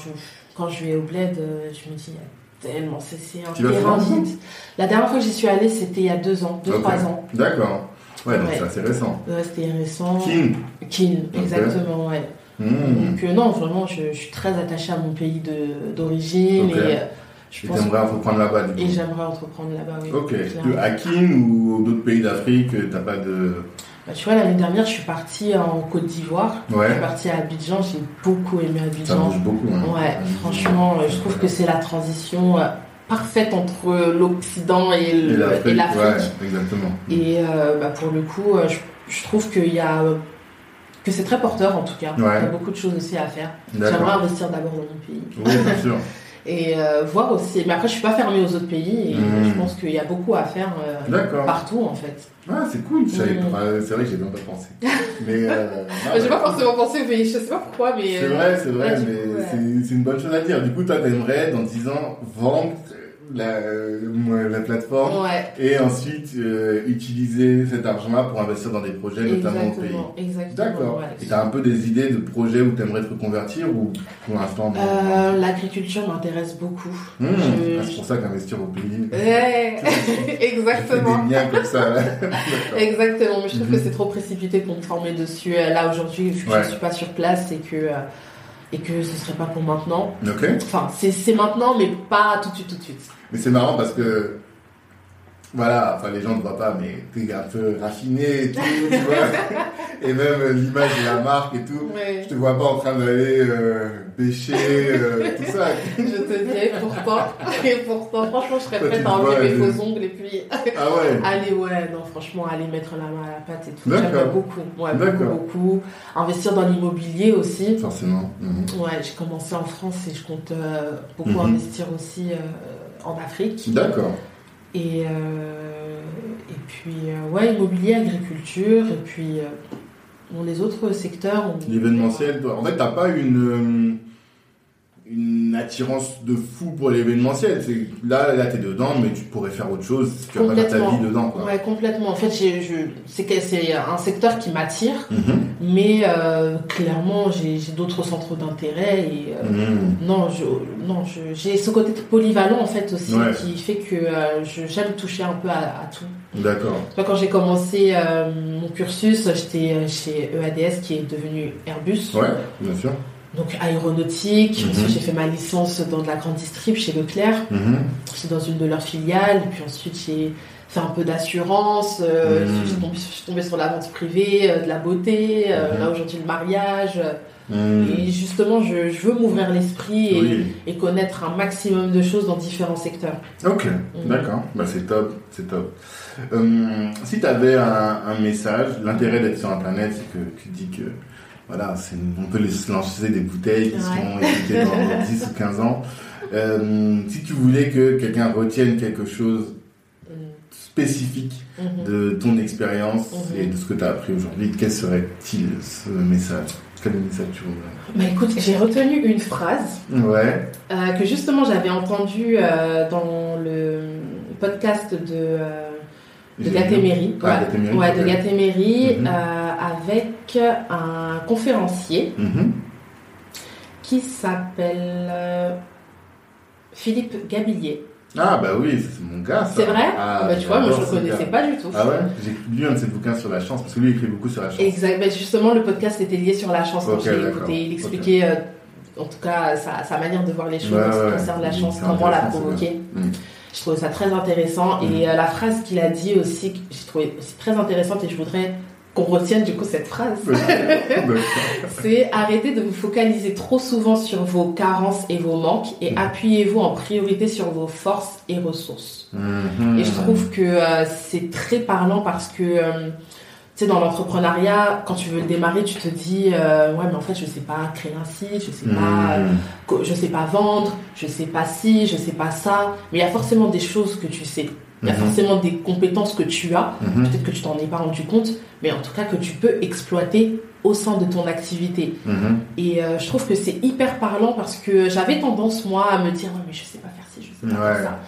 quand je vais au bled, euh, je me dis, tellement, c'est un terrain vide. La dernière fois que j'y suis allée, c'était il y a deux ans, deux, trois ans. D'accord. Ouais, donc c'est assez récent. Ouais, c'était récent. Kin. Kin, exactement, ouais. Mm. Donc euh, non, vraiment, je, suis très attachée à mon pays d'origine et je entreprendre là-bas, Et j'aimerais entreprendre là-bas, oui. Ok. À Kin ou d'autres pays d'Afrique, t'as pas de... Bah, tu vois, l'année dernière, je suis partie en Côte d'Ivoire. Ouais. Je suis partie à Abidjan. J'ai beaucoup aimé Abidjan. Ça bouge beaucoup. Hein. Ouais, franchement, je trouve que c'est la transition euh, parfaite entre l'Occident et l'Afrique. Ouais, exactement. Et euh, bah, pour le coup, euh, je, trouve qu'il y a que c'est très porteur en tout cas. Il y a beaucoup de choses aussi à faire. J'aimerais investir d'abord dans mon pays. Oui, bien sûr. (laughs) et euh, voir aussi. Mais après, je suis pas fermée aux autres pays et hmm. je pense qu'il y a beaucoup à faire euh, partout en fait. Ah, c'est cool. Hmm. C'est vrai que j'ai même pas pensé. (laughs) Mais euh, j'ai pas forcément pensé, mais je sais pas pourquoi. Mais c'est vrai, c'est vrai, mais c'est une bonne chose à dire. Du coup, toi, t'aimerais dans 10 ans vendre la, la plateforme et ensuite euh, utiliser cet argent-là pour investir dans des projets, notamment au pays. Exactement. D'accord. et tu as un peu des idées de projets où tu aimerais te reconvertir ou pour l'instant euh, L'agriculture m'intéresse beaucoup. Mmh. Ah, c'est pour ça qu'investir au pays. (laughs) exactement. des liens comme ça. (laughs) exactement. Mais je trouve que mmh. c'est trop précipité pour me former dessus. Euh, là aujourd'hui, je ne suis pas sur place et que et que ce serait pas pour maintenant. Enfin, c'est maintenant, mais pas tout de suite, tout de suite. Mais c'est marrant parce que voilà, enfin les gens ne voient pas, mais t'es un peu raffiné et tout, tu (laughs) vois. Et même euh, l'image de la marque et tout. Je te vois pas en train d'aller euh, pêcher, euh, tout ça. (laughs) Je te dis, pourtant, et pourtant, franchement, je serais prête à enlever mes faux ongles et puis. Ah ouais (laughs) Aller, ouais, non, franchement, aller mettre la main à la pâte et tout. J'aime beaucoup. Ouais, beaucoup, beaucoup. Investir dans l'immobilier aussi. Forcément. Mhm. Ouais, j'ai commencé en France et je compte beaucoup mhm. investir aussi en Afrique. D'accord. Et, euh, et puis, euh, ouais, immobilier, agriculture, et puis euh, les autres secteurs. L'événementiel, en fait, t'as pas une une attirance de fou pour l'événementiel. Là, là, t'es dedans, mais tu pourrais faire autre chose. Tu vas pas ta vie dedans. Quoi. Ouais, complètement. En fait, c'est un secteur qui m'attire, mhm. mais euh, clairement, j'ai d'autres centres d'intérêt et euh, mhm. non, je, non, j'ai ce côté polyvalent en fait aussi qui fait que euh, j'aime toucher un peu à, tout. D'accord. Quand j'ai commencé mon cursus, j'étais chez EADS qui est devenu Airbus. Ouais, bien sûr donc aéronautique. Mhm. J'ai fait ma licence dans de la grande distrib chez Leclerc. Mm J'étais dans une de leurs filiales. Puis ensuite, j'ai fait un peu d'assurance. Euh, mhm. je, suis tombée, sur la vente privée, euh, de la beauté. Euh, mhm. là, aujourd'hui, le mariage. Et justement, je, veux m'ouvrir l'esprit et, connaître un maximum de choses dans différents secteurs. Ok, d'accord. Bah, c'est top. C'est top. si tu avais un, un message, l'intérêt d'être sur Internet, c'est que tu dis que voilà, on peut lancer des bouteilles qui seront écoutées dans 10 (laughs) ou 15 ans. Euh, si tu voulais que quelqu'un retienne quelque chose spécifique mhm. de ton expérience et de ce que tu as appris aujourd'hui, quel serait-il ce message? Quel message tu voudrais? Bah écoute, j'ai retenu une phrase ouais. Euh, que justement j'avais entendue euh, dans le podcast de de Gatéméry, ah, ouais, de Gatéméry, avec un conférencier mhm. qui s'appelle euh, Philippe Gabillier. Ah bah oui, c'est mon gars. C'est vrai? Ah, bah, Tu vois, moi je ne connaissais pas du tout. Ah ouais? J'ai lu un de ses bouquins sur la chance, parce que lui il écrit beaucoup sur la chance. Exact, bah, justement le podcast était lié sur la chance quand j'ai écouté. Il expliquait... Euh, en tout cas sa, manière de voir les choses en ce qui concerne la chance, comment la provoquer. Mm. Je trouvais ça très intéressant. Et mm. la phrase qu'il a dit aussi, j'ai trouvé aussi très intéressante et je voudrais qu'on retienne du coup cette phrase. (laughs) c'est arrêter de vous focaliser trop souvent sur vos carences et vos manques et mm. appuyez-vous en priorité sur vos forces et ressources. Mm-hmm. Et je trouve que euh, c'est très parlant parce que euh, tu sais dans l'entrepreneuriat quand tu veux le démarrer tu te dis euh, ouais mais en fait je sais pas créer un site je sais pas mm. je sais pas vendre je sais pas si je sais pas ça mais il y a forcément des choses que tu sais il y a mhm. forcément des compétences que tu as, mhm. peut-être que tu t'en es pas rendu compte, mais en tout cas que tu peux exploiter au sein de ton activité. Mhm. Et euh, je trouve que c'est hyper parlant parce que j'avais tendance moi à me dire mais je sais pas faire ci, je sais pas faire ça.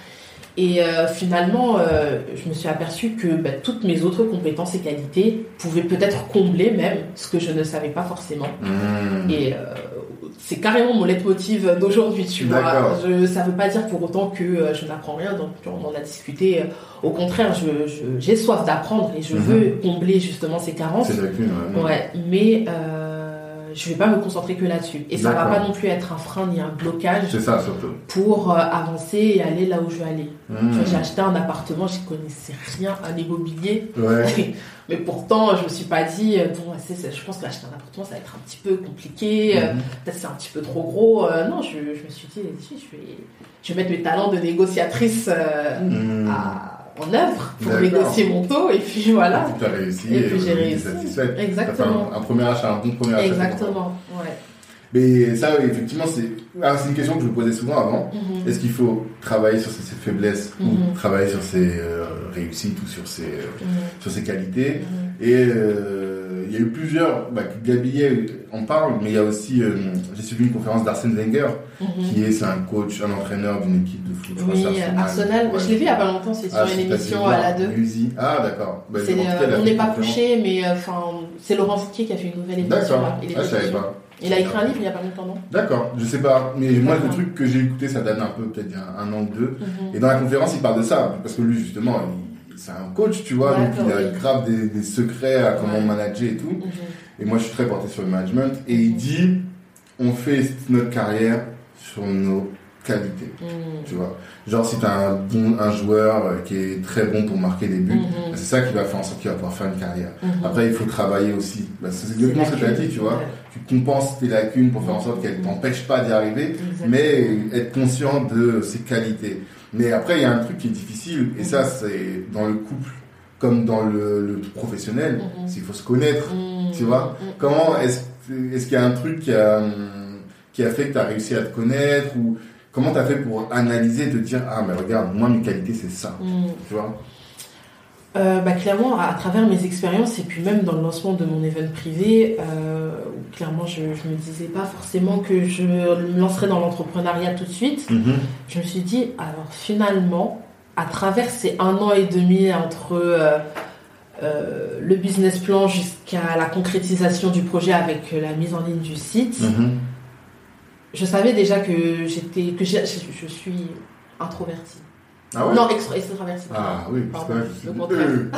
Et euh, finalement, euh, je me suis aperçue que bah, toutes mes autres compétences et qualités pouvaient peut-être combler même ce que je ne savais pas forcément. Et c'est carrément mon leitmotiv d'aujourd'hui, tu vois. Je, ça veut pas dire pour autant que euh, je n'apprends rien, donc on en a discuté. Euh, au contraire, j'ai soif d'apprendre et je mhm. veux combler justement ces carences. C'est ouais. mais euh, je vais pas me concentrer que là-dessus. Et ça va pas non plus être un frein ni un blocage. Ça, surtout. Pour euh, avancer et aller là où je veux aller. Mhm. J'ai acheté un appartement, je connaissais rien à l'immobilier. Ouais. (laughs) Mais pourtant, je me suis pas dit, euh, bon, je pense qu'acheter un appartement, ça va être un petit peu compliqué, euh, mhm. peut-être c'est un petit peu trop gros. Euh, non, je, je, me suis dit, je vais, je vais mettre mes talents de négociatrice mhm. En œuvre pour négocier mon taux, et puis voilà. Et tu as réussi, et, puis j'ai réussi. Exactement. Un, un, premier achat, un bon premier achat. Exactement, ouais. Mais ça, effectivement, ah, c'est une question que je me posais souvent avant. Mhm. Est-ce qu'il faut travailler sur ses, faiblesses ou mhm. travailler sur ses euh, réussites ou sur ses, euh, mhm. sur ses qualités? Et euh, il y a eu plusieurs, bah, Gabi en parle, mais il y a aussi, j'ai suivi une conférence d'Arsène Wenger, qui est, c'est un coach, un entraîneur d'une équipe de foot. Oui, Arsenal. Je l'ai vu il n'y a pas longtemps, c'est sur ah, une émission à la 2. Ah, d'accord. Bah, on n'est pas couché, mais enfin, c'est Laurent Fouquier qui a fait une nouvelle émission. D'accord. Ah, je savais pas. Il a écrit un livre il n'y a pas longtemps, non? D'accord, je sais pas. Mais moi, le truc que j'ai écouté, ça date un peu, peut-être il y a un an ou deux. Mhm. Et dans la conférence, il parle de ça. Parce que lui, justement, c'est un coach, tu vois. Donc, il a grave des, secrets à comment manager et tout. Mhm. Et moi, je suis très porté sur le management. Et il dit, on fait notre carrière sur nos qualité. Mm. Tu vois, genre si tu as un bon un joueur euh, qui est très bon pour marquer des buts, mm-hmm. bah, c'est ça qui va faire en sorte qu'il va pouvoir faire une carrière. Après, il faut travailler aussi. Bah, c'est exactement ce que tu as dit, tu vois. Tu compenses tes lacunes pour faire en sorte qu'elles t'empêchent pas d'y arriver, mais être conscient de ses qualités. Mais après, il y a un truc qui est difficile, et ça, mm-hmm. c'est dans le couple comme dans le, professionnel, s'il faut se connaître, tu vois. Comment est-ce est-ce qu'il y a un truc qui a qui a fait que tu as réussi à te connaître ou Comment tu as fait pour analyser et te dire Ah, mais regarde, moi, mes qualités, c'est ça mm. Tu vois euh, bah, clairement, à, travers mes expériences et puis même dans le lancement de mon event privé, euh, clairement je, ne me disais pas forcément que je me lancerais dans l'entrepreneuriat tout de suite. Mm-hmm. Je me suis dit, alors finalement, à travers ces un an et demi entre euh, le business plan jusqu'à la concrétisation du projet avec la mise en ligne du site, mm-hmm je savais déjà que j'étais que je, je, suis introvertie. Ah ouais Non, extra, extravertie. Ah oui, parce que je suis le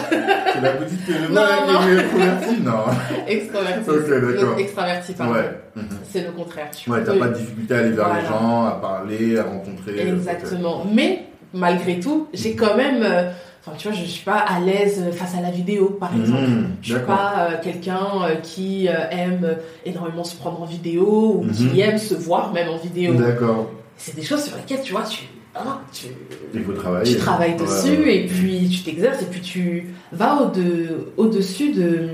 C'est la petite (laughs) non. extravertie, non. (laughs) Extravertie. ok, d'accord. Extravertie, pardon. Ouais. Mhm. C'est le contraire. Tu ouais, t'as pas de difficulté à aller vers les gens, à parler, à rencontrer. Exactement. Mais, malgré tout, j'ai quand même, euh, Enfin, tu vois, je suis pas à l'aise face à la vidéo, par mmh, exemple. je suis pas euh, quelqu'un euh, qui euh, aime énormément se prendre en vidéo ou qui mmh. aime se voir même en vidéo. D'accord. C'est des choses sur lesquelles, tu vois, tu, hein, tu, Il faut travailler. tu travailles dessus et puis tu t'exerces et puis tu vas au-dessus de,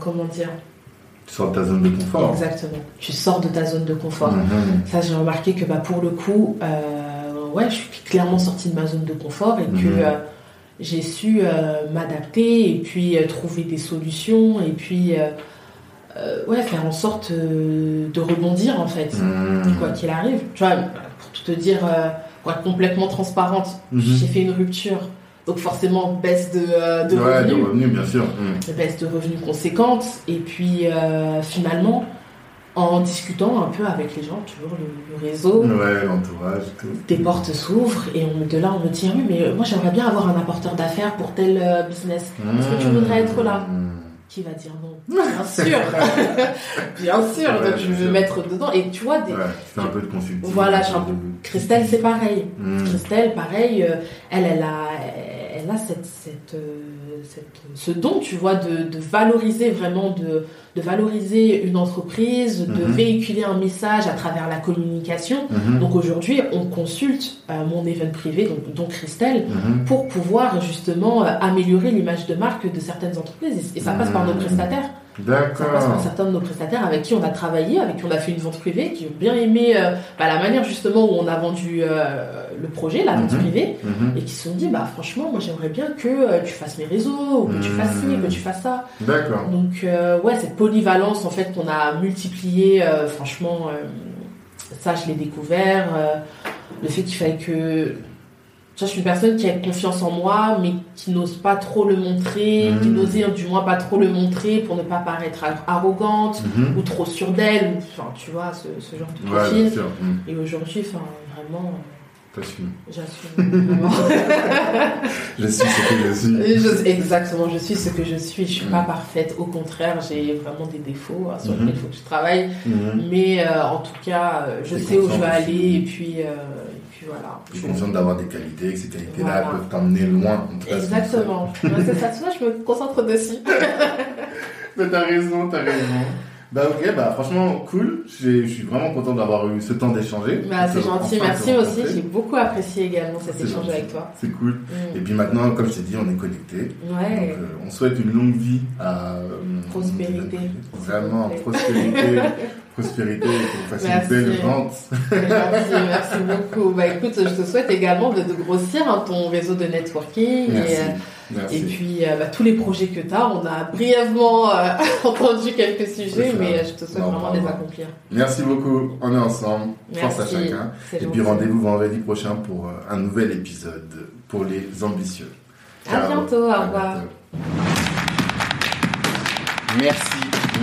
comment dire, tu sors de ta zone de confort. Exactement. Tu sors de ta zone de confort. Mmh. Ça, j'ai remarqué que bah, pour le coup, ouais, je suis clairement sortie de ma zone de confort et que mhm. euh, j'ai su euh, m'adapter et puis euh, trouver des solutions et puis ouais, faire en sorte de rebondir en fait, mhm. quoi qu'il arrive. Tu vois, te dire, pour être complètement transparente, mhm. j'ai fait une rupture. Donc forcément baisse de, de ouais, revenus. de revenus, bien sûr. Baisse de revenus conséquente. Et puis finalement, en discutant un peu avec les gens, toujours le, réseau. Ouais, l'entourage, tout. Des portes s'ouvrent et on, de là on me dit oui mais moi j'aimerais bien avoir un apporteur d'affaires pour tel euh, business. Est-ce que tu voudrais être là? Qui va dire non (laughs) Bien sûr, (laughs) bien sûr, donc je veux mettre dedans. Et tu vois, des, un peu de consulting. Voilà, Christelle, c'est pareil. Hmm. Christelle, pareil, euh, elle, elle a, elle a cette, cette, euh, cette, ce don, tu vois, de, de valoriser vraiment, de, de valoriser une entreprise, de mhm. véhiculer un message à travers la communication. Mhm. Donc aujourd'hui, on consulte euh, mon event privé, donc, donc Christelle, mhm. pour pouvoir justement améliorer l'image de marque de certaines entreprises. Et ça passe par nos prestataires. D'accord. Ça certains de nos prestataires avec qui on a travaillé, avec qui on a fait une vente privée, qui ont bien aimé euh, bah, la manière justement où on a vendu euh, le projet, la vente mhm. privée, mhm. et qui se sont dit bah franchement moi j'aimerais bien que euh, tu fasses mes réseaux, que tu fasses ci, que tu fasses ça. D'accord. Donc ouais cette polyvalence en fait qu'on a multiplié, franchement ça je l'ai découvert. le fait qu'il fallait que je suis une personne qui a confiance en moi, mais qui n'ose pas trop le montrer, qui hmm. n'osait du moins pas trop le montrer pour ne pas paraître arrogante hmm. ou trop sûre d'elle, enfin, tu vois, ce, genre de profil. Hmm. Et aujourd'hui, enfin, vraiment. T'assumes. J'assume. je suis ce que je suis. exactement, je suis ce que je suis. Je suis pas parfaite. Au contraire, j'ai vraiment des défauts hein, sur lesquels il faut que je travaille. Mais euh, en tout cas, euh, je sais où je veux aller et puis. Euh, voilà. Je suis consciente d'avoir des qualités, que ces qualités-là peuvent t'emmener loin. Exactement. c'est ça, ça, je me concentre dessus. (laughs) Mais t'as raison, t'as raison. Bah ok, bah franchement cool. Je suis vraiment content d'avoir eu ce temps d'échanger. Bah, c'est gentil, merci aussi. J'ai beaucoup apprécié également cet échange avec toi. C'est cool. Mm. Et puis maintenant, comme je t'ai dit, on est connectés. Ouais. Donc, euh, on souhaite une longue vie à euh, prospérité. Vraiment prospérité. (laughs) prospérité et qu'on fasse une belle vente. (laughs) Merci, merci beaucoup. Bah écoute, je te souhaite également de, grossir hein, ton réseau de networking. Merci. Et, et puis euh, bah, tous les projets que tu as, on a brièvement euh, (laughs) entendu quelques sujets, mais euh, je te souhaite vraiment de les accomplir. Merci beaucoup, on est ensemble, force à chacun. Et puis rendez-vous vendredi prochain pour un nouvel épisode pour les ambitieux. À bientôt, au revoir. Merci,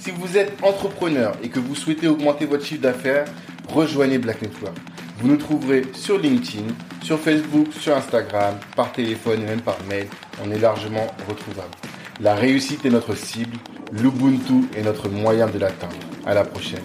Si vous êtes entrepreneur et que vous souhaitez augmenter votre chiffre d'affaires, rejoignez Black Network. Vous nous trouverez sur LinkedIn, sur Facebook, sur Instagram, par téléphone et même par mail. On est largement retrouvable. La réussite est notre cible, l'Ubuntu est notre moyen de l'atteindre. À la prochaine.